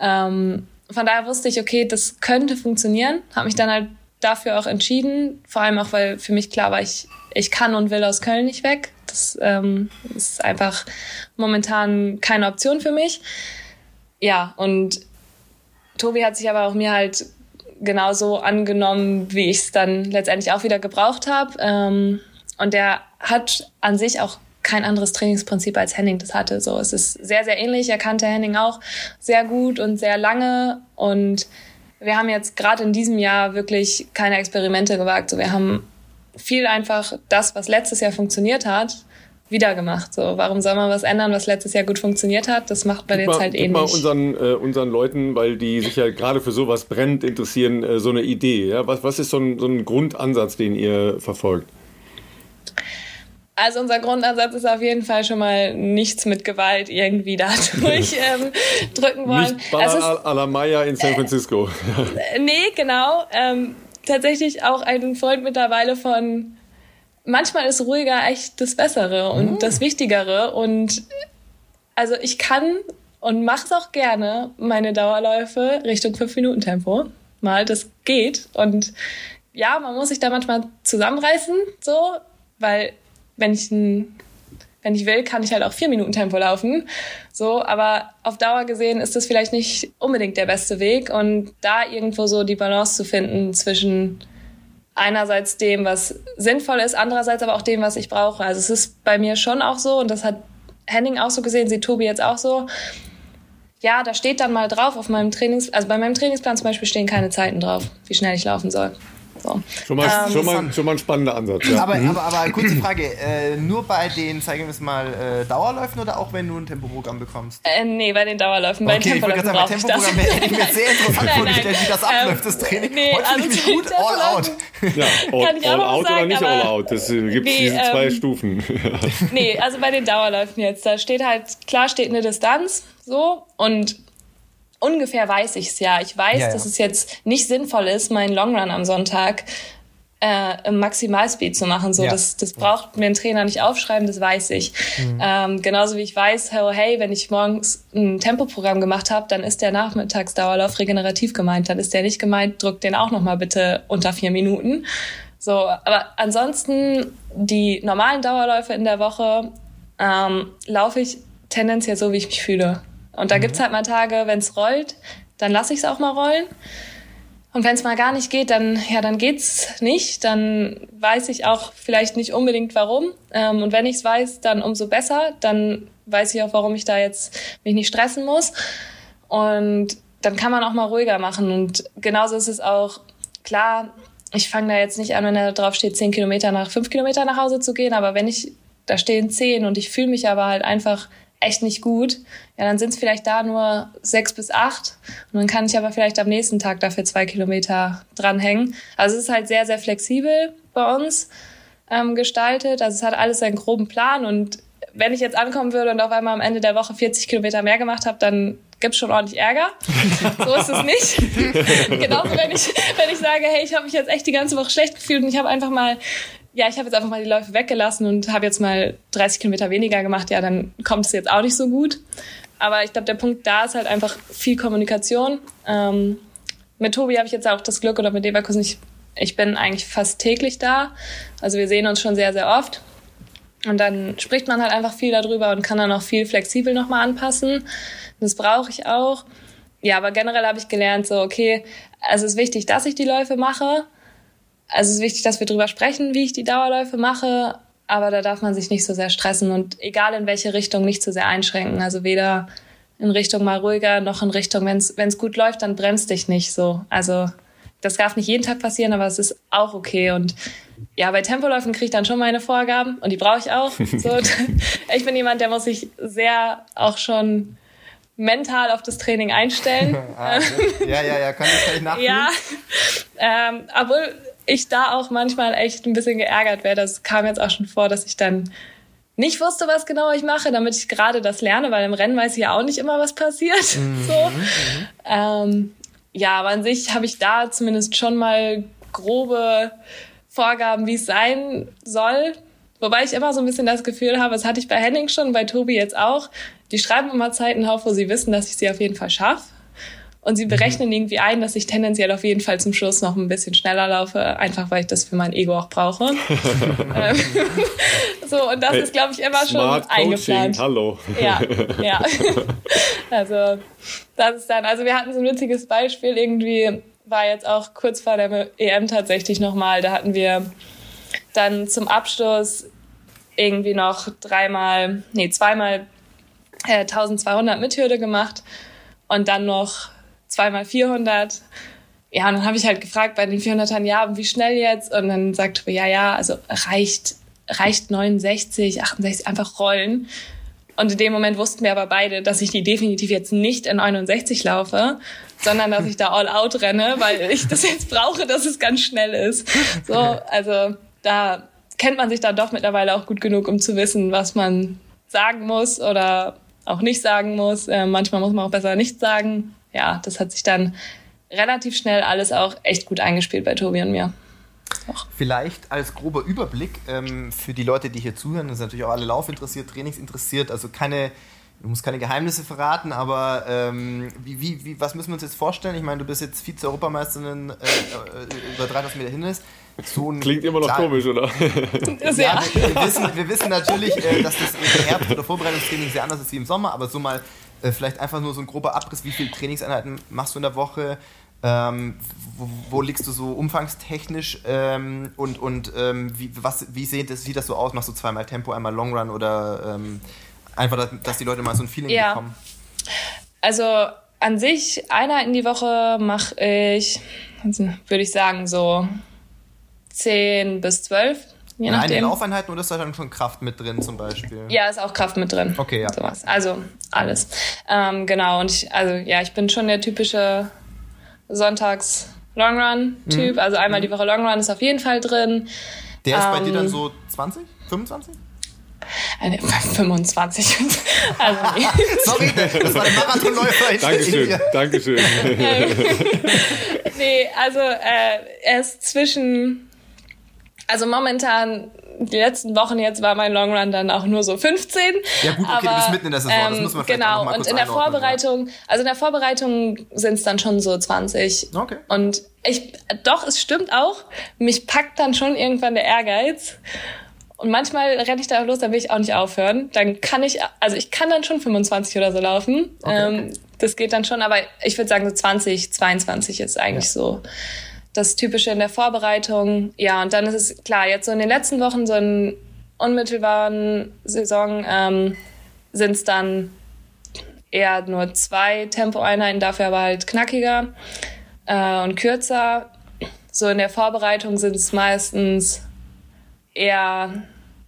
D: Ähm, von daher wusste ich, okay, das könnte funktionieren. Habe mich dann halt dafür auch entschieden, vor allem auch, weil für mich klar war, ich, ich kann und will aus Köln nicht weg. Das ähm, ist einfach momentan keine Option für mich. Ja, und Tobi hat sich aber auch mir halt genauso angenommen, wie ich es dann letztendlich auch wieder gebraucht habe. Ähm, und der hat an sich auch kein anderes Trainingsprinzip als Henning das hatte. So, es ist sehr, sehr ähnlich. Er kannte Henning auch sehr gut und sehr lange. Und wir haben jetzt gerade in diesem Jahr wirklich keine Experimente gewagt. So, wir haben viel einfach das, was letztes Jahr funktioniert hat, wieder gemacht. So, warum soll man was ändern, was letztes Jahr gut funktioniert hat? Das macht man gib jetzt mal, halt eh nicht.
B: mal unseren, äh, unseren Leuten, weil die sich ja gerade für sowas brennend interessieren, äh, so eine Idee. Ja? Was, was ist so ein, so ein Grundansatz, den ihr verfolgt?
D: Also unser Grundansatz ist auf jeden Fall schon mal nichts mit Gewalt irgendwie da durch ähm, drücken wollen.
B: Nicht Bala la Maya in San Francisco.
D: Äh, nee, genau. Ähm, tatsächlich auch ein Freund mittlerweile von manchmal ist ruhiger echt das Bessere und mhm. das Wichtigere. Und also ich kann und mache es auch gerne, meine Dauerläufe Richtung 5-Minuten-Tempo. Mal, das geht. Und ja, man muss sich da manchmal zusammenreißen, so, weil wenn ich ein wenn ich will, kann ich halt auch vier Minuten Tempo laufen. So, aber auf Dauer gesehen ist das vielleicht nicht unbedingt der beste Weg. Und da irgendwo so die Balance zu finden zwischen einerseits dem, was sinnvoll ist, andererseits aber auch dem, was ich brauche. Also es ist bei mir schon auch so und das hat Henning auch so gesehen, sieht Tobi jetzt auch so. Ja, da steht dann mal drauf auf meinem Trainings, also bei meinem Trainingsplan zum Beispiel stehen keine Zeiten drauf, wie schnell ich laufen soll. So.
B: Schon, mal, ähm, schon, mal, schon mal ein spannender Ansatz. Ja.
C: Aber, mhm. aber, aber kurze Frage, äh, nur bei den, sagen wir es mal, äh, Dauerläufen oder auch wenn du ein Tempoprogramm bekommst?
D: Äh, nee, bei den Dauerläufen. Bei okay, den Tempoläufen ich wollte gerade sagen, bei Tempoprogramm hätte ich mir sehr interessant vorgestellt, wie das abläuft, das Training. Nee, Heute also ich gut, all out.
B: Ja, all, all out sagen, oder nicht all out? Das äh, gibt nee, diese ähm, zwei Stufen.
D: nee, also bei den Dauerläufen jetzt, da steht halt, klar steht eine Distanz, so, und ungefähr weiß ich es ja. Ich weiß, ja, ja. dass es jetzt nicht sinnvoll ist, meinen Longrun am Sonntag äh, im Maximalspeed zu machen. So, ja. das, das braucht mir ein Trainer nicht aufschreiben, das weiß ich. Mhm. Ähm, genauso wie ich weiß, hey, wenn ich morgens ein Tempoprogramm gemacht habe, dann ist der Nachmittagsdauerlauf regenerativ gemeint. Dann ist der nicht gemeint, drück den auch nochmal bitte unter vier Minuten. So, aber ansonsten die normalen Dauerläufe in der Woche ähm, laufe ich tendenziell so, wie ich mich fühle. Und da mhm. gibt's halt mal Tage, wenn's rollt, dann lasse ich es auch mal rollen. Und wenn es mal gar nicht geht, dann ja, dann geht's nicht. Dann weiß ich auch vielleicht nicht unbedingt warum. Ähm, und wenn ich's weiß, dann umso besser. Dann weiß ich auch, warum ich da jetzt mich nicht stressen muss. Und dann kann man auch mal ruhiger machen. Und genauso ist es auch klar. Ich fange da jetzt nicht an, wenn da drauf steht, zehn Kilometer nach fünf Kilometer nach Hause zu gehen. Aber wenn ich da stehen zehn und ich fühle mich aber halt einfach echt nicht gut, ja, dann sind es vielleicht da nur sechs bis acht. Und dann kann ich aber vielleicht am nächsten Tag dafür zwei Kilometer dranhängen. Also es ist halt sehr, sehr flexibel bei uns ähm, gestaltet. Also es hat alles seinen groben Plan. Und wenn ich jetzt ankommen würde und auf einmal am Ende der Woche 40 Kilometer mehr gemacht habe, dann gibt's schon ordentlich Ärger. So ist es nicht. Genauso, wenn ich, wenn ich sage, hey, ich habe mich jetzt echt die ganze Woche schlecht gefühlt und ich habe einfach mal ja, ich habe jetzt einfach mal die Läufe weggelassen und habe jetzt mal 30 Kilometer weniger gemacht, ja, dann kommt es jetzt auch nicht so gut. Aber ich glaube, der Punkt da ist halt einfach viel Kommunikation. Ähm, mit Tobi habe ich jetzt auch das Glück oder mit Leverkusen, ich, ich bin eigentlich fast täglich da. Also wir sehen uns schon sehr, sehr oft. Und dann spricht man halt einfach viel darüber und kann dann auch viel flexibel nochmal anpassen. Das brauche ich auch. Ja, aber generell habe ich gelernt, so, okay, also es ist wichtig, dass ich die Läufe mache also es ist wichtig, dass wir darüber sprechen, wie ich die Dauerläufe mache, aber da darf man sich nicht so sehr stressen und egal in welche Richtung nicht so sehr einschränken. Also weder in Richtung mal ruhiger noch in Richtung, wenn es gut läuft, dann bremst dich nicht so. Also das darf nicht jeden Tag passieren, aber es ist auch okay. Und ja, bei Tempoläufen kriege ich dann schon meine Vorgaben und die brauche ich auch. So, ich bin jemand, der muss sich sehr auch schon mental auf das Training einstellen.
C: ah. Ja, ja, ja, kann ich, kann ich nachfühlen.
D: Ja, ähm, obwohl ich da auch manchmal echt ein bisschen geärgert werde. Das kam jetzt auch schon vor, dass ich dann nicht wusste, was genau ich mache, damit ich gerade das lerne, weil im Rennen weiß ich ja auch nicht immer, was passiert. Mhm. So. Mhm. Ähm, ja, aber an sich habe ich da zumindest schon mal grobe Vorgaben, wie es sein soll. Wobei ich immer so ein bisschen das Gefühl habe, das hatte ich bei Henning schon, bei Tobi jetzt auch. Die schreiben immer Zeiten auf, wo sie wissen, dass ich sie auf jeden Fall schaffe. Und sie berechnen mhm. irgendwie ein, dass ich tendenziell auf jeden Fall zum Schluss noch ein bisschen schneller laufe, einfach weil ich das für mein Ego auch brauche. Ähm, so, und das hey, ist, glaube ich, immer schon eingeplant.
B: Hallo.
D: Ja, ja. Also, das ist dann, also wir hatten so ein witziges Beispiel, irgendwie war jetzt auch kurz vor der EM tatsächlich nochmal, da hatten wir dann zum Abschluss irgendwie noch dreimal, nee, zweimal äh, 1200 mit Hürde gemacht und dann noch zweimal 400. Ja, und dann habe ich halt gefragt bei den 400ern, ja, wie schnell jetzt? Und dann sagte er, ja, ja, also reicht, reicht 69, 68, einfach rollen. Und in dem Moment wussten wir aber beide, dass ich die definitiv jetzt nicht in 69 laufe, sondern dass ich da all out renne, weil ich das jetzt brauche, dass es ganz schnell ist. So, also da kennt man sich dann doch mittlerweile auch gut genug, um zu wissen, was man sagen muss oder auch nicht sagen muss. Äh, manchmal muss man auch besser nichts sagen ja, das hat sich dann relativ schnell alles auch echt gut eingespielt bei Tobi und mir.
C: Doch. Vielleicht als grober Überblick ähm, für die Leute, die hier zuhören, das sind natürlich auch alle laufinteressiert, trainingsinteressiert, also keine, du musst keine Geheimnisse verraten, aber ähm, wie, wie, wie, was müssen wir uns jetzt vorstellen? Ich meine, du bist jetzt Vize-Europameisterin äh, äh, über 3000 Meter Hindernis.
B: So Klingt immer noch klar, komisch, oder?
C: ja, wir, wir, wissen, wir wissen natürlich, äh, dass das im Herbst- oder Vorbereitungstraining sehr anders ist wie im Sommer, aber so mal äh, vielleicht einfach nur so ein grober Abriss, wie viele Trainingseinheiten machst du in der Woche? Ähm, wo, wo, liegst du so umfangstechnisch ähm, und, und ähm, wie, was, wie sieht das, sieht das so aus? Machst du zweimal Tempo, einmal Long Run oder ähm, einfach, dass, dass, die Leute mal so ein Feeling ja. bekommen?
D: Also an sich, einer in die Woche mache ich, würde ich sagen, so 10 bis 12
C: Je Nein, nachdem. in Laufeinheiten oder ist da dann schon Kraft mit drin zum Beispiel?
D: Ja, ist auch Kraft mit drin.
C: Okay, ja.
D: Sowas. Also alles. Ähm, genau, und ich, also ja, ich bin schon der typische Sonntags Long Run Typ. Mhm. Also einmal die Woche Long Run ist auf jeden Fall drin.
C: Der ist ähm, bei dir dann ähm, so 20, 25?
D: 25.
C: also nee. Sorry, das war der Marathonläufer.
B: Dankeschön, Dankeschön.
D: nee, also äh, er ist zwischen also momentan, die letzten Wochen jetzt war mein Long Run dann auch nur so 15.
C: Ja gut, okay, aber, du bist mitten in der Saison, das muss man vielleicht
D: Genau,
C: mal
D: und in der Vorbereitung, ja. also in der Vorbereitung sind es dann schon so 20.
C: Okay.
D: Und ich, doch, es stimmt auch, mich packt dann schon irgendwann der Ehrgeiz. Und manchmal renne ich da los, dann will ich auch nicht aufhören. Dann kann ich, also ich kann dann schon 25 oder so laufen. Okay, ähm, okay. Das geht dann schon, aber ich würde sagen so 20, 22 ist eigentlich ja. so das Typische in der Vorbereitung. Ja, und dann ist es klar, jetzt so in den letzten Wochen, so in unmittelbaren Saison, ähm, sind es dann eher nur zwei Tempoeinheiten, dafür aber halt knackiger äh, und kürzer. So in der Vorbereitung sind es meistens eher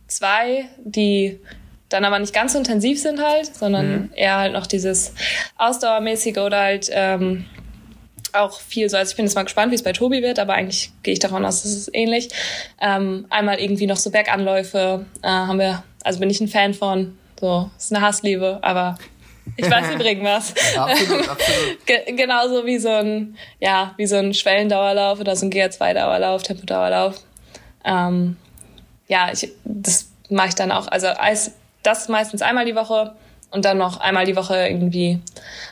D: zwei, die dann aber nicht ganz so intensiv sind halt, sondern mhm. eher halt noch dieses Ausdauermäßige oder halt ähm, auch viel so. Also ich bin jetzt mal gespannt, wie es bei Tobi wird, aber eigentlich gehe ich davon aus, es ist ähnlich. Ähm, einmal irgendwie noch so Berganläufe äh, haben wir, also bin ich ein Fan von. So, ist eine Hassliebe, aber ich weiß, sie bringen was. absolut, absolut. Ge genauso wie so ein, ja, wie so ein Schwellendauerlauf oder so ein GH2-Dauerlauf, Tempodauerlauf. Ähm, ja, ich, das mache ich dann auch. Also das meistens einmal die Woche und dann noch einmal die Woche irgendwie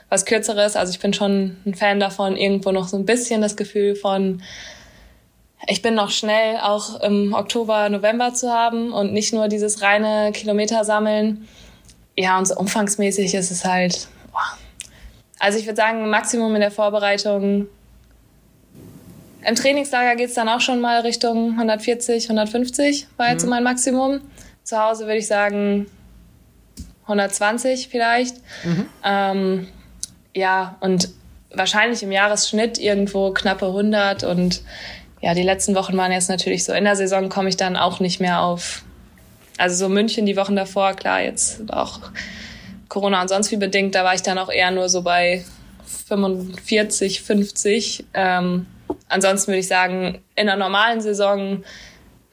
D: was Kürzeres. Also ich bin schon ein Fan davon, irgendwo noch so ein bisschen das Gefühl von, ich bin noch schnell auch im Oktober, November zu haben und nicht nur dieses reine Kilometer sammeln. Ja, und so umfangsmäßig ist es halt, boah. also ich würde sagen, Maximum in der Vorbereitung. Im Trainingslager geht es dann auch schon mal Richtung 140, 150, war jetzt mhm. so mein Maximum. Zu Hause würde ich sagen 120 vielleicht. Mhm. Ähm, ja, und wahrscheinlich im Jahresschnitt irgendwo knappe 100 und ja, die letzten Wochen waren jetzt natürlich so. In der Saison komme ich dann auch nicht mehr auf. Also so München die Wochen davor, klar, jetzt auch Corona und sonst wie bedingt, da war ich dann auch eher nur so bei 45, 50. Ähm, ansonsten würde ich sagen, in einer normalen Saison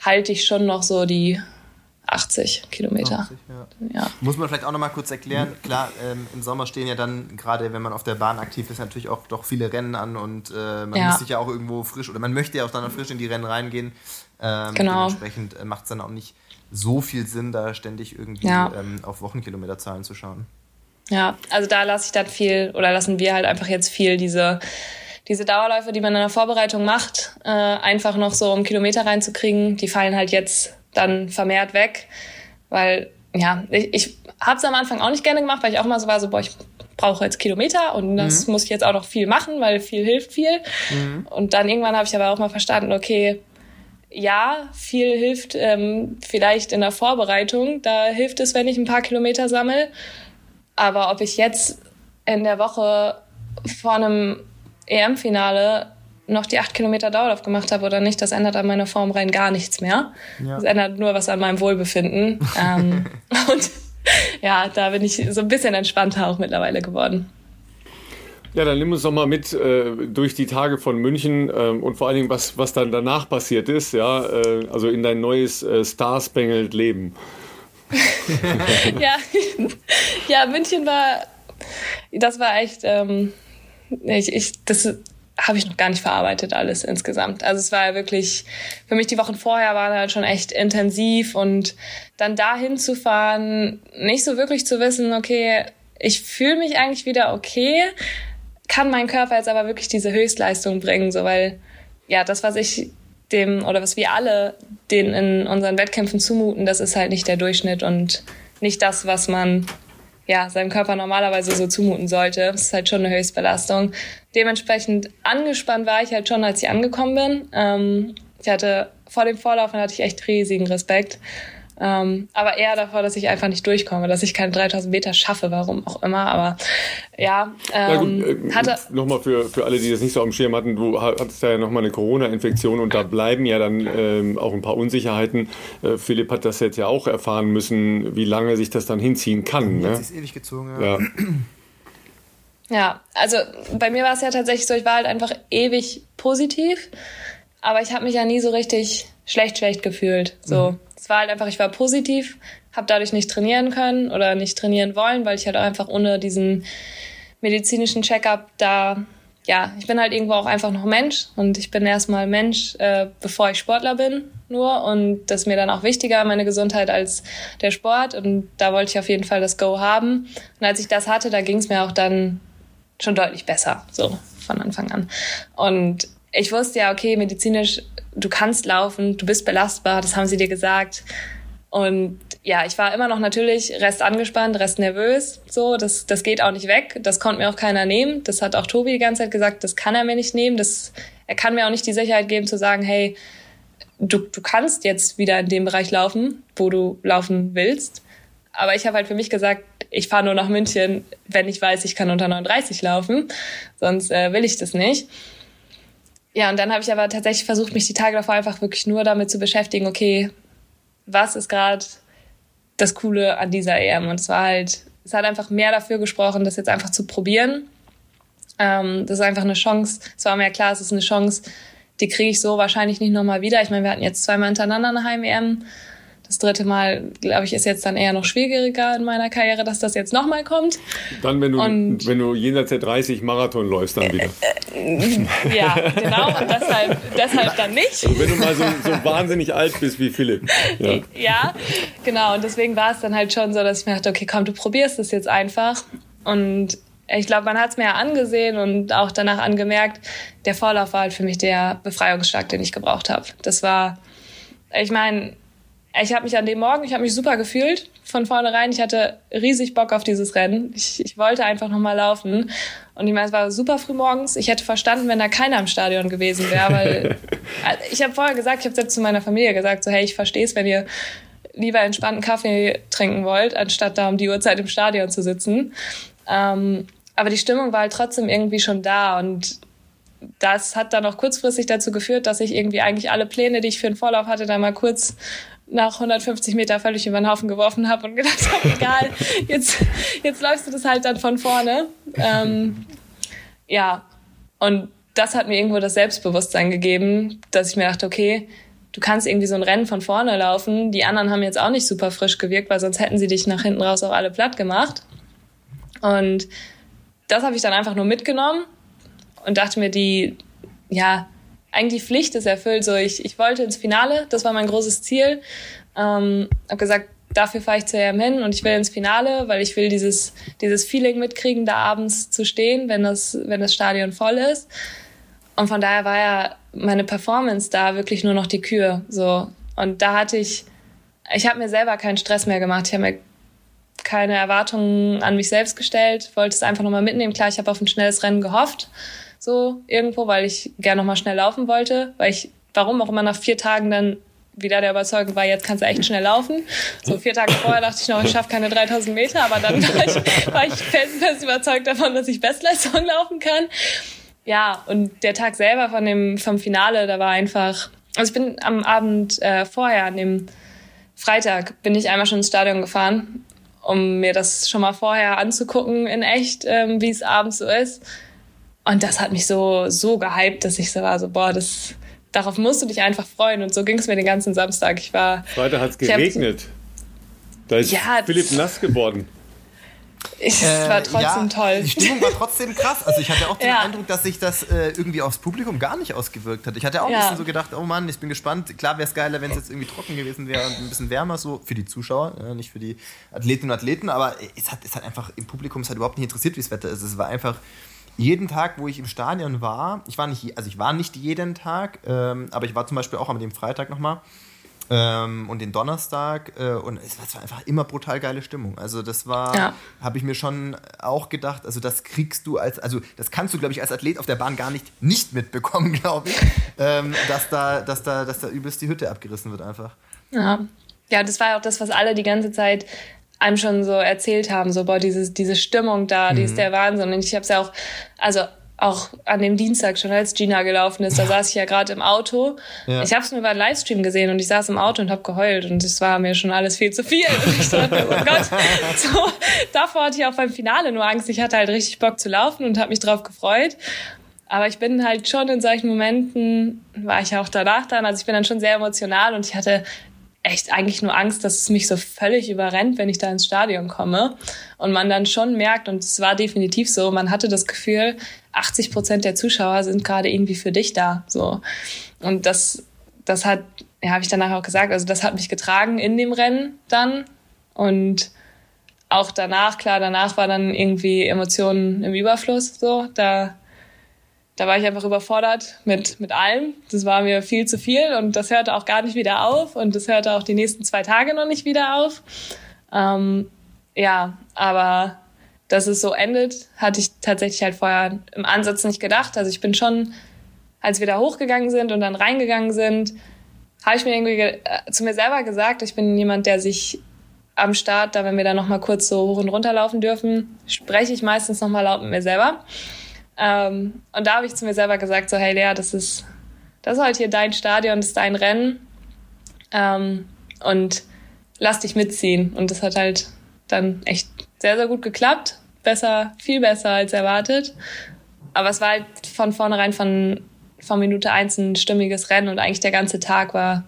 D: halte ich schon noch so die 80 Kilometer. 80,
C: ja. ja. Muss man vielleicht auch noch mal kurz erklären. Klar, ähm, im Sommer stehen ja dann, gerade wenn man auf der Bahn aktiv ist, natürlich auch doch viele Rennen an und äh, man ja. muss sich ja auch irgendwo frisch oder man möchte ja auch dann frisch in die Rennen reingehen. Ähm, genau. Dementsprechend äh, macht es dann auch nicht so viel Sinn, da ständig irgendwie ja. ähm, auf Wochenkilometerzahlen zu schauen.
D: Ja, also da lasse ich dann viel oder lassen wir halt einfach jetzt viel diese diese Dauerläufe, die man in der Vorbereitung macht, äh, einfach noch so um Kilometer reinzukriegen, die fallen halt jetzt dann vermehrt weg, weil ja, ich, ich habe es am Anfang auch nicht gerne gemacht, weil ich auch mal so war, so boah, ich brauche jetzt Kilometer und das mhm. muss ich jetzt auch noch viel machen, weil viel hilft viel. Mhm. Und dann irgendwann habe ich aber auch mal verstanden, okay, ja, viel hilft ähm, vielleicht in der Vorbereitung. Da hilft es, wenn ich ein paar Kilometer sammle. Aber ob ich jetzt in der Woche vor einem EM-Finale noch die acht Kilometer Dauerlauf gemacht habe oder nicht, das ändert an meiner Form rein gar nichts mehr. Ja. Das ändert nur was an meinem Wohlbefinden. ähm, und ja, da bin ich so ein bisschen entspannter auch mittlerweile geworden.
B: Ja, dann nimm uns doch mal mit äh, durch die Tage von München äh, und vor allen Dingen, was, was dann danach passiert ist, ja, äh, also in dein neues äh, Star-Spangled Leben.
D: ja, ja, München war, das war echt, ähm, ich, ich, das habe ich noch gar nicht verarbeitet alles insgesamt. Also es war ja wirklich, für mich die Wochen vorher waren halt schon echt intensiv und dann dahin zu fahren, nicht so wirklich zu wissen, okay, ich fühle mich eigentlich wieder okay, kann mein Körper jetzt aber wirklich diese Höchstleistung bringen, so weil ja, das, was ich dem oder was wir alle den in unseren Wettkämpfen zumuten, das ist halt nicht der Durchschnitt und nicht das, was man ja, seinem Körper normalerweise so zumuten sollte. Das ist halt schon eine Höchstbelastung. Dementsprechend angespannt war ich halt schon, als ich angekommen bin. Ähm, ich hatte vor dem Vorlaufen hatte ich echt riesigen Respekt. Ähm, aber eher davor, dass ich einfach nicht durchkomme, dass ich keine 3000 Meter schaffe, warum auch immer. Aber ja, ähm, ja gut, äh, hatte.
B: Nochmal für, für alle, die das nicht so am Schirm hatten, du hattest ja nochmal eine Corona-Infektion und da bleiben ja dann ähm, auch ein paar Unsicherheiten. Äh, Philipp hat das jetzt ja auch erfahren müssen, wie lange sich das dann hinziehen kann.
C: Jetzt ne? ist ewig gezogen, ja. ja.
D: Ja, also bei mir war es ja tatsächlich so, ich war halt einfach ewig positiv, aber ich habe mich ja nie so richtig schlecht, schlecht gefühlt. So. Mhm es war halt einfach, ich war positiv, habe dadurch nicht trainieren können oder nicht trainieren wollen, weil ich halt auch einfach ohne diesen medizinischen Checkup da, ja, ich bin halt irgendwo auch einfach noch Mensch und ich bin erstmal Mensch, äh, bevor ich Sportler bin nur und das ist mir dann auch wichtiger, meine Gesundheit als der Sport und da wollte ich auf jeden Fall das Go haben und als ich das hatte, da ging es mir auch dann schon deutlich besser, so von Anfang an und ich wusste ja, okay, medizinisch du kannst laufen, du bist belastbar, das haben sie dir gesagt. Und ja, ich war immer noch natürlich rest angespannt, rest nervös. So, das, das geht auch nicht weg. Das konnte mir auch keiner nehmen. Das hat auch Tobi die ganze Zeit gesagt, das kann er mir nicht nehmen. Das, er kann mir auch nicht die Sicherheit geben zu sagen, hey, du, du kannst jetzt wieder in dem Bereich laufen, wo du laufen willst. Aber ich habe halt für mich gesagt, ich fahre nur nach München, wenn ich weiß, ich kann unter 39 laufen. Sonst äh, will ich das nicht. Ja, und dann habe ich aber tatsächlich versucht, mich die Tage davor einfach wirklich nur damit zu beschäftigen, okay, was ist gerade das Coole an dieser EM. Und es war halt, es hat einfach mehr dafür gesprochen, das jetzt einfach zu probieren. Ähm, das ist einfach eine Chance. Es war mir klar, es ist eine Chance, die kriege ich so wahrscheinlich nicht nochmal wieder. Ich meine, wir hatten jetzt zweimal hintereinander eine Heim-EM. Das dritte Mal, glaube ich, ist jetzt dann eher noch schwieriger in meiner Karriere, dass das jetzt nochmal kommt.
B: Dann, wenn du, und, wenn du jenseits der 30 Marathon läufst, dann wieder.
D: Äh, ja, genau. Und deshalb, deshalb dann nicht.
B: Und wenn du mal so, so wahnsinnig alt bist wie Philipp.
D: Ja. ja, genau. Und deswegen war es dann halt schon so, dass ich mir dachte, okay, komm, du probierst es jetzt einfach. Und ich glaube, man hat es mir ja angesehen und auch danach angemerkt, der Vorlauf war halt für mich der Befreiungsschlag, den ich gebraucht habe. Das war, ich meine, ich habe mich an dem Morgen, ich habe mich super gefühlt von vornherein. Ich hatte riesig Bock auf dieses Rennen. Ich, ich wollte einfach nochmal laufen. Und ich meine, es war super früh morgens. Ich hätte verstanden, wenn da keiner im Stadion gewesen wäre, weil also ich habe vorher gesagt, ich habe selbst zu meiner Familie gesagt, so hey, ich verstehe es, wenn ihr lieber entspannten Kaffee trinken wollt, anstatt da um die Uhrzeit im Stadion zu sitzen. Ähm, aber die Stimmung war halt trotzdem irgendwie schon da und das hat dann auch kurzfristig dazu geführt, dass ich irgendwie eigentlich alle Pläne, die ich für den Vorlauf hatte, da mal kurz nach 150 Meter völlig über den Haufen geworfen habe und gedacht habe, egal, jetzt, jetzt läufst du das halt dann von vorne. Ähm, ja, und das hat mir irgendwo das Selbstbewusstsein gegeben, dass ich mir dachte, okay, du kannst irgendwie so ein Rennen von vorne laufen. Die anderen haben jetzt auch nicht super frisch gewirkt, weil sonst hätten sie dich nach hinten raus auch alle platt gemacht. Und das habe ich dann einfach nur mitgenommen und dachte mir, die, ja, eigentlich Pflicht ist erfüllt. So, ich, ich wollte ins Finale, das war mein großes Ziel. Ähm, habe gesagt, dafür fahre ich zu EM hin und ich will ins Finale, weil ich will dieses, dieses Feeling mitkriegen, da abends zu stehen, wenn das, wenn das Stadion voll ist. Und von daher war ja meine Performance da wirklich nur noch die Kür. So. Und da hatte ich, ich habe mir selber keinen Stress mehr gemacht. Ich habe mir keine Erwartungen an mich selbst gestellt, wollte es einfach nochmal mitnehmen. Klar, ich habe auf ein schnelles Rennen gehofft so irgendwo, weil ich gerne noch mal schnell laufen wollte, weil ich, warum auch immer nach vier Tagen dann wieder der Überzeugung war, jetzt kannst du echt schnell laufen. So vier Tage vorher dachte ich noch, ich schaffe keine 3000 Meter, aber dann war ich, war ich fest überzeugt davon, dass ich Bestleistung laufen kann. Ja, und der Tag selber von dem, vom Finale, da war einfach, also ich bin am Abend äh, vorher, an dem Freitag, bin ich einmal schon ins Stadion gefahren, um mir das schon mal vorher anzugucken in echt, ähm, wie es abends so ist. Und das hat mich so, so gehypt, dass ich so war, so, boah, das, darauf musst du dich einfach freuen. Und so ging es mir den ganzen Samstag. Ich war.
B: Freitag hat es geregnet. Da ist ja, Philipp nass geworden.
D: Es äh, war trotzdem ja, toll.
C: Die Stimmung war trotzdem krass. Also ich hatte auch den ja. Eindruck, dass sich das äh, irgendwie aufs Publikum gar nicht ausgewirkt hat. Ich hatte auch ja. ein bisschen so gedacht, oh Mann, ich bin gespannt. Klar wäre es geiler, wenn es jetzt irgendwie trocken gewesen wäre und ein bisschen wärmer, so für die Zuschauer, ja, nicht für die Athletinnen und Athleten. Aber es hat, es hat einfach im Publikum, es hat überhaupt nicht interessiert, wie das Wetter ist. Es war einfach jeden Tag, wo ich im Stadion war, ich war nicht, also ich war nicht jeden Tag, ähm, aber ich war zum Beispiel auch am dem Freitag nochmal ähm, und den Donnerstag äh, und es war einfach immer brutal geile Stimmung. Also das war, ja. habe ich mir schon auch gedacht, also das kriegst du als, also das kannst du, glaube ich, als Athlet auf der Bahn gar nicht nicht mitbekommen, glaube ich, ähm, dass da, dass da, dass da übelst die Hütte abgerissen wird einfach.
D: Ja. Ja, das war auch das, was alle die ganze Zeit einem schon so erzählt haben, so, boah, dieses, diese Stimmung da, mhm. die ist mhm. der Wahnsinn. Und ich habe es ja auch, also auch an dem Dienstag schon, als Gina gelaufen ist, da saß ich ja gerade im Auto. Ja. Ich habe es nur über einen Livestream gesehen und ich saß im Auto und habe geheult und es war mir schon alles viel zu viel. Und ich dachte, oh Gott, so, davor hatte ich auch beim Finale nur Angst. Ich hatte halt richtig Bock zu laufen und habe mich drauf gefreut. Aber ich bin halt schon in solchen Momenten, war ich auch danach dann, also ich bin dann schon sehr emotional und ich hatte echt eigentlich nur Angst, dass es mich so völlig überrennt, wenn ich da ins Stadion komme. Und man dann schon merkt, und es war definitiv so, man hatte das Gefühl, 80 Prozent der Zuschauer sind gerade irgendwie für dich da. So. Und das, das hat, ja, habe ich danach auch gesagt, also das hat mich getragen in dem Rennen dann. Und auch danach, klar, danach war dann irgendwie Emotionen im Überfluss. So, da da war ich einfach überfordert mit, mit allem. Das war mir viel zu viel und das hörte auch gar nicht wieder auf und das hörte auch die nächsten zwei Tage noch nicht wieder auf. Ähm, ja, aber dass es so endet, hatte ich tatsächlich halt vorher im Ansatz nicht gedacht. Also ich bin schon, als wir da hochgegangen sind und dann reingegangen sind, habe ich mir irgendwie äh, zu mir selber gesagt, ich bin jemand, der sich am Start, da wenn wir da noch mal kurz so hoch und runter laufen dürfen, spreche ich meistens noch mal laut mit mir selber. Ähm, und da habe ich zu mir selber gesagt, so, hey Lea, das ist, das ist heute hier dein Stadion, das ist dein Rennen. Ähm, und lass dich mitziehen. Und das hat halt dann echt sehr, sehr gut geklappt. Besser, viel besser als erwartet. Aber es war halt von vornherein von, von Minute eins ein stimmiges Rennen und eigentlich der ganze Tag war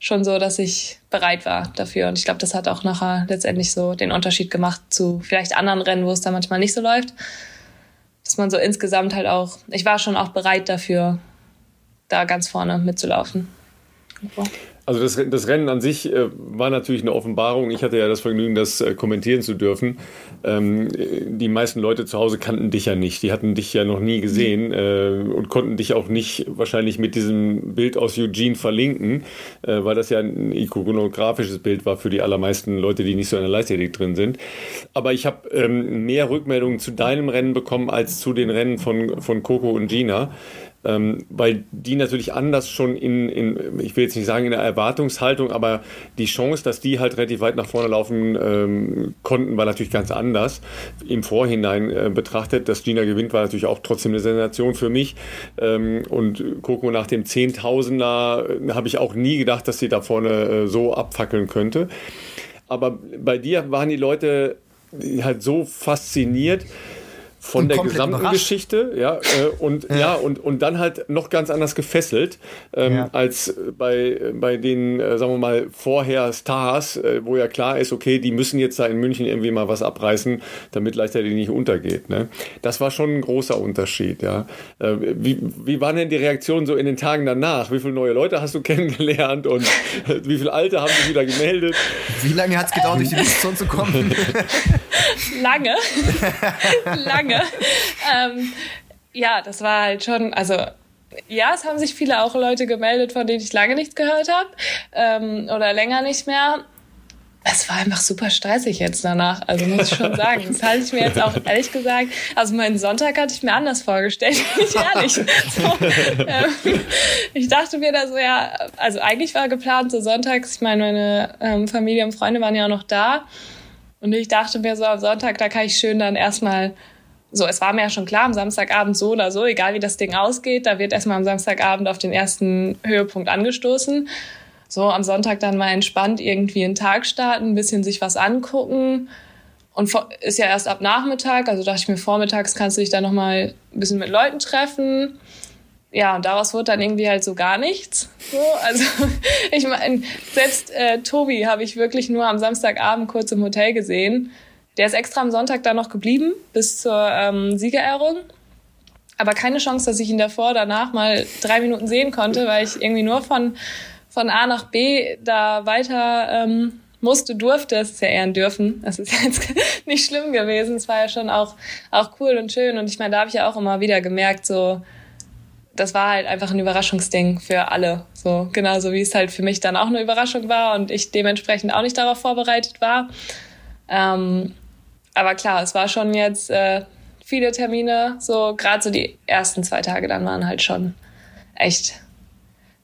D: schon so, dass ich bereit war dafür. Und ich glaube, das hat auch nachher letztendlich so den Unterschied gemacht zu vielleicht anderen Rennen, wo es da manchmal nicht so läuft. Dass man so insgesamt halt auch, ich war schon auch bereit dafür, da ganz vorne mitzulaufen.
B: Okay. Also das, das, Rennen an sich äh, war natürlich eine Offenbarung. Ich hatte ja das Vergnügen, das äh, kommentieren zu dürfen. Ähm, die meisten Leute zu Hause kannten dich ja nicht. Die hatten dich ja noch nie gesehen äh, und konnten dich auch nicht wahrscheinlich mit diesem Bild aus Eugene verlinken, äh, weil das ja ein ikonografisches Bild war für die allermeisten Leute, die nicht so in der Leichtathletik drin sind. Aber ich habe ähm, mehr Rückmeldungen zu deinem Rennen bekommen als zu den Rennen von, von Coco und Gina ähm, weil die natürlich anders schon in, in, ich will jetzt nicht sagen in der Erwartungshaltung, aber die Chance, dass die halt relativ weit nach vorne laufen ähm, konnten, war natürlich ganz anders. Im Vorhinein äh, betrachtet, dass Gina gewinnt, war natürlich auch trotzdem eine Sensation für mich. Ähm, und Coco nach dem Zehntausender äh, habe ich auch nie gedacht, dass sie da vorne äh, so abfackeln könnte. Aber bei dir waren die Leute halt so fasziniert, von der gesamten überrascht. Geschichte, ja, äh, und ja. ja. und und dann halt noch ganz anders gefesselt ähm, ja. als bei bei den äh, sagen wir mal vorher Stars, äh, wo ja klar ist, okay, die müssen jetzt da in München irgendwie mal was abreißen, damit leichtzeitig nicht untergeht. Ne? Das war schon ein großer Unterschied, ja. Äh, wie wie waren denn die Reaktionen so in den Tagen danach? Wie viele neue Leute hast du kennengelernt und wie viele Alte haben sich wieder gemeldet?
C: Wie lange hat es gedauert, durch die Listzone zu kommen?
D: Lange, lange lange. ähm, ja, das war halt schon, also ja, es haben sich viele auch Leute gemeldet, von denen ich lange nichts gehört habe ähm, oder länger nicht mehr. Es war einfach super stressig jetzt danach, also muss ich schon sagen. Das halte ich mir jetzt auch ehrlich gesagt, also meinen Sonntag hatte ich mir anders vorgestellt, ich ehrlich. So, ähm, ich dachte mir da so, ja, also eigentlich war geplant so sonntags, ich meine, meine ähm, Familie und Freunde waren ja auch noch da und ich dachte mir so, am Sonntag, da kann ich schön dann erstmal so, es war mir ja schon klar, am Samstagabend so oder so, egal wie das Ding ausgeht, da wird erstmal am Samstagabend auf den ersten Höhepunkt angestoßen. So, am Sonntag dann mal entspannt irgendwie einen Tag starten, ein bisschen sich was angucken. Und ist ja erst ab Nachmittag, also dachte ich mir, vormittags kannst du dich dann nochmal ein bisschen mit Leuten treffen. Ja, und daraus wurde dann irgendwie halt so gar nichts. So, also ich meine, selbst äh, Tobi habe ich wirklich nur am Samstagabend kurz im Hotel gesehen der ist extra am Sonntag da noch geblieben bis zur ähm, Siegerehrung. Aber keine Chance, dass ich ihn davor, danach mal drei Minuten sehen konnte, weil ich irgendwie nur von, von A nach B da weiter ähm, musste, durfte. Es ist ja eher Dürfen. Das ist jetzt nicht schlimm gewesen. Es war ja schon auch, auch cool und schön. Und ich meine, da habe ich ja auch immer wieder gemerkt, so, das war halt einfach ein Überraschungsding für alle. So, genauso wie es halt für mich dann auch eine Überraschung war und ich dementsprechend auch nicht darauf vorbereitet war. Ähm, aber klar, es war schon jetzt äh, viele Termine, so gerade so die ersten zwei Tage dann waren halt schon echt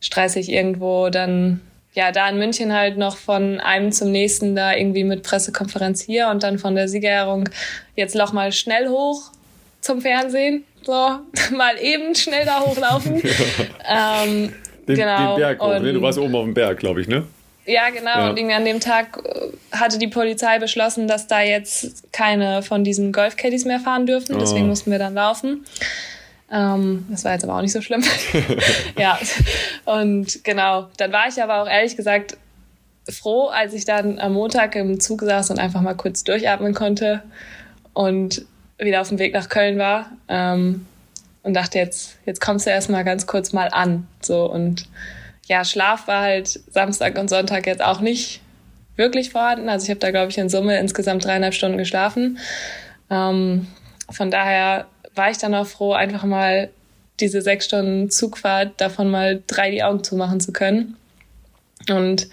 D: stressig irgendwo. Dann ja, da in München halt noch von einem zum nächsten da irgendwie mit Pressekonferenz hier und dann von der Siegerehrung jetzt noch mal schnell hoch zum Fernsehen. So, mal eben schnell da hochlaufen. ähm,
B: den, genau. Den Berg hoch, ne? Du warst oben auf dem Berg, glaube ich, ne?
D: Ja, genau. Ja. Und irgendwie an dem Tag äh, hatte die Polizei beschlossen, dass da jetzt keine von diesen Golfcaddies mehr fahren dürfen. Oh. Deswegen mussten wir dann laufen. Ähm, das war jetzt aber auch nicht so schlimm. ja, und genau. Dann war ich aber auch ehrlich gesagt froh, als ich dann am Montag im Zug saß und einfach mal kurz durchatmen konnte und wieder auf dem Weg nach Köln war. Ähm, und dachte, jetzt, jetzt kommst du erstmal ganz kurz mal an. So und ja, Schlaf war halt Samstag und Sonntag jetzt auch nicht wirklich vorhanden. Also ich habe da, glaube ich, in Summe insgesamt dreieinhalb Stunden geschlafen. Ähm, von daher war ich dann auch froh, einfach mal diese sechs Stunden Zugfahrt davon mal drei die Augen zumachen zu können. Und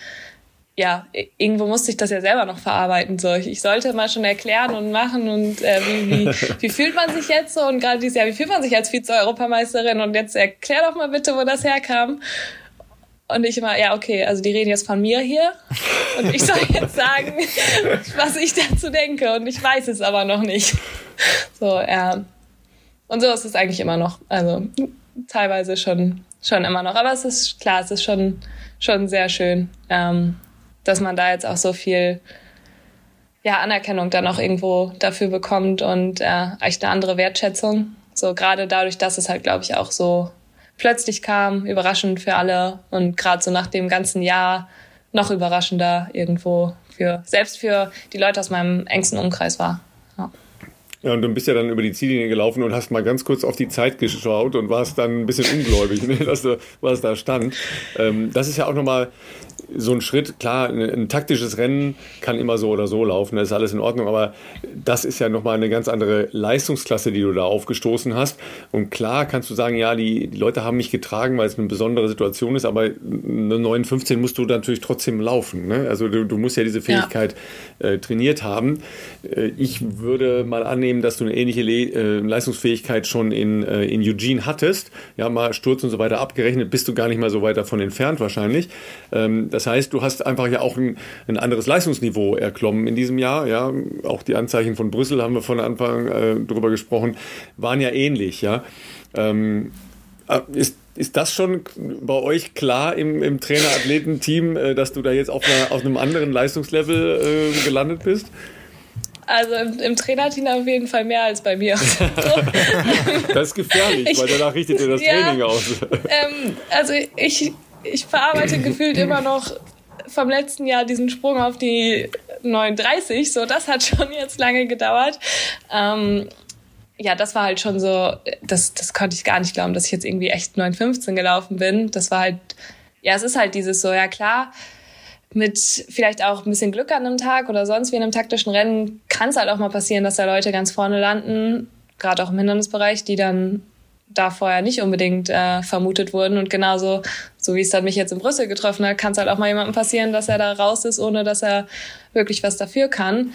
D: ja, irgendwo musste ich das ja selber noch verarbeiten. So, ich, sollte mal schon erklären und machen und äh, wie, wie, wie fühlt man sich jetzt so und gerade dieses Jahr, wie fühlt man sich als Vize-Europameisterin und jetzt erklär doch mal bitte, wo das herkam. Und ich immer, ja, okay, also die reden jetzt von mir hier. Und ich soll jetzt sagen, was ich dazu denke. Und ich weiß es aber noch nicht. So, ja. Und so ist es eigentlich immer noch. Also teilweise schon, schon immer noch. Aber es ist klar, es ist schon, schon sehr schön. Ähm, dass man da jetzt auch so viel ja, Anerkennung dann auch irgendwo dafür bekommt und äh, echt eine andere Wertschätzung. So gerade dadurch, dass es halt, glaube ich, auch so plötzlich kam, überraschend für alle und gerade so nach dem ganzen Jahr noch überraschender irgendwo für, selbst für die Leute aus meinem engsten Umkreis war. Ja.
B: Ja, und du bist ja dann über die Ziellinie gelaufen und hast mal ganz kurz auf die Zeit geschaut und warst dann ein bisschen ungläubig, ne, dass du, was da stand. Ähm, das ist ja auch nochmal so ein Schritt, klar, ein, ein, taktisches Rennen kann immer so oder so laufen, das ist alles in Ordnung, aber das ist ja nochmal eine ganz andere Leistungsklasse, die du da aufgestoßen hast. Und klar kannst du sagen, ja, die, die Leute haben mich getragen, weil es eine besondere Situation ist, aber eine 915 musst du natürlich trotzdem laufen. Ne? Also du, du, musst ja diese Fähigkeit ja. äh, trainiert haben. Äh, ich würde mal annehmen, dass du eine ähnliche Le äh, Leistungsfähigkeit schon in, äh, in Eugene hattest. Ja, mal Sturz und so weiter abgerechnet, bist du gar nicht mal so weit davon entfernt wahrscheinlich. Ähm, das heißt, du hast einfach ja auch ein, ein, anderes Leistungsniveau erklommen in diesem Jahr. Ja, auch die Anzeichen von Brüssel haben wir von Anfang äh, drüber gesprochen, waren ja ähnlich. Ja, ähm, äh, ist ist das schon bei euch klar im, im Trainer-Athleten-Team, äh, dass du da jetzt auf, einer, auf einem anderen Leistungslevel äh, gelandet bist?
D: Also im, im Trainerteam auf jeden Fall mehr als bei mir.
B: das ist gefährlich, ich, weil danach richtet ihr das ja, Training aus.
D: Ähm, also ich, ich verarbeite gefühlt immer noch vom letzten Jahr diesen Sprung auf die 39. So, das hat schon jetzt lange gedauert. Ähm, ja, das war halt schon so, das, das konnte ich gar nicht glauben, dass ich jetzt irgendwie echt 9,15 gelaufen bin. Das war halt, ja, es ist halt dieses so, ja klar, mit vielleicht auch ein bisschen Glück an einem Tag oder sonst wie in einem taktischen Rennen kann es halt auch mal passieren, dass da Leute ganz vorne landen, gerade auch im Hindernisbereich, die dann da vorher nicht unbedingt äh, vermutet wurden. Und genauso, so wie es dann mich jetzt in Brüssel getroffen hat, kann es halt auch mal jemandem passieren, dass er da raus ist, ohne dass er wirklich was dafür kann.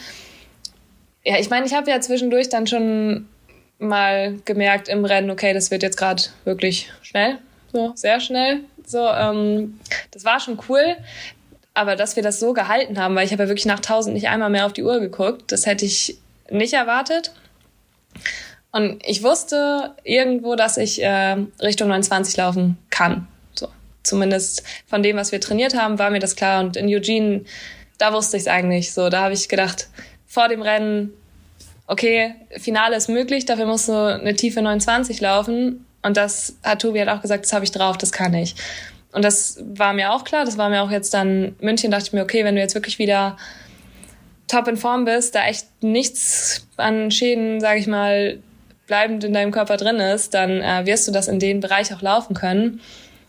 D: Ja, ich meine, ich habe ja zwischendurch dann schon mal gemerkt im Rennen, okay, das wird jetzt gerade wirklich schnell, so sehr schnell. So, ähm, das war schon cool. Aber dass wir das so gehalten haben, weil ich habe ja wirklich nach 1000 nicht einmal mehr auf die Uhr geguckt, das hätte ich nicht erwartet. Und ich wusste irgendwo, dass ich äh, Richtung 29 laufen kann. So. Zumindest von dem, was wir trainiert haben, war mir das klar. Und in Eugene, da wusste ich es eigentlich. So, da habe ich gedacht, vor dem Rennen, okay, Finale ist möglich, dafür musst du eine tiefe 29 laufen. Und das hat Tobi halt auch gesagt, das habe ich drauf, das kann ich. Und das war mir auch klar, das war mir auch jetzt dann München, dachte ich mir, okay, wenn du jetzt wirklich wieder top in Form bist, da echt nichts an Schäden, sage ich mal, bleibend in deinem Körper drin ist, dann äh, wirst du das in den Bereich auch laufen können.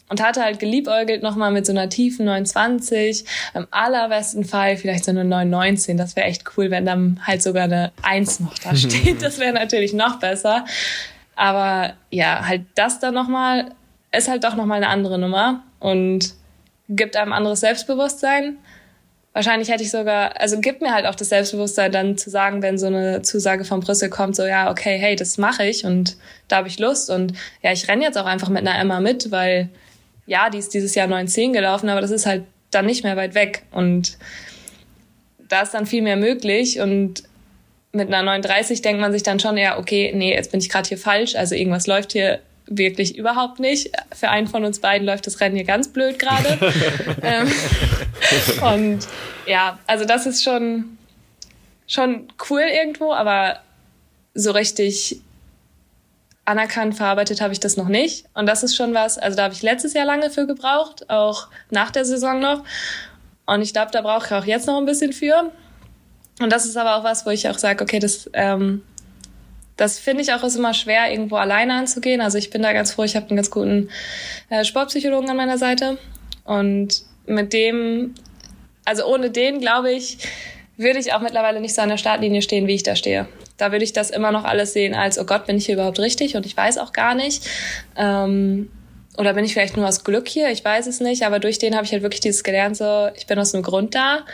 D: Und hatte halt geliebäugelt nochmal mit so einer tiefen 29, im allerbesten Fall vielleicht so eine 919. Das wäre echt cool, wenn dann halt sogar eine 1 noch da steht. Das wäre natürlich noch besser. Aber ja, halt das dann nochmal ist halt doch nochmal eine andere Nummer und gibt einem anderes Selbstbewusstsein wahrscheinlich hätte ich sogar, also gibt mir halt auch das Selbstbewusstsein dann zu sagen, wenn so eine Zusage von Brüssel kommt, so ja, okay, hey, das mache ich und da habe ich Lust und ja, ich renne jetzt auch einfach mit einer Emma mit, weil ja, die ist dieses Jahr 9-10 gelaufen, aber das ist halt dann nicht mehr weit weg und da ist dann viel mehr möglich und mit einer 39 denkt man sich dann schon, ja, okay, nee, jetzt bin ich gerade hier falsch, also irgendwas läuft hier wirklich überhaupt nicht. Für einen von uns beiden läuft das Rennen hier ganz blöd gerade. ähm, und ja, also das ist schon, schon cool irgendwo, aber so richtig anerkannt verarbeitet habe ich das noch nicht. Und das ist schon was, also da habe ich letztes Jahr lange für gebraucht, auch nach der Saison noch. Und ich glaube, da brauche ich auch jetzt noch ein bisschen für. Und das ist aber auch was, wo ich auch sage, okay, das ähm, das finde ich auch ist immer schwer, irgendwo alleine anzugehen. Also ich bin da ganz froh, ich habe einen ganz guten äh, Sportpsychologen an meiner Seite. Und mit dem, also ohne den, glaube ich, würde ich auch mittlerweile nicht so an der Startlinie stehen, wie ich da stehe. Da würde ich das immer noch alles sehen als, oh Gott, bin ich hier überhaupt richtig? Und ich weiß auch gar nicht. Ähm, oder bin ich vielleicht nur aus Glück hier? Ich weiß es nicht. Aber durch den habe ich halt wirklich dieses gelernt, so, ich bin aus einem Grund da.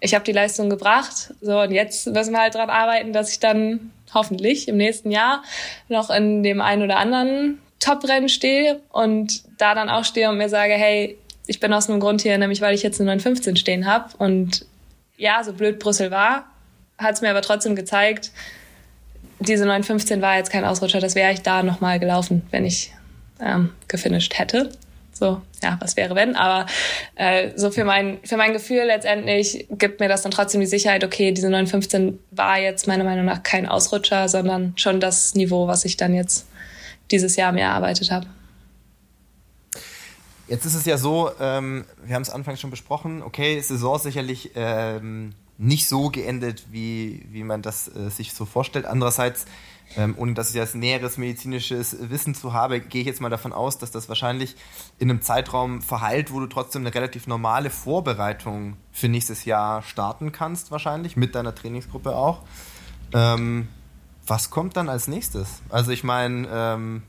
D: Ich habe die Leistung gebracht. So, und jetzt müssen wir halt dran arbeiten, dass ich dann hoffentlich im nächsten Jahr noch in dem einen oder anderen Top-Rennen stehe und da dann auch stehe und mir sage, hey, ich bin aus einem Grund hier, nämlich weil ich jetzt eine 915 stehen habe. Und ja, so blöd Brüssel war, hat es mir aber trotzdem gezeigt, diese 915 war jetzt kein Ausrutscher, das wäre ich da nochmal gelaufen, wenn ich ähm, gefinisht hätte. So, ja, was wäre wenn? Aber äh, so für mein, für mein Gefühl letztendlich gibt mir das dann trotzdem die Sicherheit, okay, diese 915 war jetzt meiner Meinung nach kein Ausrutscher, sondern schon das Niveau, was ich dann jetzt dieses Jahr mir erarbeitet habe.
C: Jetzt ist es ja so, ähm, wir haben es anfangs schon besprochen, okay, Saison sicherlich ähm, nicht so geendet, wie, wie man das äh, sich so vorstellt. Andererseits, ähm, ohne dass ich jetzt näheres medizinisches Wissen zu habe, gehe ich jetzt mal davon aus, dass das wahrscheinlich in einem Zeitraum verheilt, wo du trotzdem eine relativ normale Vorbereitung für nächstes Jahr starten kannst, wahrscheinlich, mit deiner Trainingsgruppe auch. Ähm, was kommt dann als nächstes? Also ich meine, ähm,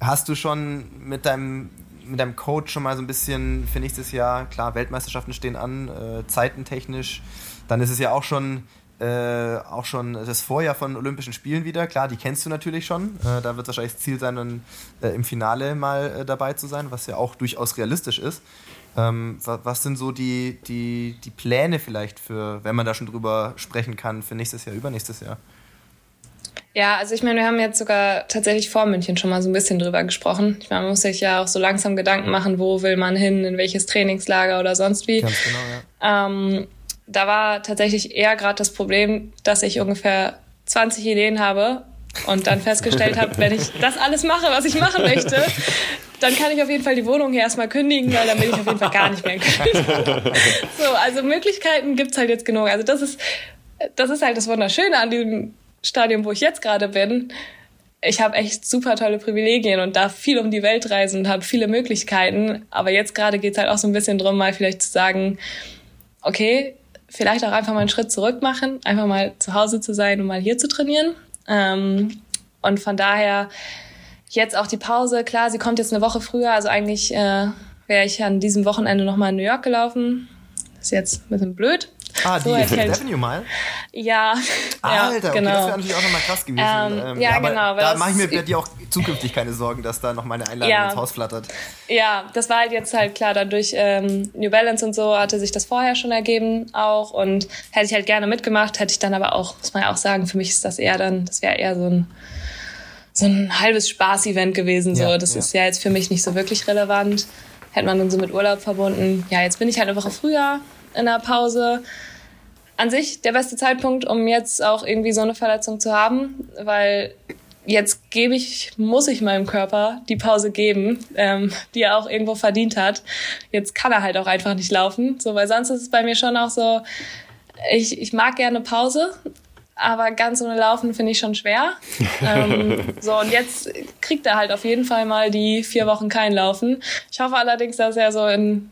C: hast du schon mit deinem mit deinem Coach schon mal so ein bisschen für nächstes Jahr, klar, Weltmeisterschaften stehen an, äh, zeitentechnisch, dann ist es ja auch schon, äh, auch schon das Vorjahr von Olympischen Spielen wieder. Klar, die kennst du natürlich schon. Äh, da wird wahrscheinlich das Ziel sein, dann äh, im Finale mal äh, dabei zu sein, was ja auch durchaus realistisch ist. Ähm, was, was sind so die, die, die Pläne vielleicht für, wenn man da schon drüber sprechen kann, für nächstes Jahr, übernächstes Jahr?
D: Ja, also ich meine, wir haben jetzt sogar tatsächlich vor München schon mal so ein bisschen drüber gesprochen. Ich meine, man muss sich ja auch so langsam Gedanken machen, wo will man hin, in welches Trainingslager oder sonst wie.
C: Ganz genau, ja.
D: Ähm, da war tatsächlich eher gerade das Problem, dass ich ungefähr 20 Ideen habe und dann festgestellt habe, wenn ich das alles mache, was ich machen möchte, dann kann ich auf jeden Fall die Wohnung hier erstmal kündigen, weil dann bin ich auf jeden Fall gar nicht mehr in Köln. so, also Möglichkeiten gibt's halt jetzt genug. Also das ist, das ist halt das Wunderschöne an diesem Stadium, wo ich jetzt gerade bin. Ich habe echt super tolle Privilegien und darf viel um die Welt reisen und habe viele Möglichkeiten. Aber jetzt gerade geht's halt auch so ein bisschen drum, mal vielleicht zu sagen, okay, vielleicht auch einfach mal einen Schritt zurück machen, einfach mal zu Hause zu sein und mal hier zu trainieren. Ähm, und von daher jetzt auch die Pause. Klar, sie kommt jetzt eine Woche früher. Also eigentlich äh, wäre ich an diesem Wochenende nochmal in New York gelaufen. ist jetzt ein bisschen blöd.
C: Ah, die
D: So,
C: Fifth
D: erzählt.
C: Avenue mal?
D: Ja,
C: Alter, okay,
D: genau.
C: das wäre natürlich auch nochmal krass gewesen.
D: Ähm, ja,
C: aber
D: genau,
C: Da mache ich mir bei dir auch zukünftig keine Sorgen, dass da noch meine Einladung
D: Ja.
C: ins Haus flattert.
D: Ja, das war halt jetzt halt klar, dadurch ähm, New Balance und so hatte sich das vorher schon ergeben auch und hätte ich halt gerne mitgemacht, hätte ich dann aber auch, muss man ja auch sagen, für mich ist das eher dann, das wäre eher so ein so ein halbes Spaß-Event gewesen. So,
C: Ja,
D: das
C: ja.
D: ist ja jetzt für mich nicht so wirklich relevant. Hätte man dann so mit Urlaub verbunden. Ja, jetzt bin ich halt eine Woche früher in der Pause. An sich der beste Zeitpunkt, um jetzt auch irgendwie so eine Verletzung zu haben, weil jetzt gebe ich, muss ich meinem Körper die Pause geben, ähm, die er auch irgendwo verdient hat. Jetzt kann er halt auch einfach nicht laufen, so, weil sonst ist es bei mir schon auch so, ich, ich mag gerne Pause, aber ganz ohne Laufen finde ich schon schwer. ähm, so, und jetzt kriegt er halt auf jeden Fall mal die vier Wochen kein Laufen. Ich hoffe allerdings, dass er so in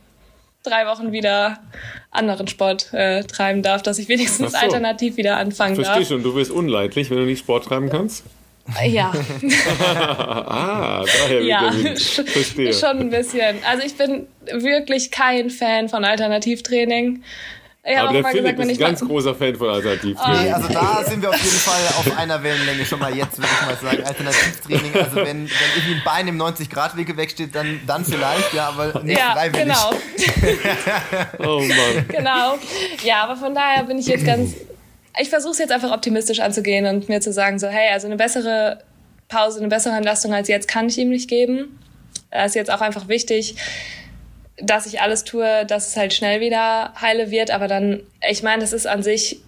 D: drei Wochen wieder anderen Sport äh, treiben darf, dass ich wenigstens
B: so.
D: alternativ wieder anfangen
B: Verstehe
D: darf.
B: schon, du wirst unleidlich, wenn du nicht Sport treiben kannst?
D: Ja.
B: Ah, daher
D: Ja.
B: Verstehe.
D: schon ein bisschen. Also ich bin wirklich kein Fan von Alternativtraining. Ich
B: Aber
D: auch
B: der
D: mal
B: Philipp
D: gesagt, wenn
B: ist
D: ich
B: ein ganz
D: mal,
B: großer Fan von
C: Nee,
B: Alternativtraining.
C: also da sind wir auf jeden Fall auf einer Wellenlänge schon mal jetzt, würde ich mal sagen. Alternativtraining, also wenn, wenn irgendwie ein Bein im 90-Grad-Winkel wegsteht, dann, dann vielleicht, ja, aber nicht
D: ja,
C: freiwillig.
D: genau,
B: Oh Mann.
D: genau. Ja, aber von daher bin ich jetzt ganz. Ich versuche es jetzt einfach optimistisch anzugehen und mir zu sagen so, hey, also eine bessere Pause, eine bessere Entlastung als jetzt kann ich ihm nicht geben. Da ist jetzt auch einfach wichtig, dass ich alles tue, dass es halt schnell wieder heile wird. Aber dann, ich meine, das ist an sich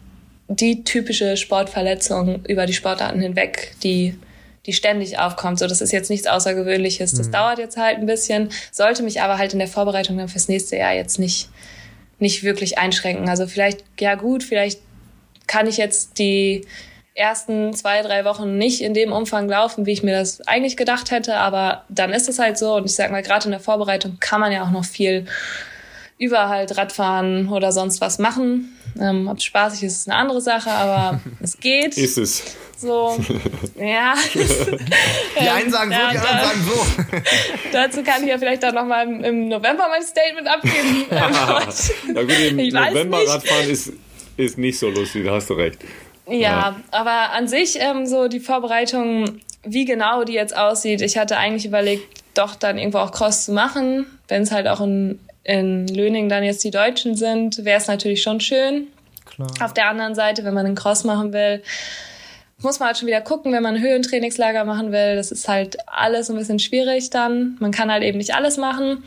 D: die typische Sportverletzung über die Sportarten hinweg, die, die ständig aufkommt. So, das ist jetzt nichts Außergewöhnliches. Das dauert jetzt halt ein bisschen, sollte mich aber halt in der Vorbereitung dann fürs nächste Jahr jetzt nicht, nicht wirklich einschränken. Also vielleicht, ja gut, vielleicht kann ich jetzt die ersten zwei, drei Wochen nicht in dem Umfang laufen, wie ich mir das eigentlich gedacht hätte, aber dann ist es halt so und ich sag mal, gerade in der Vorbereitung kann man ja auch noch viel über halt Radfahren oder sonst was machen. Ähm, Ob es spaßig ist, ist eine andere Sache, aber es geht.
B: Ist es.
D: so, ja.
C: Die einen sagen so,
D: Ja,
C: die anderen sagen so.
D: Dazu kann ich ja vielleicht dann nochmal im, im November mein Statement abgeben.
B: Ja gut, im November. Radfahren ist, ist nicht so lustig, da hast du recht.
D: Ja, aber an sich ähm, so die Vorbereitung, wie genau die jetzt aussieht. Ich hatte eigentlich überlegt, doch dann irgendwo auch Cross zu machen. Wenn es halt auch in, in Löning dann jetzt die Deutschen sind, wäre es natürlich schon schön.
C: Klar.
D: Auf der anderen Seite, wenn man einen Cross machen will, muss man halt schon wieder gucken, wenn man ein Höhentrainingslager machen will. Das ist halt alles ein bisschen schwierig dann. Man kann halt eben nicht alles machen.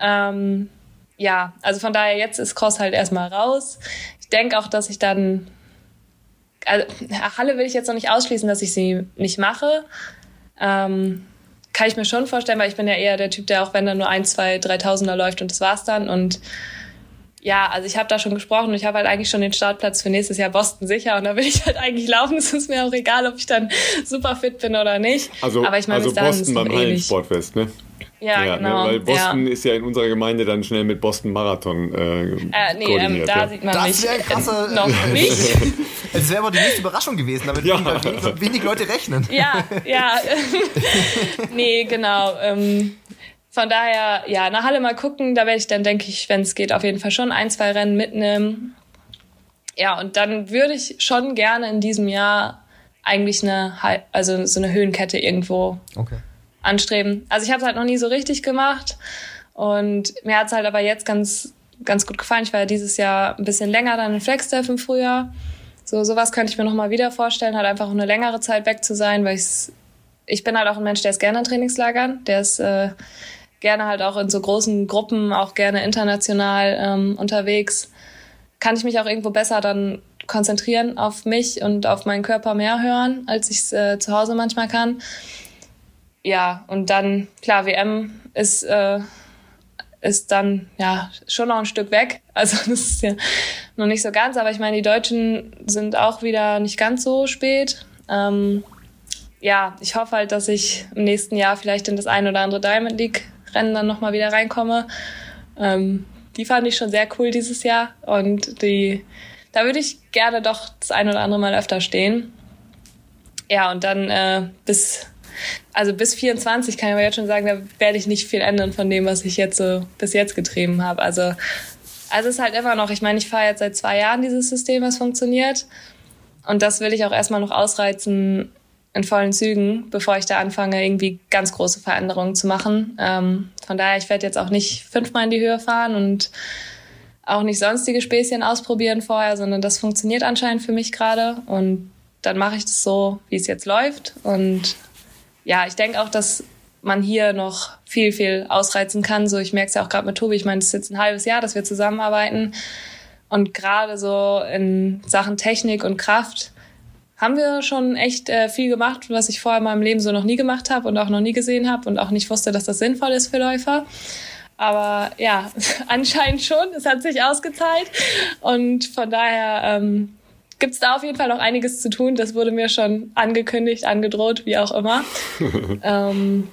D: Ähm, ja, also von daher jetzt ist Cross halt erstmal raus. Ich denke auch, dass ich dann also Halle will ich jetzt noch nicht ausschließen, dass ich sie nicht mache. Ähm, kann ich mir schon vorstellen, weil ich bin ja eher der Typ, der auch wenn dann nur ein, zwei, dreitausender läuft und das war's dann. Und ja, also ich habe da schon gesprochen und ich habe halt eigentlich schon den Startplatz für nächstes Jahr Boston sicher und da will ich halt eigentlich laufen. Es ist mir auch egal, ob ich dann super fit bin oder nicht.
B: Also,
D: Aber ich meine,
B: also Boston beim Hallensportfest, ne?
D: Ja, ja ne, genau.
B: Ne, weil Boston
D: ja.
B: ist ja in unserer Gemeinde dann schnell mit Boston Marathon äh,
D: äh, nee,
B: koordiniert.
D: Ähm, da
B: ja.
D: sieht man
C: Das
D: mich
C: wäre krasse.
D: noch nicht.
C: Es wäre aber die nächste Überraschung gewesen, damit
B: Ja.
C: wenig, wenig Leute rechnen.
D: ja, ja. nee, genau. Ähm, von daher, ja, nach Halle mal gucken. Da werde ich dann, denke ich, wenn es geht, auf jeden Fall schon ein, zwei Rennen mitnehmen. Ja, und dann würde ich schon gerne in diesem Jahr eigentlich eine, Hal- also so eine Höhenkette irgendwo
C: Okay.
D: Anstreben. Also ich habe es halt noch nie so richtig gemacht und mir hat es halt aber jetzt ganz ganz gut gefallen. Ich war ja dieses Jahr ein bisschen länger dann in Flagstaff im Frühjahr. So sowas könnte ich mir noch mal wieder vorstellen, halt einfach eine längere Zeit weg zu sein, weil ich's, ich bin halt auch ein Mensch, der ist gerne in Trainingslagern, der ist äh, gerne halt auch in so großen Gruppen, auch gerne international ähm, unterwegs. Kann ich mich auch irgendwo besser dann konzentrieren auf mich und auf meinen Körper mehr hören, als ich es äh, zu Hause manchmal kann ja, und dann, klar, WM ist, äh, ist dann ja schon noch ein Stück weg. Also das ist ja noch nicht so ganz, aber ich meine, die Deutschen sind auch wieder nicht ganz so spät. Ähm, ja, ich hoffe halt, dass ich im nächsten Jahr vielleicht in das ein oder andere Diamond League Rennen dann nochmal wieder reinkomme. Ähm, die fand ich schon sehr cool dieses Jahr und die, da würde ich gerne doch das ein oder andere Mal öfter stehen. Ja, und dann äh, bis also bis 24 kann ich aber jetzt schon sagen, da werde ich nicht viel ändern von dem, was ich jetzt so bis jetzt getrieben habe. Also, also es ist halt immer noch, ich meine, ich fahre jetzt seit zwei Jahren dieses System, was funktioniert. Und das will ich auch erstmal noch ausreizen in vollen Zügen, bevor ich da anfange, irgendwie ganz große Veränderungen zu machen. Ähm, von daher, ich werde jetzt auch nicht fünfmal in die Höhe fahren und auch nicht sonstige Späßchen ausprobieren vorher, sondern das funktioniert anscheinend für mich gerade. Und dann mache ich das so, wie es jetzt läuft. Und ja, ich denke auch, dass man hier noch viel, viel ausreizen kann. So, ich merke es ja auch gerade mit Tobi. Ich meine, das ist jetzt ein halbes Jahr, dass wir zusammenarbeiten. Und gerade so in Sachen Technik und Kraft haben wir schon echt äh, viel gemacht, was ich vorher in meinem Leben so noch nie gemacht habe und auch noch nie gesehen habe und auch nicht wusste, dass das sinnvoll ist für Läufer. Aber ja, anscheinend schon. Es hat sich ausgezahlt. Und von daher ähm, gibt es da auf jeden Fall noch einiges zu tun. Das wurde mir schon angekündigt, angedroht, wie auch immer. ähm,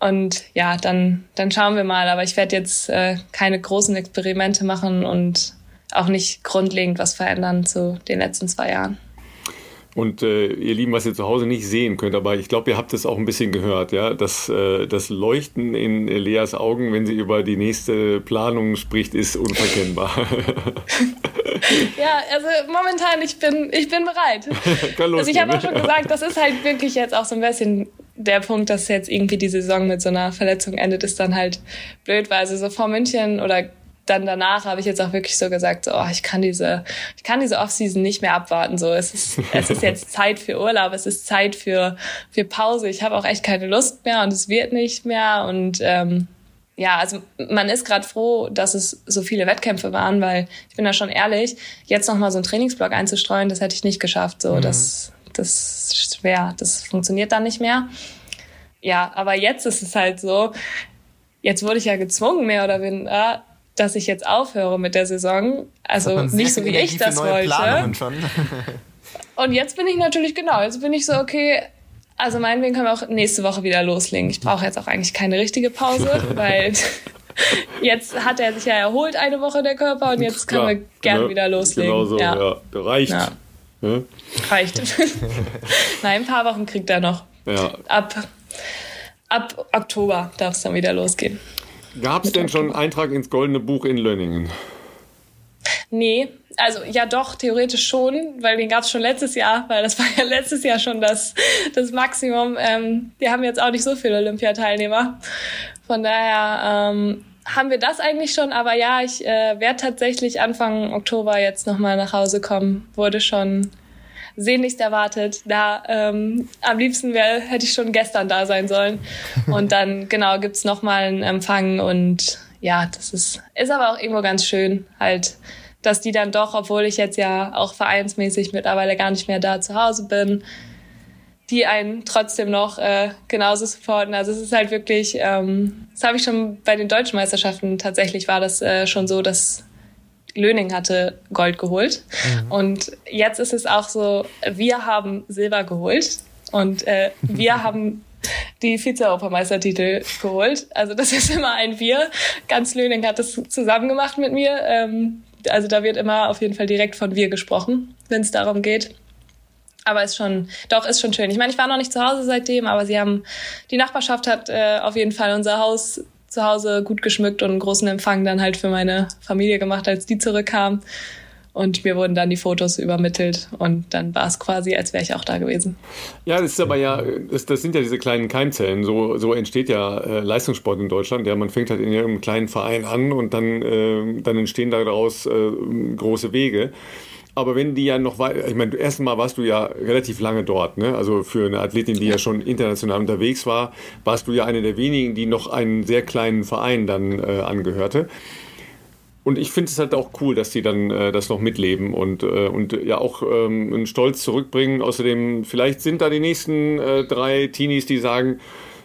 D: und ja, dann, dann schauen wir mal. Aber ich werde jetzt äh, keine großen Experimente machen und auch nicht grundlegend was verändern zu den letzten zwei Jahren.
B: Und äh, ihr Lieben, was ihr zu Hause nicht sehen könnt, aber ich glaube, ihr habt es auch ein bisschen gehört, ja, das, äh, das Leuchten in Leas Augen, wenn sie über die nächste Planung spricht, ist unverkennbar.
D: Ja, also momentan, ich bin, ich bin bereit.
B: Kann
D: Also ich habe auch schon gesagt, das ist halt wirklich jetzt auch so ein bisschen der Punkt, dass jetzt irgendwie die Saison mit so einer Verletzung endet, ist dann halt blöd, weil also so vor München oder dann danach habe ich jetzt auch wirklich so gesagt, so, oh, ich kann diese, ich kann diese Offseason nicht mehr abwarten. So, es ist, es ist jetzt Zeit für Urlaub, es ist Zeit für für Pause. Ich habe auch echt keine Lust mehr und es wird nicht mehr und ähm, ja, also man ist gerade froh, dass es so viele Wettkämpfe waren, weil ich bin da schon ehrlich, jetzt noch mal so einen Trainingsblock einzustreuen, das hätte ich nicht geschafft. So, das das ist schwer, das funktioniert dann nicht mehr. Ja, aber jetzt ist es halt so. Jetzt wurde ich ja gezwungen, mehr oder weniger, dass ich jetzt aufhöre mit der Saison. Also nicht so wie
C: Energie
D: ich das wollte. Und jetzt bin ich natürlich genau, jetzt bin ich so, okay, also meinetwegen können wir auch nächste Woche wieder loslegen. Ich brauche jetzt auch eigentlich keine richtige Pause, weil jetzt hat er sich ja erholt eine Woche der Körper und jetzt können
B: Klar,
D: wir gerne
B: ne?
D: wieder loslegen.
B: Genau so, ja. Reicht.
D: Ja.
B: Ne?
D: Reicht. Nein, ein paar Wochen kriegt er noch.
B: Ja.
D: Ab, ab Oktober darf es dann wieder losgehen.
B: Gab es denn schon einen Eintrag ins Goldene Buch in Lönningen?
D: Nee, also ja doch, theoretisch schon, weil den gab es schon letztes Jahr, weil das war ja letztes Jahr schon das, das Maximum. Ähm, wir haben jetzt auch nicht so viele Olympiateilnehmer. Von daher ähm, haben wir das eigentlich schon, aber ja, ich äh, werde tatsächlich Anfang Oktober jetzt nochmal nach Hause kommen. Wurde schon sehnlichst erwartet. Da ähm, am liebsten wär, hätte ich schon gestern da sein sollen. Und dann genau gibt's noch mal einen Empfang und ja, das ist ist aber auch irgendwo ganz schön halt dass die dann doch, obwohl ich jetzt ja auch vereinsmäßig mittlerweile gar nicht mehr da zu Hause bin, die einen trotzdem noch äh, genauso supporten. Also es ist halt wirklich, ähm, das habe ich schon bei den deutschen Meisterschaften tatsächlich war das äh, schon so, dass Löning hatte Gold geholt. Mhm. Und jetzt ist es auch so, wir haben Silber geholt und äh, wir haben die Vize-Europameistertitel geholt. Also das ist immer ein Wir. Ganz Löning hat das zusammen gemacht mit mir. Ähm, also da wird immer auf jeden Fall direkt von wir gesprochen, wenn es darum geht. Aber ist schon, doch, ist schon schön. Ich meine, ich war noch nicht zu Hause seitdem, aber sie haben, die Nachbarschaft hat äh, auf jeden Fall unser Haus zu Hause gut geschmückt und einen großen Empfang dann halt für meine Familie gemacht, als die zurückkam. Und mir wurden dann die Fotos übermittelt und dann war es quasi, als wäre ich auch da gewesen.
B: Ja, das ist aber ja, das, das sind ja diese kleinen Keimzellen. So, so entsteht ja äh, Leistungssport in Deutschland. Ja, man fängt halt in einem kleinen Verein an und dann, äh, dann entstehen daraus äh, große Wege. Aber wenn die ja noch weiter, ich meine, erstmal warst du ja relativ lange dort, ne? Also für eine Athletin, die ja schon international unterwegs war, warst du ja eine der wenigen, die noch einen sehr kleinen Verein dann äh, angehörte. Und ich finde es halt auch cool, dass die dann äh, das noch mitleben und, äh, und ja auch ähm, einen Stolz zurückbringen. Außerdem, vielleicht sind da die nächsten äh, drei Teenies, die sagen,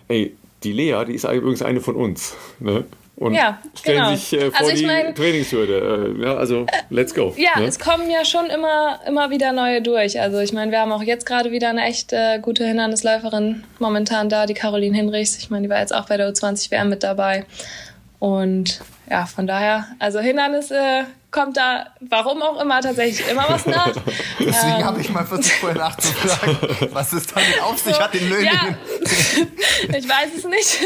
B: ey, die Lea, die ist übrigens eine von uns. Ne? und ja, stellen genau. sich äh, vor also die mein, Trainingshürde. Äh, ja, also let's go.
D: Ja, ne? es kommen ja schon immer, immer wieder neue durch. Also ich meine, wir haben auch jetzt gerade wieder eine echt äh, gute Hindernisläuferin momentan da, die Caroline Hinrichs. Ich meine, die war jetzt auch bei der U20 WM mit dabei. Und ja, von daher, also Hindernisse kommt da, warum auch immer, tatsächlich immer was nach.
C: Deswegen ähm, habe ich mal versucht, vorher nachzufragen, was es damit auf sich so, hat, den Löwen. Ja,
D: ich weiß es nicht.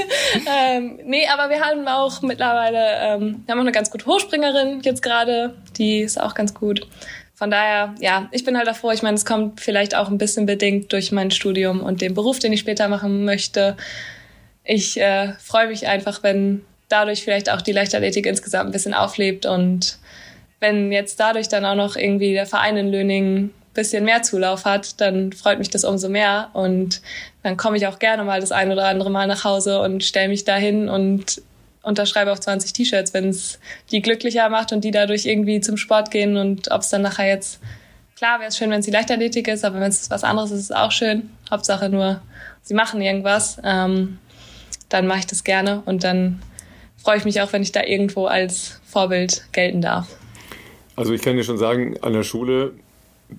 D: Ähm, nee, aber wir haben auch mittlerweile, ähm, wir haben auch eine ganz gute Hochspringerin jetzt gerade, die ist auch ganz gut. Von daher, ja, ich bin halt auch froh. Ich meine, es kommt vielleicht auch ein bisschen bedingt durch mein Studium und den Beruf, den ich später machen möchte. Ich äh, freue mich einfach, wenn dadurch vielleicht auch die Leichtathletik insgesamt ein bisschen auflebt und wenn jetzt dadurch dann auch noch irgendwie der Verein in Löning ein bisschen mehr Zulauf hat, dann freut mich das umso mehr und dann komme ich auch gerne mal das ein oder andere Mal nach Hause und stelle mich dahin und unterschreibe auf 20 T-Shirts, wenn es die glücklicher macht und die dadurch irgendwie zum Sport gehen und ob es dann nachher jetzt klar wäre es schön, wenn es die Leichtathletik ist, aber wenn es was anderes ist, ist es auch schön. Hauptsache nur, sie machen irgendwas, ähm, dann mache ich das gerne und dann freue ich mich auch, wenn ich da irgendwo als Vorbild gelten darf.
B: Also ich kann dir schon sagen, an der Schule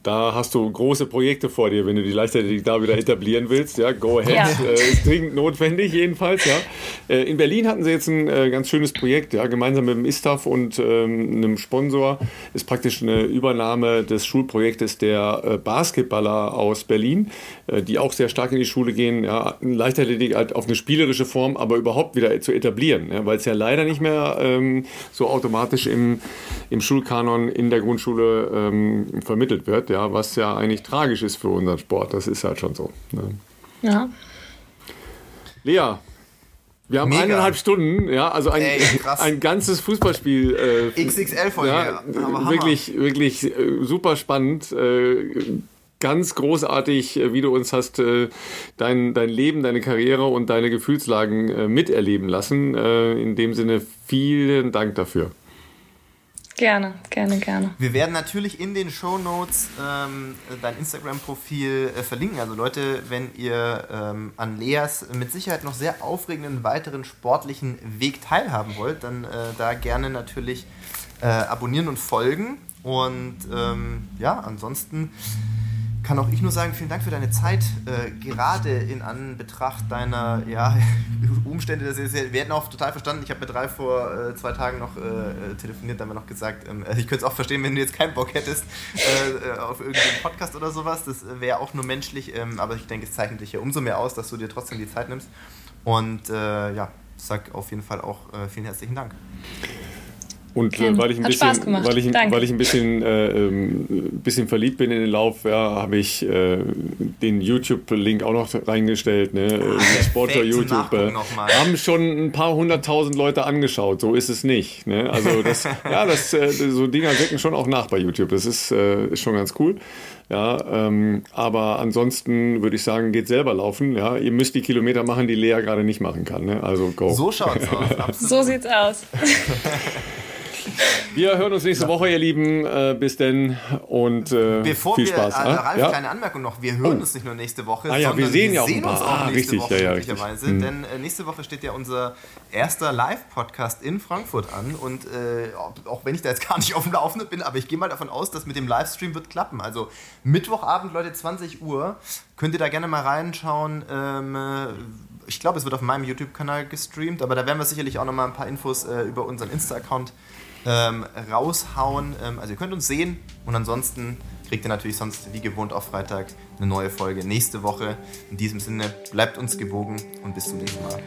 B: da hast du große Projekte vor dir, wenn du die Leichtathletik da wieder etablieren willst. Ja, go ahead. Ja. Äh, ist dringend notwendig jedenfalls. Ja. Äh, in Berlin hatten sie jetzt ein äh, ganz schönes Projekt, ja, gemeinsam mit dem ISTAF und ähm, einem Sponsor. Ist praktisch eine Übernahme des Schulprojektes der äh, Basketballer aus Berlin, äh, die auch sehr stark in die Schule gehen. Ja, Leichtathletik halt auf eine spielerische Form, aber überhaupt wieder zu etablieren, ja, weil es ja leider nicht mehr ähm, so automatisch im, im Schulkanon in der Grundschule ähm, vermittelt wird wird, ja, was ja eigentlich tragisch ist für unseren Sport. Das ist halt schon so. Ne?
D: Ja.
B: Lea, wir haben Mega. eineinhalb Stunden, ja, also ein, Ey, ein ganzes Fußballspiel.
C: Äh, XXL von
B: ja, Wirklich, wirklich äh, super spannend. Äh, ganz großartig, äh, wie du uns hast äh, dein, dein Leben, deine Karriere und deine Gefühlslagen äh, miterleben lassen. in dem Sinne vielen Dank dafür.
D: Gerne, gerne, gerne.
C: Wir werden natürlich in den Show Notes ähm, dein Instagram-Profil äh, verlinken. Also Leute, wenn ihr ähm, an Leas mit Sicherheit noch sehr aufregenden weiteren sportlichen Weg teilhaben wollt, dann äh, da gerne natürlich äh, abonnieren und folgen. Und ähm, ja, ansonsten kann auch ich nur sagen, vielen Dank für deine Zeit, äh, gerade in Anbetracht deiner ja, Umstände. Das ist, wir hätten auch total verstanden, ich habe mit drei vor äh, zwei Tagen noch äh, telefoniert, da haben wir noch gesagt, ähm, ich könnte es auch verstehen, wenn du jetzt keinen Bock hättest äh, äh, auf irgendeinen Podcast oder sowas. Das wäre auch nur menschlich, ähm, aber ich denke, es zeichnet dich ja umso mehr aus, dass du dir trotzdem die Zeit nimmst. Und äh, ja, sag auf jeden Fall auch vielen herzlichen Dank.
B: Und äh, weil ich ein
D: Hat
B: bisschen,
D: Spaß gemacht.
B: weil ich,
D: Danke.
B: weil ich ein bisschen, äh, ähm, bisschen verliebt bin in den Lauf, ja, habe ich äh, den YouTube-Link auch noch reingestellt. Ne? Äh, Sport für
C: zum
B: YouTube. Äh, haben schon ein paar hunderttausend Leute angeschaut. So ist es nicht. Ne? Also das, ja, das, äh, so Dinger wirken schon auch nach bei YouTube. Das ist, äh, ist schon ganz cool. Ja, ähm, aber ansonsten würde ich sagen, geht selber laufen. Ja, ihr müsst die Kilometer machen, die Lea gerade nicht machen kann. Ne? Also go.
C: So schaut's aus. Absolut.
D: So sieht's aus.
B: Wir hören uns nächste Woche, ihr Lieben. Äh, bis denn und äh,
C: Bevor
B: viel
C: wir,
B: Spaß.
C: äh,
B: ah?
C: Ralf,
B: ja?
C: kleine Anmerkung noch, wir hören
B: Oh.
C: uns nicht nur nächste Woche,
B: Ah ja,
C: sondern
B: wir sehen ja auch ein
C: uns auch
B: Ah,
C: nächste
B: richtig,
C: Woche
B: ja, ja,
C: möglicherweise,
B: Hm.
C: denn äh, nächste Woche steht ja unser erster Live-Podcast in Frankfurt an und äh, auch wenn ich da jetzt gar nicht auf dem Laufenden bin, aber ich gehe mal davon aus, dass mit dem Livestream wird klappen. Also Mittwochabend, Leute, 20 Uhr, könnt ihr da gerne mal reinschauen. Ähm, äh, ich glaube, es wird auf meinem YouTube-Kanal gestreamt, aber da werden wir sicherlich auch noch mal ein paar Infos über unseren Insta-Account ähm, raushauen. Ähm, also ihr könnt uns sehen und ansonsten kriegt ihr natürlich sonst wie gewohnt auf Freitag eine neue Folge nächste Woche. In diesem Sinne, bleibt uns gewogen und bis zum nächsten Mal.